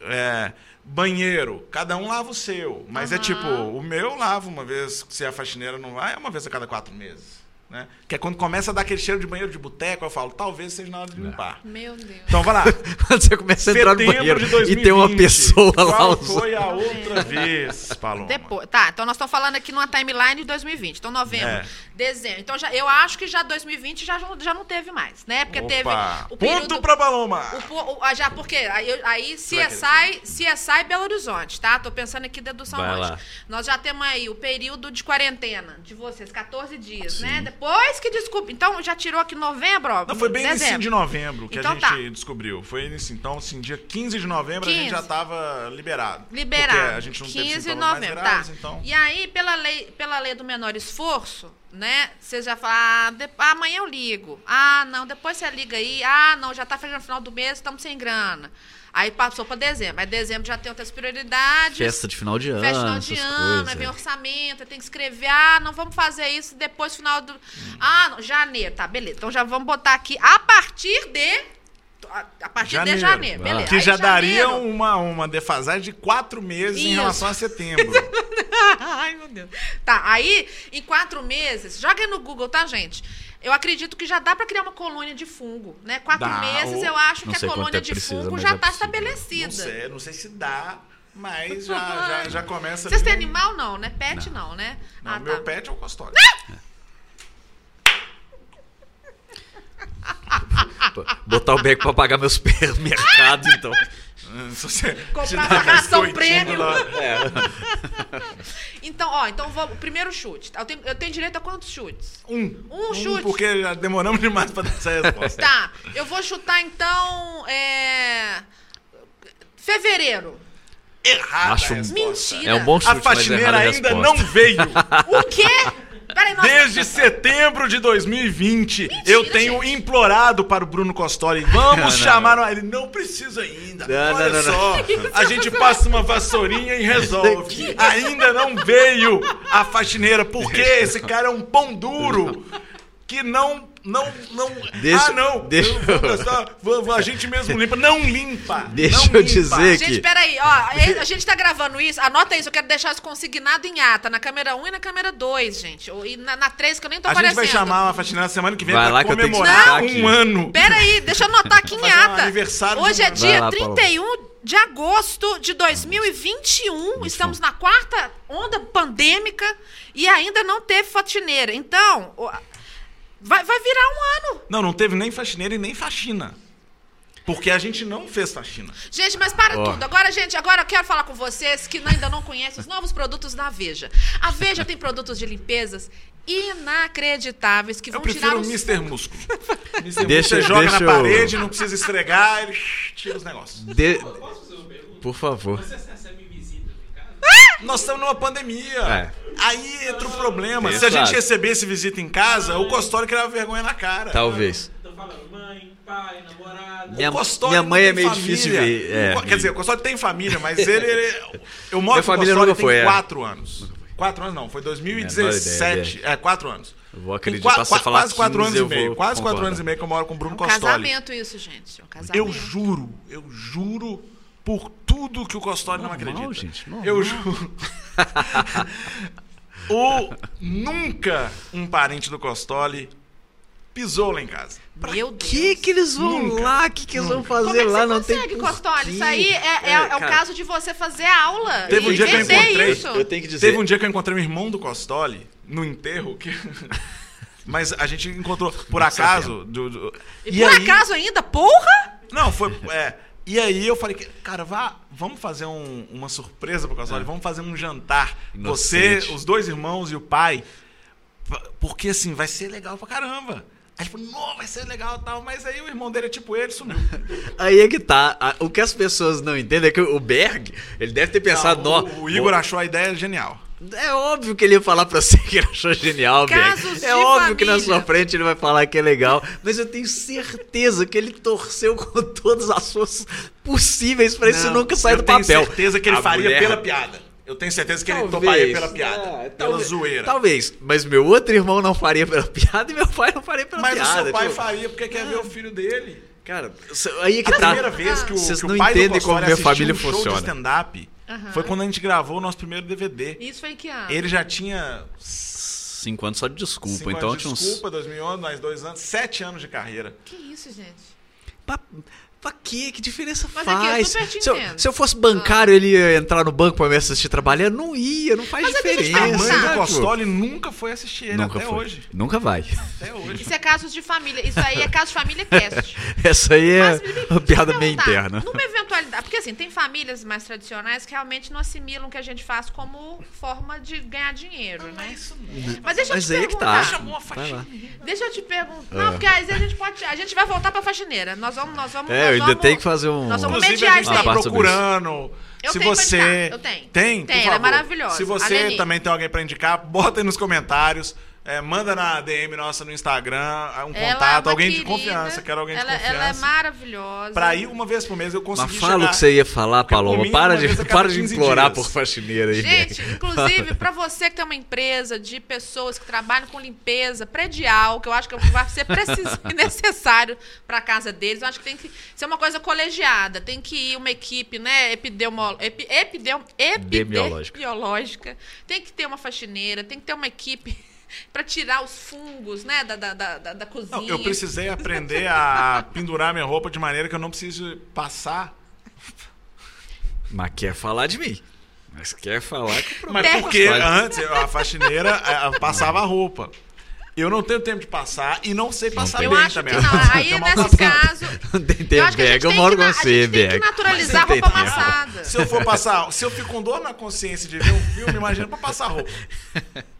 É, banheiro, cada um lava o seu. Mas é Aham. tipo, o meu eu lavo uma vez, se a faxineira não vai, é uma vez a cada quatro meses. Né? Que é quando começa a dar aquele cheiro de banheiro de boteco, eu falo, talvez seja na hora de limpar. Meu Deus. Então vai lá. Quando você começa a entrar no Setembro banheiro de 2020. e tem uma pessoa lá Qual foi a outra vez, Paloma? Depois, tá, então nós estamos falando aqui numa timeline de 2020. Então, novembro, É. dezembro. Então, já, eu acho que já 2020 já, já não teve mais, né? Porque teve Opa, o Ponto período... pra Paloma! O, o- ah, já, porque aí, aí vai querer CSI, CSI Belo Horizonte, tá? Tô pensando aqui dedução lá. Nós já temos aí o período de quarentena de vocês, 14 dias, né? Depois que desculpa. Então já tirou aqui novembro, ó. Não, foi bem dezembro. início de novembro que Então a gente tá. descobriu. Foi início, então, assim, dia 15 de novembro a 15. gente já tava liberado. Liberado. Porque a gente não teve 15 de sintomas mais novembro, graves, tá. então... E aí, pela lei, pela lei do menor esforço, né? Você já fala, ah, de- ah, amanhã eu ligo. Ah, não, depois você liga aí. Ah, não, já tá fazendo final do mês, estamos sem grana. Aí passou para dezembro. Aí dezembro já tem outras prioridades. Festa de final de ano. Festa final de ano, coisas. aí vem orçamento, aí tem que escrever, ah, não vamos fazer isso depois final do. Ah, não, janeiro, tá, beleza. Então já vamos botar aqui a partir de. A partir de janeiro, Vai lá. beleza. Que Aí já daria janeiro- uma, uma defasagem de quatro meses em Isso. relação a setembro. Ai, meu Deus. Tá, aí, em quatro meses, joga aí no Google, tá, gente? Eu acredito que já dá pra criar uma colônia de fungo, né? Quatro Dá, meses, eu acho Não que a colônia é de precisa, fungo já é tá possível. não estabelecida. sei, não sei se dá, mas já, já, já começa... Vocês têm no- animal, não, né? Pet, não, né? Não, ah, meu tá. pet é o Costório. Botar o beco pra pagar meus supermercados, então. Comprar ração prêmio. É. Então, ó, então vamos. Primeiro chute. Eu tenho, eu tenho direito a quantos chutes? Um. Um chute. Porque já demoramos demais pra dar essa resposta. Tá, eu vou chutar então. É... Fevereiro. Errada Acho a um-. Mentira. É um bom chute, A faxineira a ainda resposta. não veio. O quê? Peraí, nós... Desde setembro de 2020, eu tenho gente. implorado para o Bruno Costori, vamos Não, não, chamar. Ele não precisa ainda. Não, Olha não, não, só, a gente passa uma vassourinha e resolve. Ainda não veio a faxineira, porque esse cara é um pão duro que não. Não, não. Deixa- ah, não. deixa eu vou gastar, a gente mesmo limpa. Não limpa. Deixa não eu limpa. dizer Gente, que- peraí, ó, a gente tá gravando isso, anota isso, eu quero deixar isso consignado em ata, na câmera 1 e na câmera 2, gente, ou- e na, na 3 que eu nem tô A gente aparecendo. vai chamar uma faxineira semana que vem Vai pra lá que eu tenho que comemorar explicar um aqui. ano. Peraí, deixa eu anotar aqui em Fazer um ata. aniversário Hoje é dia lá, Paulo. 31 de agosto de 2021, estamos na quarta onda pandêmica e ainda não teve faxineira. Então, vai, vai virar um ano. Não, não teve nem faxineira e nem faxina. Porque a gente não fez faxina. Gente, mas para Ó. tudo. Agora, gente, agora eu quero falar com vocês que ainda não conhecem os novos produtos da Veja. A Veja tem produtos de limpezas inacreditáveis que Eu vão tirar prefiro o. Mr. Músculo. Mr. Deixa- Músculo, joga deixa na eu- parede, não precisa esfregar, ele tira os negócios. De- Posso fazer uma pergunta? Por favor. Você recebe visitas em casa? Nós estamos numa pandemia. É. Aí entra o problema. Se a gente recebesse visita em casa, o Costório criava vergonha na cara. Talvez. Falando mãe, pai, namorada. Minha- mãe é tem meio difícil de família. ver, é. Quer dizer, o Costório tem família, mas ele. ele- eu moro Minha com o nunca tem foi, é. quatro anos. Quatro anos não, foi 2017. É, quatro anos. Eu vou acreditar qua- se você qua- falar quase quatro 15, anos e meio. Quase quatro concordar. anos e meio que eu moro com o Bruno Um Costoli. casamento isso, gente. Um casamento. Eu juro, eu juro por tudo que o Costório não acredita. gente, normal. eu juro. o nunca um parente do Costoli pisou lá em casa. Meu Deus. que que eles vão Nunca. lá? O que que eles vão fazer Como é que lá? você não consegue, tem Costoli? Isso aí é, é, É, é o caso de você fazer aula. Teve um e dia que eu vender encontrei- isso. Eu tenho que dizer. Teve um dia que eu encontrei o irmão do Costoli no enterro que. Mas a gente encontrou, por acaso. do- do- E, por acaso ainda, porra! Não, foi. É, e aí eu falei, cara, vá, vamos fazer um- uma surpresa pro Costoli, vamos fazer um jantar. Você, É. Inocente. os dois irmãos e o pai. pa- Porque assim, vai ser legal pra caramba. Aí ele falou, não, vai ser legal e tal. Mas aí o irmão dele é tipo ele, sumiu. Aí é que tá. O que as pessoas não entendem é que o Berg, ele deve ter pensado, Não, "Nó, o, o Igor achou a ideia genial. É óbvio que ele ia falar pra você que ele achou genial, de É óbvio que na família. sua frente ele vai falar que é legal. Mas eu tenho certeza que ele torceu com todas as forças possíveis pra isso nunca sair eu do tenho papel. certeza que ele A faria mulher- pela piada. Eu tenho certeza que ele Talvez. toparia pela piada. Ah, pela talvez- zoeira. Talvez. Mas meu outro irmão não faria pela piada e meu pai não faria pela Mas piada. o seu pai tipo, faria porque quer ver o filho dele. Cara, aí é que A tá. primeira vez que o, Vocês que não o pai entendem do como minha família um show funciona. de stand-up Aham. foi quando a gente gravou o nosso primeiro DVD. Isso foi em que ano? Ele já tinha Cinco anos só de desculpa. cinco então anos de tinha uns. desculpa, 2011, mais dois anos, sete anos de carreira. Que isso, gente? Pra, pra quê? Que diferença Mas aqui, eu faz? super te se, eu, se eu fosse bancário, ele ia entrar no banco pra me assistir trabalhando? Não ia, não faz Mas aqui, eu te A diferença. mãe perguntar. do? Costoli nunca foi assistir ele Nunca até foi. hoje. Nunca vai. Até hoje. Isso é casos de família. Isso aí é caso de família cast. Essa aí é Mas, eu uma piada meio perguntar, interna. Numa eventualidade. Porque assim, tem famílias mais tradicionais que realmente não assimilam o que a gente faz como forma de ganhar dinheiro, né? Mas deixa eu Mas te aí é que perguntar. tá. Deixa eu te perguntar. Não, porque aí a gente pode. A gente vai voltar pra faxineira. Nós vamos. Nós vamos É, nós eu ainda vamos- tenho que fazer um. nós vamos Inclusive, mediar a gente está procurando. Eu se você. indicar, eu tenho. Tem? Tem, por ela é maravilhosa. Se você também tem alguém para indicar, bota aí nos comentários. É, manda na DM nossa no Instagram um Ela é contato, uma alguém de querida, confiança. Quero alguém de ela, confiança. Ela é maravilhosa. Pra ir uma vez por mês eu consegui Mas fala o que você ia falar, Paloma. mim, Para de, para de 15 implorar dias. por faxineira aí, Gente, inclusive, pra você que tem uma empresa de pessoas que trabalham com limpeza predial, que eu acho que vai ser preciso e necessário pra casa deles, eu acho que tem que ser uma coisa colegiada. Tem que ir uma equipe, né, Epidemiológica. epidemiológica. Tem que ter uma faxineira, tem que ter uma equipe pra tirar os fungos, né, da, da, da, da- da cozinha. Não, eu precisei aprender a pendurar minha roupa de maneira que eu não preciso passar. Mas quer falar de mim. Mas quer falar que Mas Terra. porque antes a faxineira eh, passava a roupa. Eu não tenho tempo de passar e não sei passar Eu bem acho também. que não. Aí, Eu nesse caso, Não tem eu tempo, que a gente Berg. Eu tem moro que, com na- a você, gente tem que Berg. naturalizar a roupa amassada. Se eu for passar, se eu fico com dor na consciência de ver um filme, imagina pra passar roupa.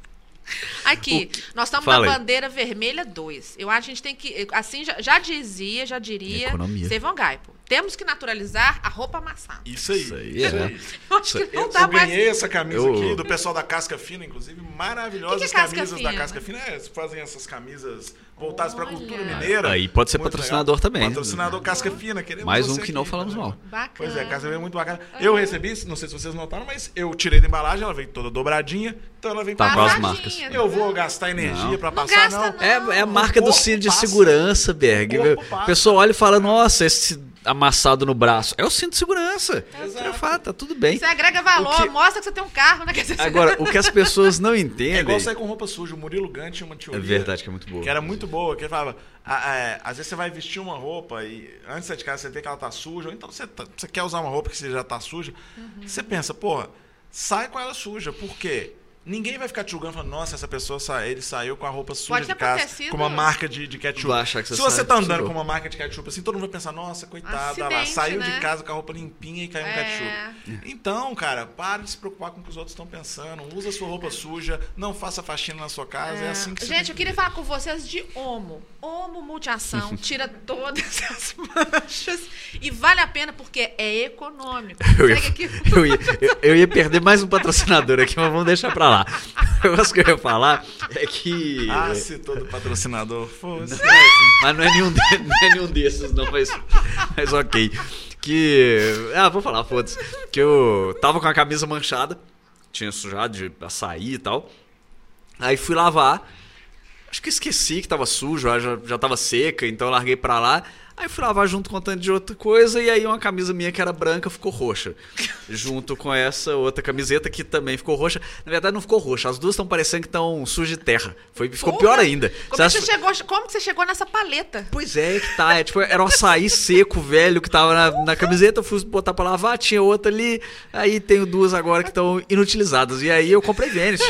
Aqui, nós estamos na bandeira vermelha 2. Eu acho que a gente tem que. Assim, já, já dizia, já diria. Estevão Gaipo. Temos que naturalizar a roupa amassada. Isso aí. Isso aí, é. Eu acho que não dá eu mais. ganhei essa camisa Eu- aqui do pessoal da Casca Fina, inclusive, maravilhosas Que que é camisas Fina? da Casca Fina. É, fazem essas camisas voltadas pra Olha. cultura mineira. Aí pode ser Muito patrocinador legal. também. Patrocinador Casca Fina, queremos Mais um que não aqui, falamos tá mal. Bacana. Pois é, a Casca Fina é muito bacana. Eu recebi, não sei se vocês notaram, mas eu tirei da embalagem, ela veio toda dobradinha, então ela vem Tá pra com as marcas. Eu vou gastar energia Não. pra Não passar, gasta, não. não. É, é a marca do cinto de passa. segurança, Berg. O pessoal olha e fala, nossa, esse amassado no braço. É o cinto de segurança. Exato. É fato, tá tudo bem. Você agrega valor, que- mostra que você tem um carro, né? Agora, o que as pessoas não É entendem... igual sair com roupa suja. O Murilo Gant tinha uma É teoria. verdade que é muito boa. Que era muito boa, que ele falava, ah, é, às vezes você vai vestir uma roupa e antes de sair de casa você vê que ela tá suja, ou então você, tá- você quer usar uma roupa que você já tá suja, Uhum. você pensa, porra, sai com ela suja, por quê? Ninguém vai ficar te julgando falando, nossa, essa pessoa sa- ele saiu com a roupa suja Pode de casa, acontecido. com uma marca de, de ketchup. Vai achar que você Se você sai- tá andando tirou. com uma marca de ketchup assim, todo mundo vai pensar, nossa, coitada, lá, saiu né? de casa com a roupa limpinha e caiu um É. ketchup. Então, cara, para de se preocupar com o que os outros estão pensando, usa sua roupa suja, não faça faxina na sua casa, é, assim que você Gente, eu que queria falar com vocês de Omo. Omo Multiação. Tira todas as manchas. E vale a pena porque é econômico. Eu ia, eu, ia, eu- eu ia perder mais um patrocinador aqui, mas vamos deixar pra lá. O negócio que eu ia falar é que. Ah, se todo patrocinador fosse. Mas não é nenhum, de- não é nenhum desses, não, mas, mas ok. Que. Ah, vou falar, foda-se. Que eu tava com a camisa manchada, tinha sujado de açaí e tal. Aí fui lavar. Acho que esqueci que tava sujo, já, já tava seca, então eu larguei pra lá. Aí fui lavar junto com um tanto de outra coisa, e aí uma camisa minha que era branca ficou roxa. junto com essa outra camiseta que também ficou roxa. Na verdade, não ficou roxa, as duas estão parecendo que estão sujas de terra. Foi, ficou Porra! pior ainda. Como, Você que acha- você chegou, como que você chegou nessa paleta? Pois é, que tá. É, tipo, era um açaí seco, velho, que tava na, na camiseta. Eu fui botar pra lavar, tinha outra ali. Aí tenho duas agora que estão inutilizadas. E aí eu comprei Vênus.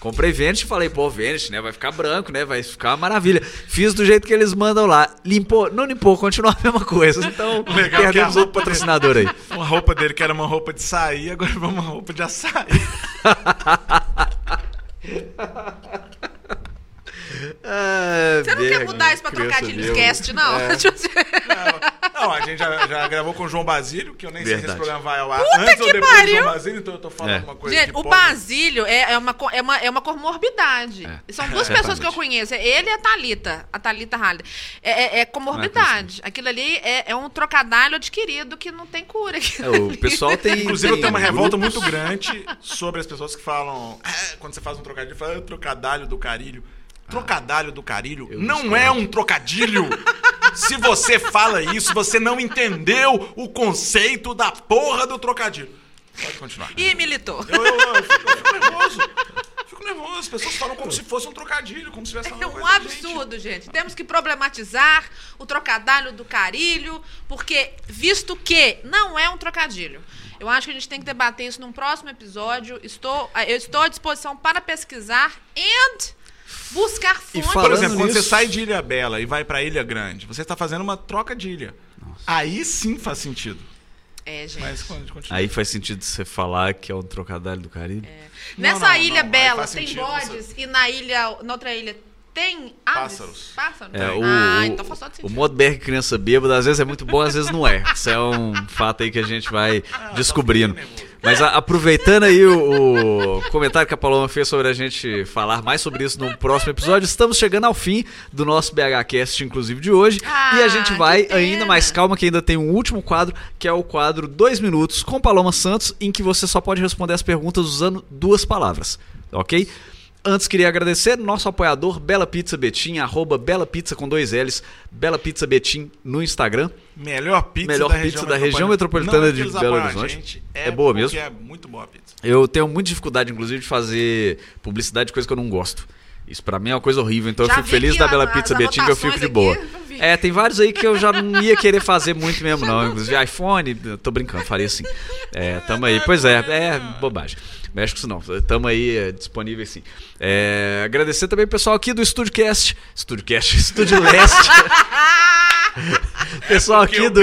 Comprei Vênus e falei, pô, Vênus, né? Vai ficar branco, né? Vai ficar uma maravilha. Fiz do jeito que eles mandam lá. Limpou, não limpou, continuou a mesma coisa. Então, Legal perdemos outro patrocinador aí. Uma roupa dele que era uma roupa de sair, agora vai uma roupa de açaí. Ah, Você não quer mudar isso pra criança trocadilhos mesmo. cast, não? É. Tipo assim, Não, não, a gente já, já gravou com o João Basílio, que eu nem sei se Verdade. esse programa vai ao ar Puta antes ou que depois do pariu! João Basílio, então eu tô falando É. uma coisa Gente, o pode- Basílio é, é, uma, é, uma, é uma comorbidade. É. São duas É, pessoas que eu conheço. É ele e a Thalita. A Thalita Haller. É, é, é comorbidade. Aquilo ali é, é um trocadilho adquirido que não tem cura. É, o pessoal tem. Inclusive, eu tem tenho uma revolta muito grande sobre as pessoas que falam. "É", quando você faz um trocadilho, fala "É, trocadalho do carilho. Trocadalho do carilho eu não é um trocadilho. Se você fala isso, você não entendeu o conceito da porra do trocadilho. Pode continuar. Ih, militou. Eu, eu, eu fico, eu fico nervoso. Fico nervoso. As pessoas falam como se fosse um trocadilho, como se tivesse É um absurdo, gente. Temos que problematizar o trocadilho do carilho, porque, visto que não é um trocadilho. Eu acho que a gente tem que debater isso num próximo episódio. Estou, eu estou à disposição para pesquisar e buscar E fontes. Por exemplo, quando nisso- você sai de Ilha Bela e vai pra Ilha Grande, você está fazendo uma troca de ilha. Aí sim faz sentido. É, gente. Mas quando a gente continua. Aí faz sentido você falar que é um trocadilho do Caribe. Não, Nessa não, ilha não, bela tem sentido bodes e na ilha, na outra ilha tem aves? Pássaros. Pássaros. É, o, ah, então faz todo o sentido. Modberg criança bêbada às vezes é muito bom, às vezes não é. Isso é um fato aí que a gente vai descobrindo. Mas a- aproveitando aí o, o comentário que a Paloma fez sobre a gente falar mais sobre isso no próximo episódio, estamos chegando ao fim do nosso BHCast, inclusive de hoje. Ah, e a gente vai ainda mais calma, que ainda tem um último quadro, que é o quadro 2 Minutos com Paloma Santos, em que você só pode responder as perguntas usando duas palavras, ok? Antes queria agradecer nosso apoiador Bela Pizza Betim, arroba Bela Pizza com dois L's, Bela Pizza Betim no Instagram. Melhor pizza Melhor da pizza região da região metropolitana Não é de Belo Horizonte. gente, É boa mesmo? É muito boa a pizza. Eu tenho muita dificuldade, inclusive, de fazer publicidade de coisa que eu não gosto. Isso pra mim é uma coisa horrível, então Já eu fico feliz da Bela Pizza Betim que eu fico de boa. É, tem vários aí que eu já não ia querer fazer muito mesmo, não. Inclusive iPhone, tô brincando, faria assim. É, tamo aí. Pois é, é bobagem. Mexe com isso não. Tamo aí é, disponível sim. É, agradecer também o pessoal aqui do Estúdio Cast. Estúdio Cast, Estúdio Leste. pessoal aqui do.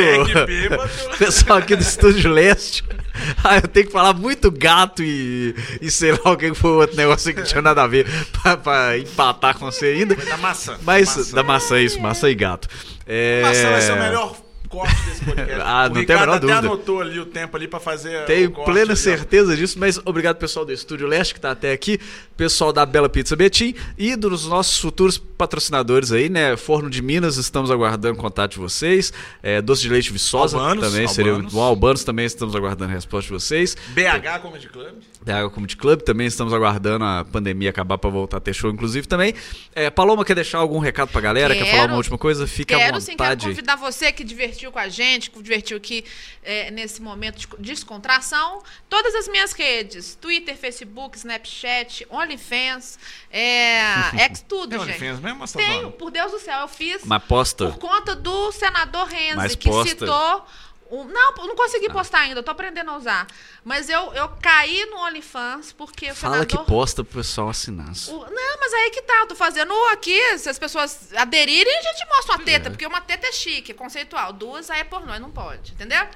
Pessoal aqui do Estúdio Leste. Ah, eu tenho que falar muito gato e, e sei lá o que foi o outro negócio que não tinha nada a ver pra, pra empatar com você ainda. Foi da maçã. Mas maçã. da maçã, isso, maçã e gato. É... Maçã vai ser o melhor corte desse podcast. Ah, o não tem a Ricardo menor até dúvida. anotou ali o tempo ali pra fazer Tenho plena ali, ó. certeza disso, mas obrigado pessoal do Estúdio Leste que tá até aqui, pessoal da Bela Pizza Betim e dos nossos futuros patrocinadores aí, né? Forno de Minas, estamos aguardando contato de vocês. É, Doce de Leite Viçosa Albanos, também seria muito Albanos. bom. Albanos também estamos aguardando a resposta de vocês. BH Comedy Club. Da Água Comedy Club também estamos aguardando a pandemia acabar para voltar a ter show, inclusive também. É, Paloma quer deixar algum recado pra galera? Quer Quero. falar uma última coisa? Fique à Quero sim, quero vontade. convidar você que divertiu com a gente, que divertiu aqui é, nesse momento de descontração. Todas as minhas redes: Twitter, Facebook, Snapchat, OnlyFans, é, X tudo, Tem gente. OnlyFans mesmo, mas Tenho, por Deus do céu, eu fiz Mas posta. por conta do senador Renzi, Mas que posta. citou. Um- não, não consegui postar ainda, eu tô aprendendo a usar. Mas eu, eu caí no OnlyFans porque Fala que senador. posta pro pessoal assinar. O- Não, mas aí que tá, eu tô fazendo aqui, se as pessoas aderirem, a gente mostra uma teta, porque uma teta é chique, é conceitual. Duas aí é pornô, aí não pode, entendeu?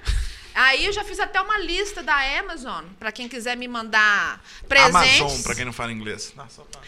Aí eu já fiz até uma lista da Amazon, pra quem quiser me mandar presentes. Amazon, pra quem não fala inglês. Não, só pra-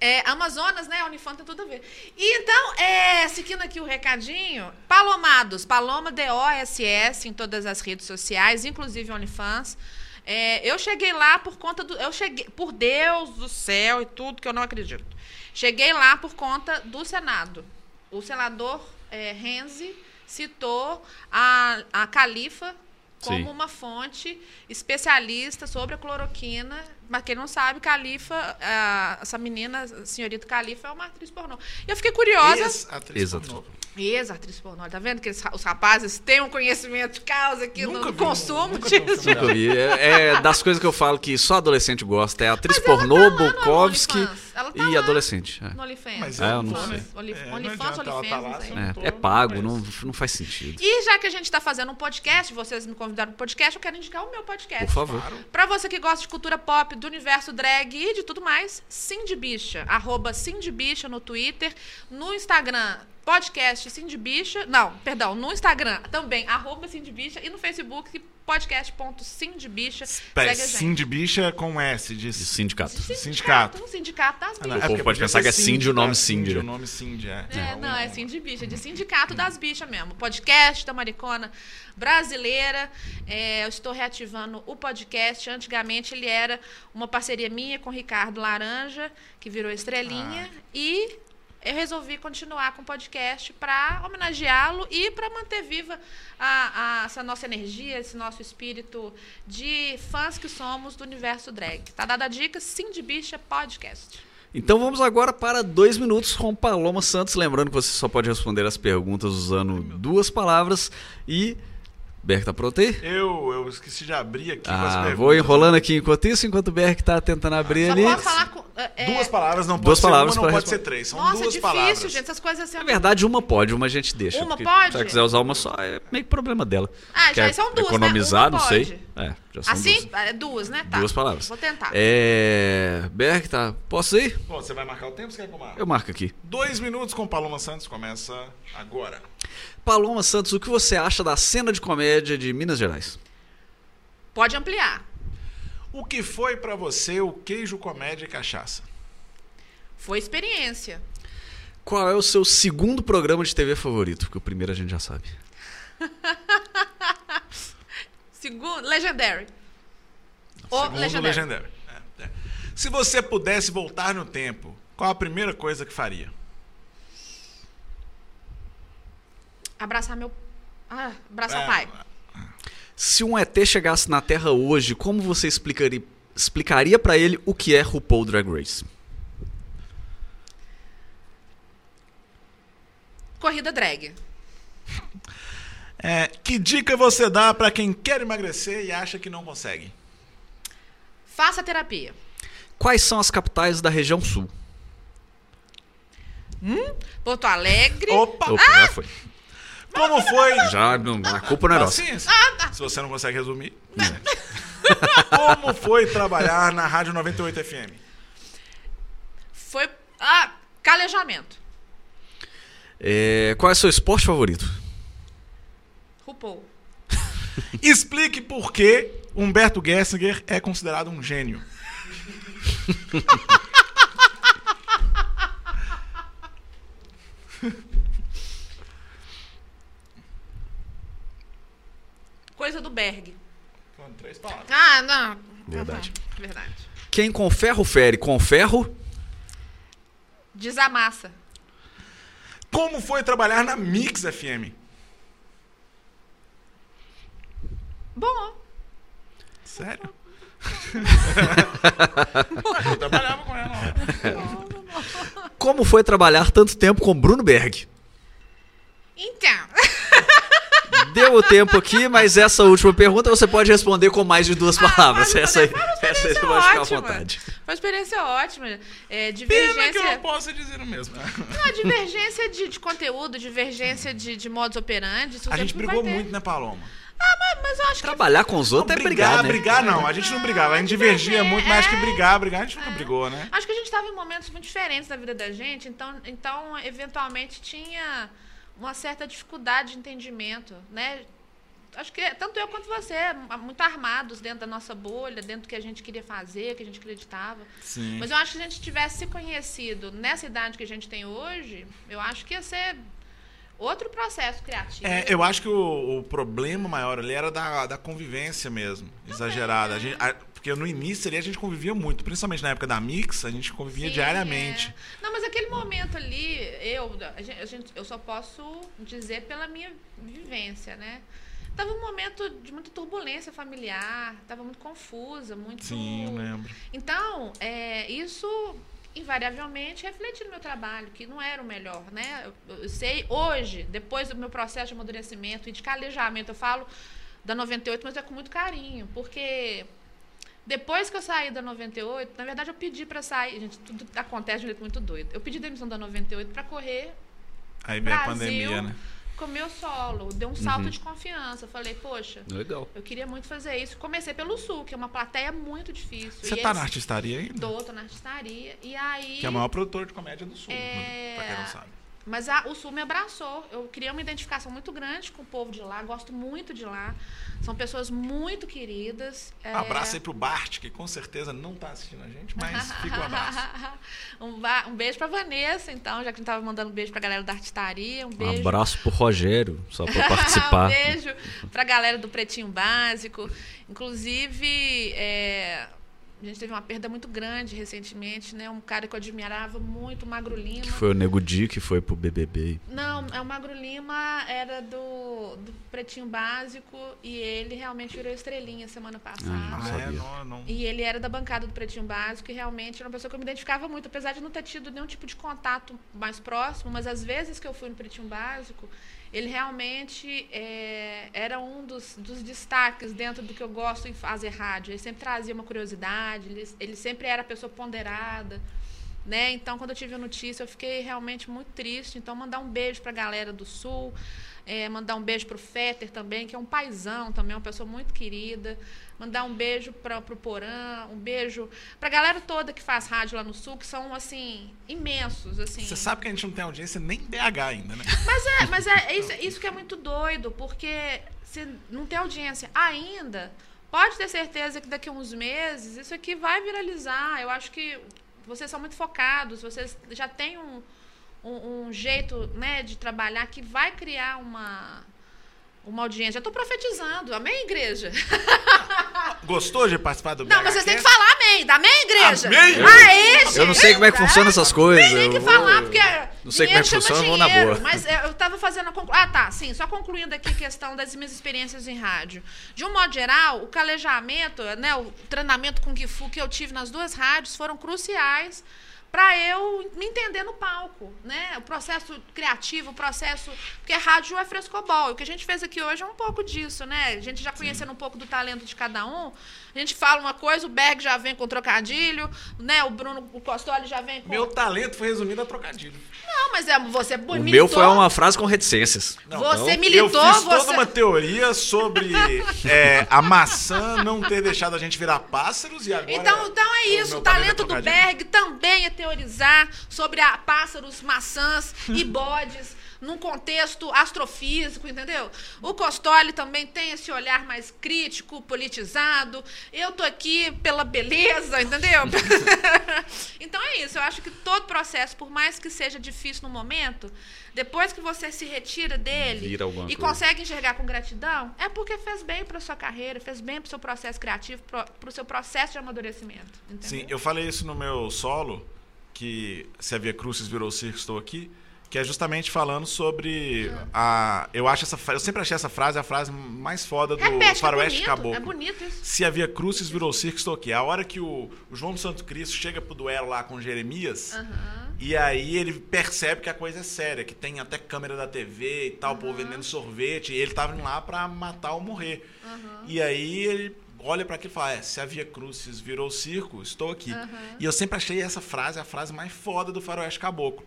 É, Amazonas, né? Unifam tem tudo a ver. E então, é, seguindo aqui o recadinho, Palomados, Paloma D-O-S-S em todas as redes sociais, inclusive OnlyFans. É, eu cheguei lá por conta do. Eu cheguei. Por Deus do céu e tudo que eu não acredito. Cheguei lá por conta do Senado. O senador é, Renzi citou a, a Califa como Sim. uma fonte especialista sobre a cloroquina. Mas quem não sabe, Califa, a- essa menina, a senhorita Califa, é uma atriz pornô. E eu fiquei curiosa. Ex-atriz Exato. pornô. Ex-atriz pornô, tá vendo que eles- os rapazes têm um conhecimento de causa aqui Nunca no vi, consumo nunca um disso. Nunca vi. É, é das coisas que eu falo que só adolescente gosta. É atriz Mas ela pornô, tá Bukowski tá e adolescente. É. No OnlyFans. Mas É, eu não sei. né? É, OnlyFans, tá OnlyFans, É, é pago, não, não faz sentido. E já que a gente está fazendo um podcast, vocês me convidaram para o podcast, eu quero indicar o meu podcast. Por favor. Pra você que gosta de cultura pop, do universo drag e de tudo mais, Cindy Bicha. Arroba Cindy Bicha no Twitter. No Instagram, podcast Cindy Bicha. Não, perdão, no Instagram também, arroba Cindy Bicha. E no Facebook, podcast.cindybicha. Pera, Segue a gente. Sim de bicha com S, de De sindicato. sindicato. Um sindicato das Ah, bichas. é porque pode podia pensar que é Cindy o nome tá? Cindy? O nome Cindy, é. É, não, é Cindy Bicha, de sindicato das bichas mesmo. Podcast da Maricona Brasileira. É, eu estou reativando o podcast. Antigamente ele era uma parceria minha com o Ricardo Laranja, que virou estrelinha. E eu resolvi continuar com o podcast para homenageá-lo e para manter viva a- a- essa nossa energia, esse nosso espírito de fãs que somos do universo drag. Tá dada a dica, Cindy Bicha Podcast. Então vamos agora para dois minutos com Paloma Santos. Lembrando que você só pode responder as perguntas usando duas palavras. E. Berk tá pronto aí? Eu, eu esqueci de abrir aqui com as Ah, perguntas. vou enrolando aqui enquanto isso, enquanto o Berk tá tentando abrir Só ali. posso falar com. é, Duas palavras, não pode Duas ser palavras uma, não pode ser três. São Nossa, duas difícil, palavras. gente. Essas coisas assim. Na verdade, uma pode, uma a gente deixa. Uma pode? Se ela quiser usar uma só, é meio que problema dela. Ah, já Quer são duas, né? Economizar, Uma não sei. pode. É, já são Assim? duas. É duas, né? Tá. Duas palavras. Vou tentar. É. Berk, tá. Posso ir? Bom, você vai marcar o tempo? Você quer que eu marque? Eu marco aqui. Dois minutos com Paloma Santos começa agora. Paloma Santos, o que você acha da cena de comédia de Minas Gerais? Pode ampliar. O que foi pra você o queijo, comédia e cachaça? Foi experiência. Qual é o seu segundo programa de TV favorito? Porque o primeiro a gente já sabe. Segundo, Legendary. O Segundo Legendary. Legendary. É, é. Se você pudesse voltar no tempo, qual a primeira coisa que faria? Abraçar meu. Ah, abraçar É, o pai. Se um ET chegasse na Terra hoje, como você explicaria, explicaria para ele o que é RuPaul Drag Race? Corrida drag. É, que dica você dá pra quem quer emagrecer e acha que não consegue? Faça terapia. Quais são as capitais da região sul? Porto Alegre. Opa! Opa, já foi. Como foi? Já, não, a culpa não é nossa. Paciência. Se você não consegue resumir. Como foi trabalhar na Rádio 98 FM? Foi. Ah, calejamento. É, qual é o seu esporte favorito? RuPaul. Explique por que Humberto Gessinger é considerado um gênio. Coisa do Berg. Três palavras. Ah, não. Verdade. Uhum, verdade. Quem com ferro fere com ferro? Desamassa. Como foi trabalhar na Mix FM? Bom. Sério? Eu trabalhava com ela. Como foi trabalhar tanto tempo com Bruno Berg? Então. Deu o tempo aqui, mas essa última pergunta você pode responder com mais de duas palavras. pode essa aí, responder, foi uma essa aí você experiência pode ficar à ótima. vontade. Foi uma experiência ótima. É, Pena que eu divergência. não posso dizer o mesmo. Não, divergência de, de conteúdo, divergência de, de modus operandi. A gente brigou muito, né, Paloma? Ah, mas, mas eu acho que. Trabalhar com os outros é brigar, brigar, né? brigar não. A gente não brigava. A gente divergia muito, mas acho que brigar, brigar, a gente nunca brigou, né? Acho que a gente estava em momentos muito diferentes da vida da gente, então, então eventualmente tinha uma certa dificuldade de entendimento, né? Acho que tanto eu quanto você, muito armados dentro da nossa bolha, dentro do que a gente queria fazer, que a gente acreditava. Sim. Mas eu acho que se a gente tivesse se conhecido nessa idade que a gente tem hoje, eu acho que ia ser outro processo criativo. É, eu acho que o, o problema maior ali era da, da convivência mesmo, exagerada. A gente, a- porque no início ali a gente convivia muito, principalmente na época da Mix, a gente convivia Sim, diariamente. é. Não, mas aquele momento ali, eu, a gente, a gente- eu só posso dizer pela minha vivência, né? Tava um momento de muita turbulência familiar, tava muito confusa, muito. Sim, eu lembro. Então, é, isso invariavelmente refletiu no meu trabalho, que não era o melhor, né? Eu, eu sei hoje, depois do meu processo de amadurecimento e de calejamento, eu falo da 98, mas é com muito carinho, porque depois que eu saí da 98, na verdade eu pedi para sair, gente, tudo acontece de um jeito muito doido. Eu pedi demissão da 98 para correr Aí veio a Brasil pandemia, né? Com o meu solo, deu um salto de confiança. Falei, poxa, Legal. eu queria muito fazer isso. Comecei pelo Sul, que é uma plateia muito difícil. Você E tá eles- na artistaria ainda? Tô, tô na artistaria. E aí. Que é o maior produtor de comédia do Sul, É. pra quem não sabe. Mas a- o Sul me abraçou. Eu criei uma identificação muito grande com o povo de lá, gosto muito de lá. São pessoas muito queridas. é, Abraço aí pro Bart, que com certeza não tá assistindo a gente, mas fica o abraço. um, ba- um beijo pra Vanessa, então, já que a gente tava mandando um beijo pra galera da Artestaria. Um Um beijo. abraço pro Rogério, só pra participar. um beijo pra galera do Pretinho Básico. Inclusive, é, a gente teve uma perda muito grande recentemente, né? Um cara que eu admirava muito, o Magro Lima. Que foi o Nego Di que foi pro BBB. Não, é o Magro Lima era do, do Pretinho Básico e ele realmente virou estrelinha semana passada. Ah, Ah, sabia. é? Não, não. E ele era da bancada do Pretinho Básico e realmente era uma pessoa que eu me identificava muito, apesar de não ter tido nenhum tipo de contato mais próximo, mas às vezes que eu fui no Pretinho Básico, ele realmente é, era um dos, dos destaques dentro do que eu gosto em fazer rádio. Ele sempre trazia uma curiosidade, ele, ele sempre era pessoa ponderada. Né? Então, quando eu tive a notícia, eu fiquei realmente muito triste. Então, mandar um beijo para a galera do Sul, é, mandar um beijo para o Fetter também, que é um paizão também, uma pessoa muito querida. Mandar um beijo para o Porã, um beijo para a galera toda que faz rádio lá no Sul, que são, assim, imensos. Assim. Você sabe que a gente não tem audiência nem em BH ainda, né? Mas é, mas é isso, isso que é muito doido, porque se não tem audiência ainda, pode ter certeza que daqui a uns meses isso aqui vai viralizar. Eu acho que vocês são muito focados, vocês já têm um, um, um jeito né, de trabalhar que vai criar uma, uma audiência. Eu estou profetizando, amém, igreja? Gostou de participar do BH? Não, mas vocês têm que falar amém, da amém, igreja? Amém? Aê, gente! Eu não sei como é que funciona essas coisas. Tem que eu falar, porque. Não sei como é que dinheiro chama funciona, eu vou na dinheiro, boa. Mas é, eu tava fazendo a conclu... Ah, tá, sim, só concluindo aqui a questão das minhas experiências em rádio. De um modo geral, o calejamento, né, o treinamento com Gifu que eu tive nas duas rádios foram cruciais para eu me entender no palco, né? O processo criativo, o processo. Porque rádio é frescobol. O que a gente fez aqui hoje é um pouco disso, né? A gente já conhecendo um pouco do talento de cada um. A gente fala uma coisa, o Berg já vem com trocadilho, né? O Bruno o Costoli já vem com. Meu talento foi resumido a trocadilho. Não, mas é, você O militou. meu foi uma frase com reticências. Você Eu militou, fiz toda você. uma teoria sobre é, a maçã não ter deixado a gente virar pássaros e agora... Então, então é isso. O talento é do trocadilho. Berg também é teorizar sobre a pássaros, maçãs e bodes num contexto astrofísico, entendeu? O Costoli também tem esse olhar mais crítico, politizado. Eu tô aqui pela beleza, entendeu? então é isso. Eu acho que todo processo, por mais que seja difícil no momento, depois que você se retira dele e coisa. consegue enxergar com gratidão, é porque fez bem para sua carreira, fez bem para o seu processo criativo, para o seu processo de amadurecimento. Entendeu? Sim, eu falei isso no meu solo, que se havia Cruzes virou circo, estou aqui, que é justamente falando sobre a... Eu acho essa Eu sempre achei essa frase a frase mais foda do Repete, que é Faroeste bonito, Caboclo. é bonito isso. Se havia Cruzes virou circo, estou aqui. A hora que o, o João do Santo Cristo chega pro duelo lá com Jeremias, Aham. e aí ele percebe que a coisa é séria, que tem até câmera da TV e tal, o povo vendendo sorvete, e ele tava lá pra matar ou morrer. E aí ele olha pra aquilo e fala: é, se havia Cruzes virou circo, estou aqui. E eu sempre achei essa frase a frase mais foda do Faroeste Caboclo.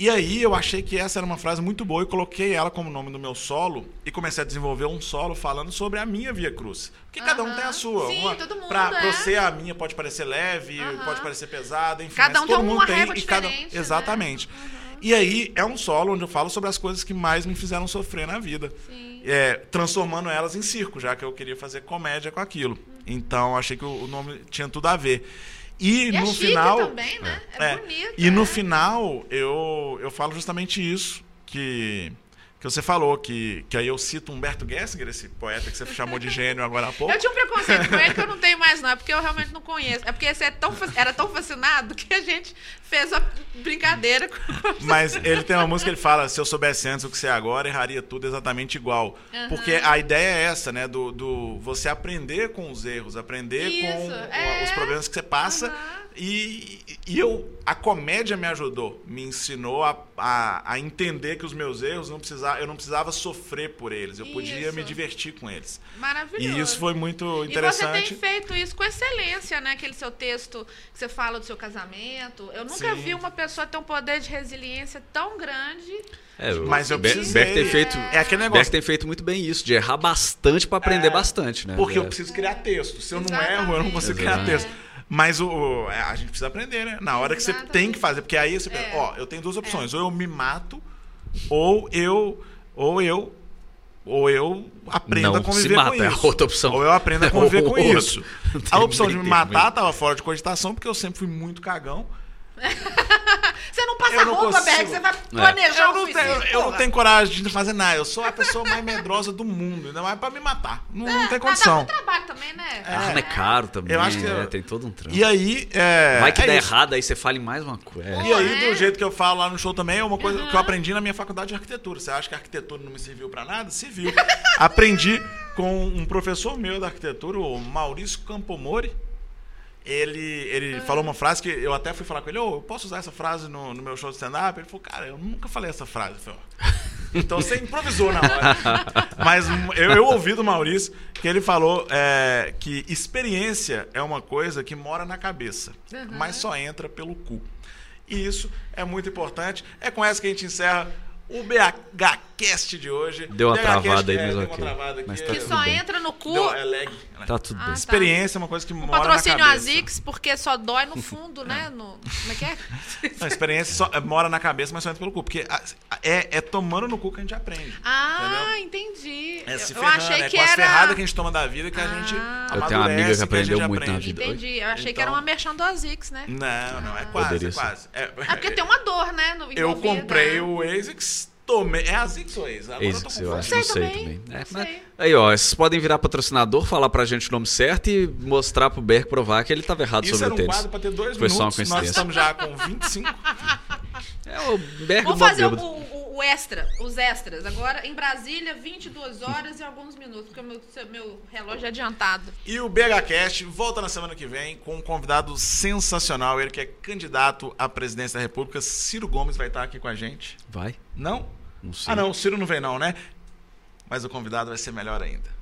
E aí eu achei que essa era uma frase muito boa e coloquei ela como nome do meu solo e comecei a desenvolver um solo falando sobre a minha Via Cruz. Porque cada um tem a sua. Sim, uma, todo mundo, pra, é. pra você, a minha pode parecer leve, pode parecer pesada, enfim. Cada um todo tem mundo uma tem régua e cada né? Exatamente. E aí é um solo onde eu falo sobre as coisas que mais me fizeram sofrer na vida. Sim. É, transformando elas em circo, já que eu queria fazer comédia com aquilo. Então achei que o nome tinha tudo a ver. E, E no é final. também, né? É, É. bonito. E no é. final, eu, eu falo justamente isso que, que você falou, que, que aí eu cito Humberto Gessinger, esse poeta que você chamou de gênio agora há pouco. Eu tinha um preconceito com ele que eu não tenho mais, não. É porque eu realmente não conheço. É porque esse é tão, era tão fascinado que a gente fez a brincadeira com. Mas ele tem uma música que ele fala: se eu soubesse antes o que sei agora, erraria tudo exatamente igual. Aham. Porque a ideia é essa, né? Do, do você aprender com os erros, aprender com Isso, o- é. os problemas que você passa. Aham. E, e eu, a comédia me ajudou, me ensinou a, a, a entender que os meus erros não precisava, eu não precisava sofrer por eles, eu podia Isso. me divertir com eles. Maravilhoso. E isso foi muito E você interessante. tem feito isso com excelência, né? Aquele seu texto que você fala do seu casamento. Eu nunca Sim. vi uma pessoa ter um poder de resiliência tão grande É, Mas eu precisei. Beck tem feito, É aquele Beck negócio. tem feito muito bem isso, de errar bastante pra aprender É, bastante, né? Porque eu É. preciso criar texto. Se eu não Exatamente. erro, eu não consigo criar texto. Mas o, o- é, a gente precisa aprender, né? Na hora que você Exatamente. tem que fazer. Porque aí você pensa, É. ó, eu tenho duas opções. Ou eu me mato, ou eu. Ou eu. Ou eu aprendo Não a conviver se mata, com é isso. outra opção. Ou eu aprendo a É conviver com outro. isso. A opção de me matar estava fora de cogitação, porque eu sempre fui muito cagão. Você não passa Eu não roupa, consigo. Berg, você vai planejar Eu o não, suicídio, tenho, eu não tenho coragem de fazer nada. Eu sou a pessoa mais medrosa do mundo. Ainda mais pra me matar. Não, não tem Dá- condição. Dá muito trabalho também, né? Ah, é caro também. Eu acho que é, eu- tem todo um trampo. E aí. É, Vai que é dá isso. errado, aí você fala em mais uma coisa. É. E aí, É. do jeito que eu falo lá no show também, é uma coisa que eu aprendi na minha faculdade de arquitetura. Você acha que a arquitetura não me serviu pra nada? Serviu. aprendi com um professor meu da arquitetura, o Maurício Campomori. Ele, ele Ah. falou uma frase que eu até fui falar com ele, ô, eu posso usar essa frase no, no meu show de stand-up? Ele falou, cara, eu nunca falei essa frase. Eu falei, "Ó." então você improvisou na hora. Mas eu, eu ouvi do Maurício que ele falou é, que experiência é uma coisa que mora na cabeça, mas só entra pelo cu. E isso é muito importante. É com essa que a gente encerra o De hoje. Deu uma BHcast, travada aí, é, mas deu ok. uma travada aqui. Mas tá Que é, só bem. entra no cu. deu- é lag. né? Tá tudo Ah, bem. tá. Experiência é uma coisa que mora patrocínio na cabeça. Azix, porque só dói no fundo, né? No, como é que é? Não, experiência só, é, mora na cabeça, mas só entra pelo cu. Porque é, é tomando no cu que a gente aprende. Ah, entendi. É se eu, eu ferrando, achei é que com as era. ferradas que a gente toma da vida que a Ah. gente Eu tenho uma amiga amadurece, que aprendeu a gente muito na aprende. vida. Entendi. Eu achei que era Então- uma merchan do Azix, né? Não, não, é quase, Poderia é quase. É, É porque tem uma dor, né? No, eu comprei o ASICS, tomei. É ASICS ou ASICS? Agora ASICS, eu tô eu com acho, sei não sei também, também. É, não mas- sei. aí, ó, vocês podem virar patrocinador, falar pra gente o nome certo e mostrar pro Berg provar que ele tava errado Isso sobre era o um tênis. quadro pra ter dois Foi só uma minutos. Nós estamos já com 25. É o Berg Vou fazer o, o- o extra, os extras. Agora, em Brasília, 22 horas e alguns minutos, porque o meu, meu relógio é adiantado. E o BHCast volta na semana que vem com um convidado sensacional. Ele que é candidato à presidência da República. Ciro Gomes vai estar aqui com a gente. Vai? Não? Não. Ah, não. O Ciro não vem, não, né? Mas o convidado vai ser melhor ainda.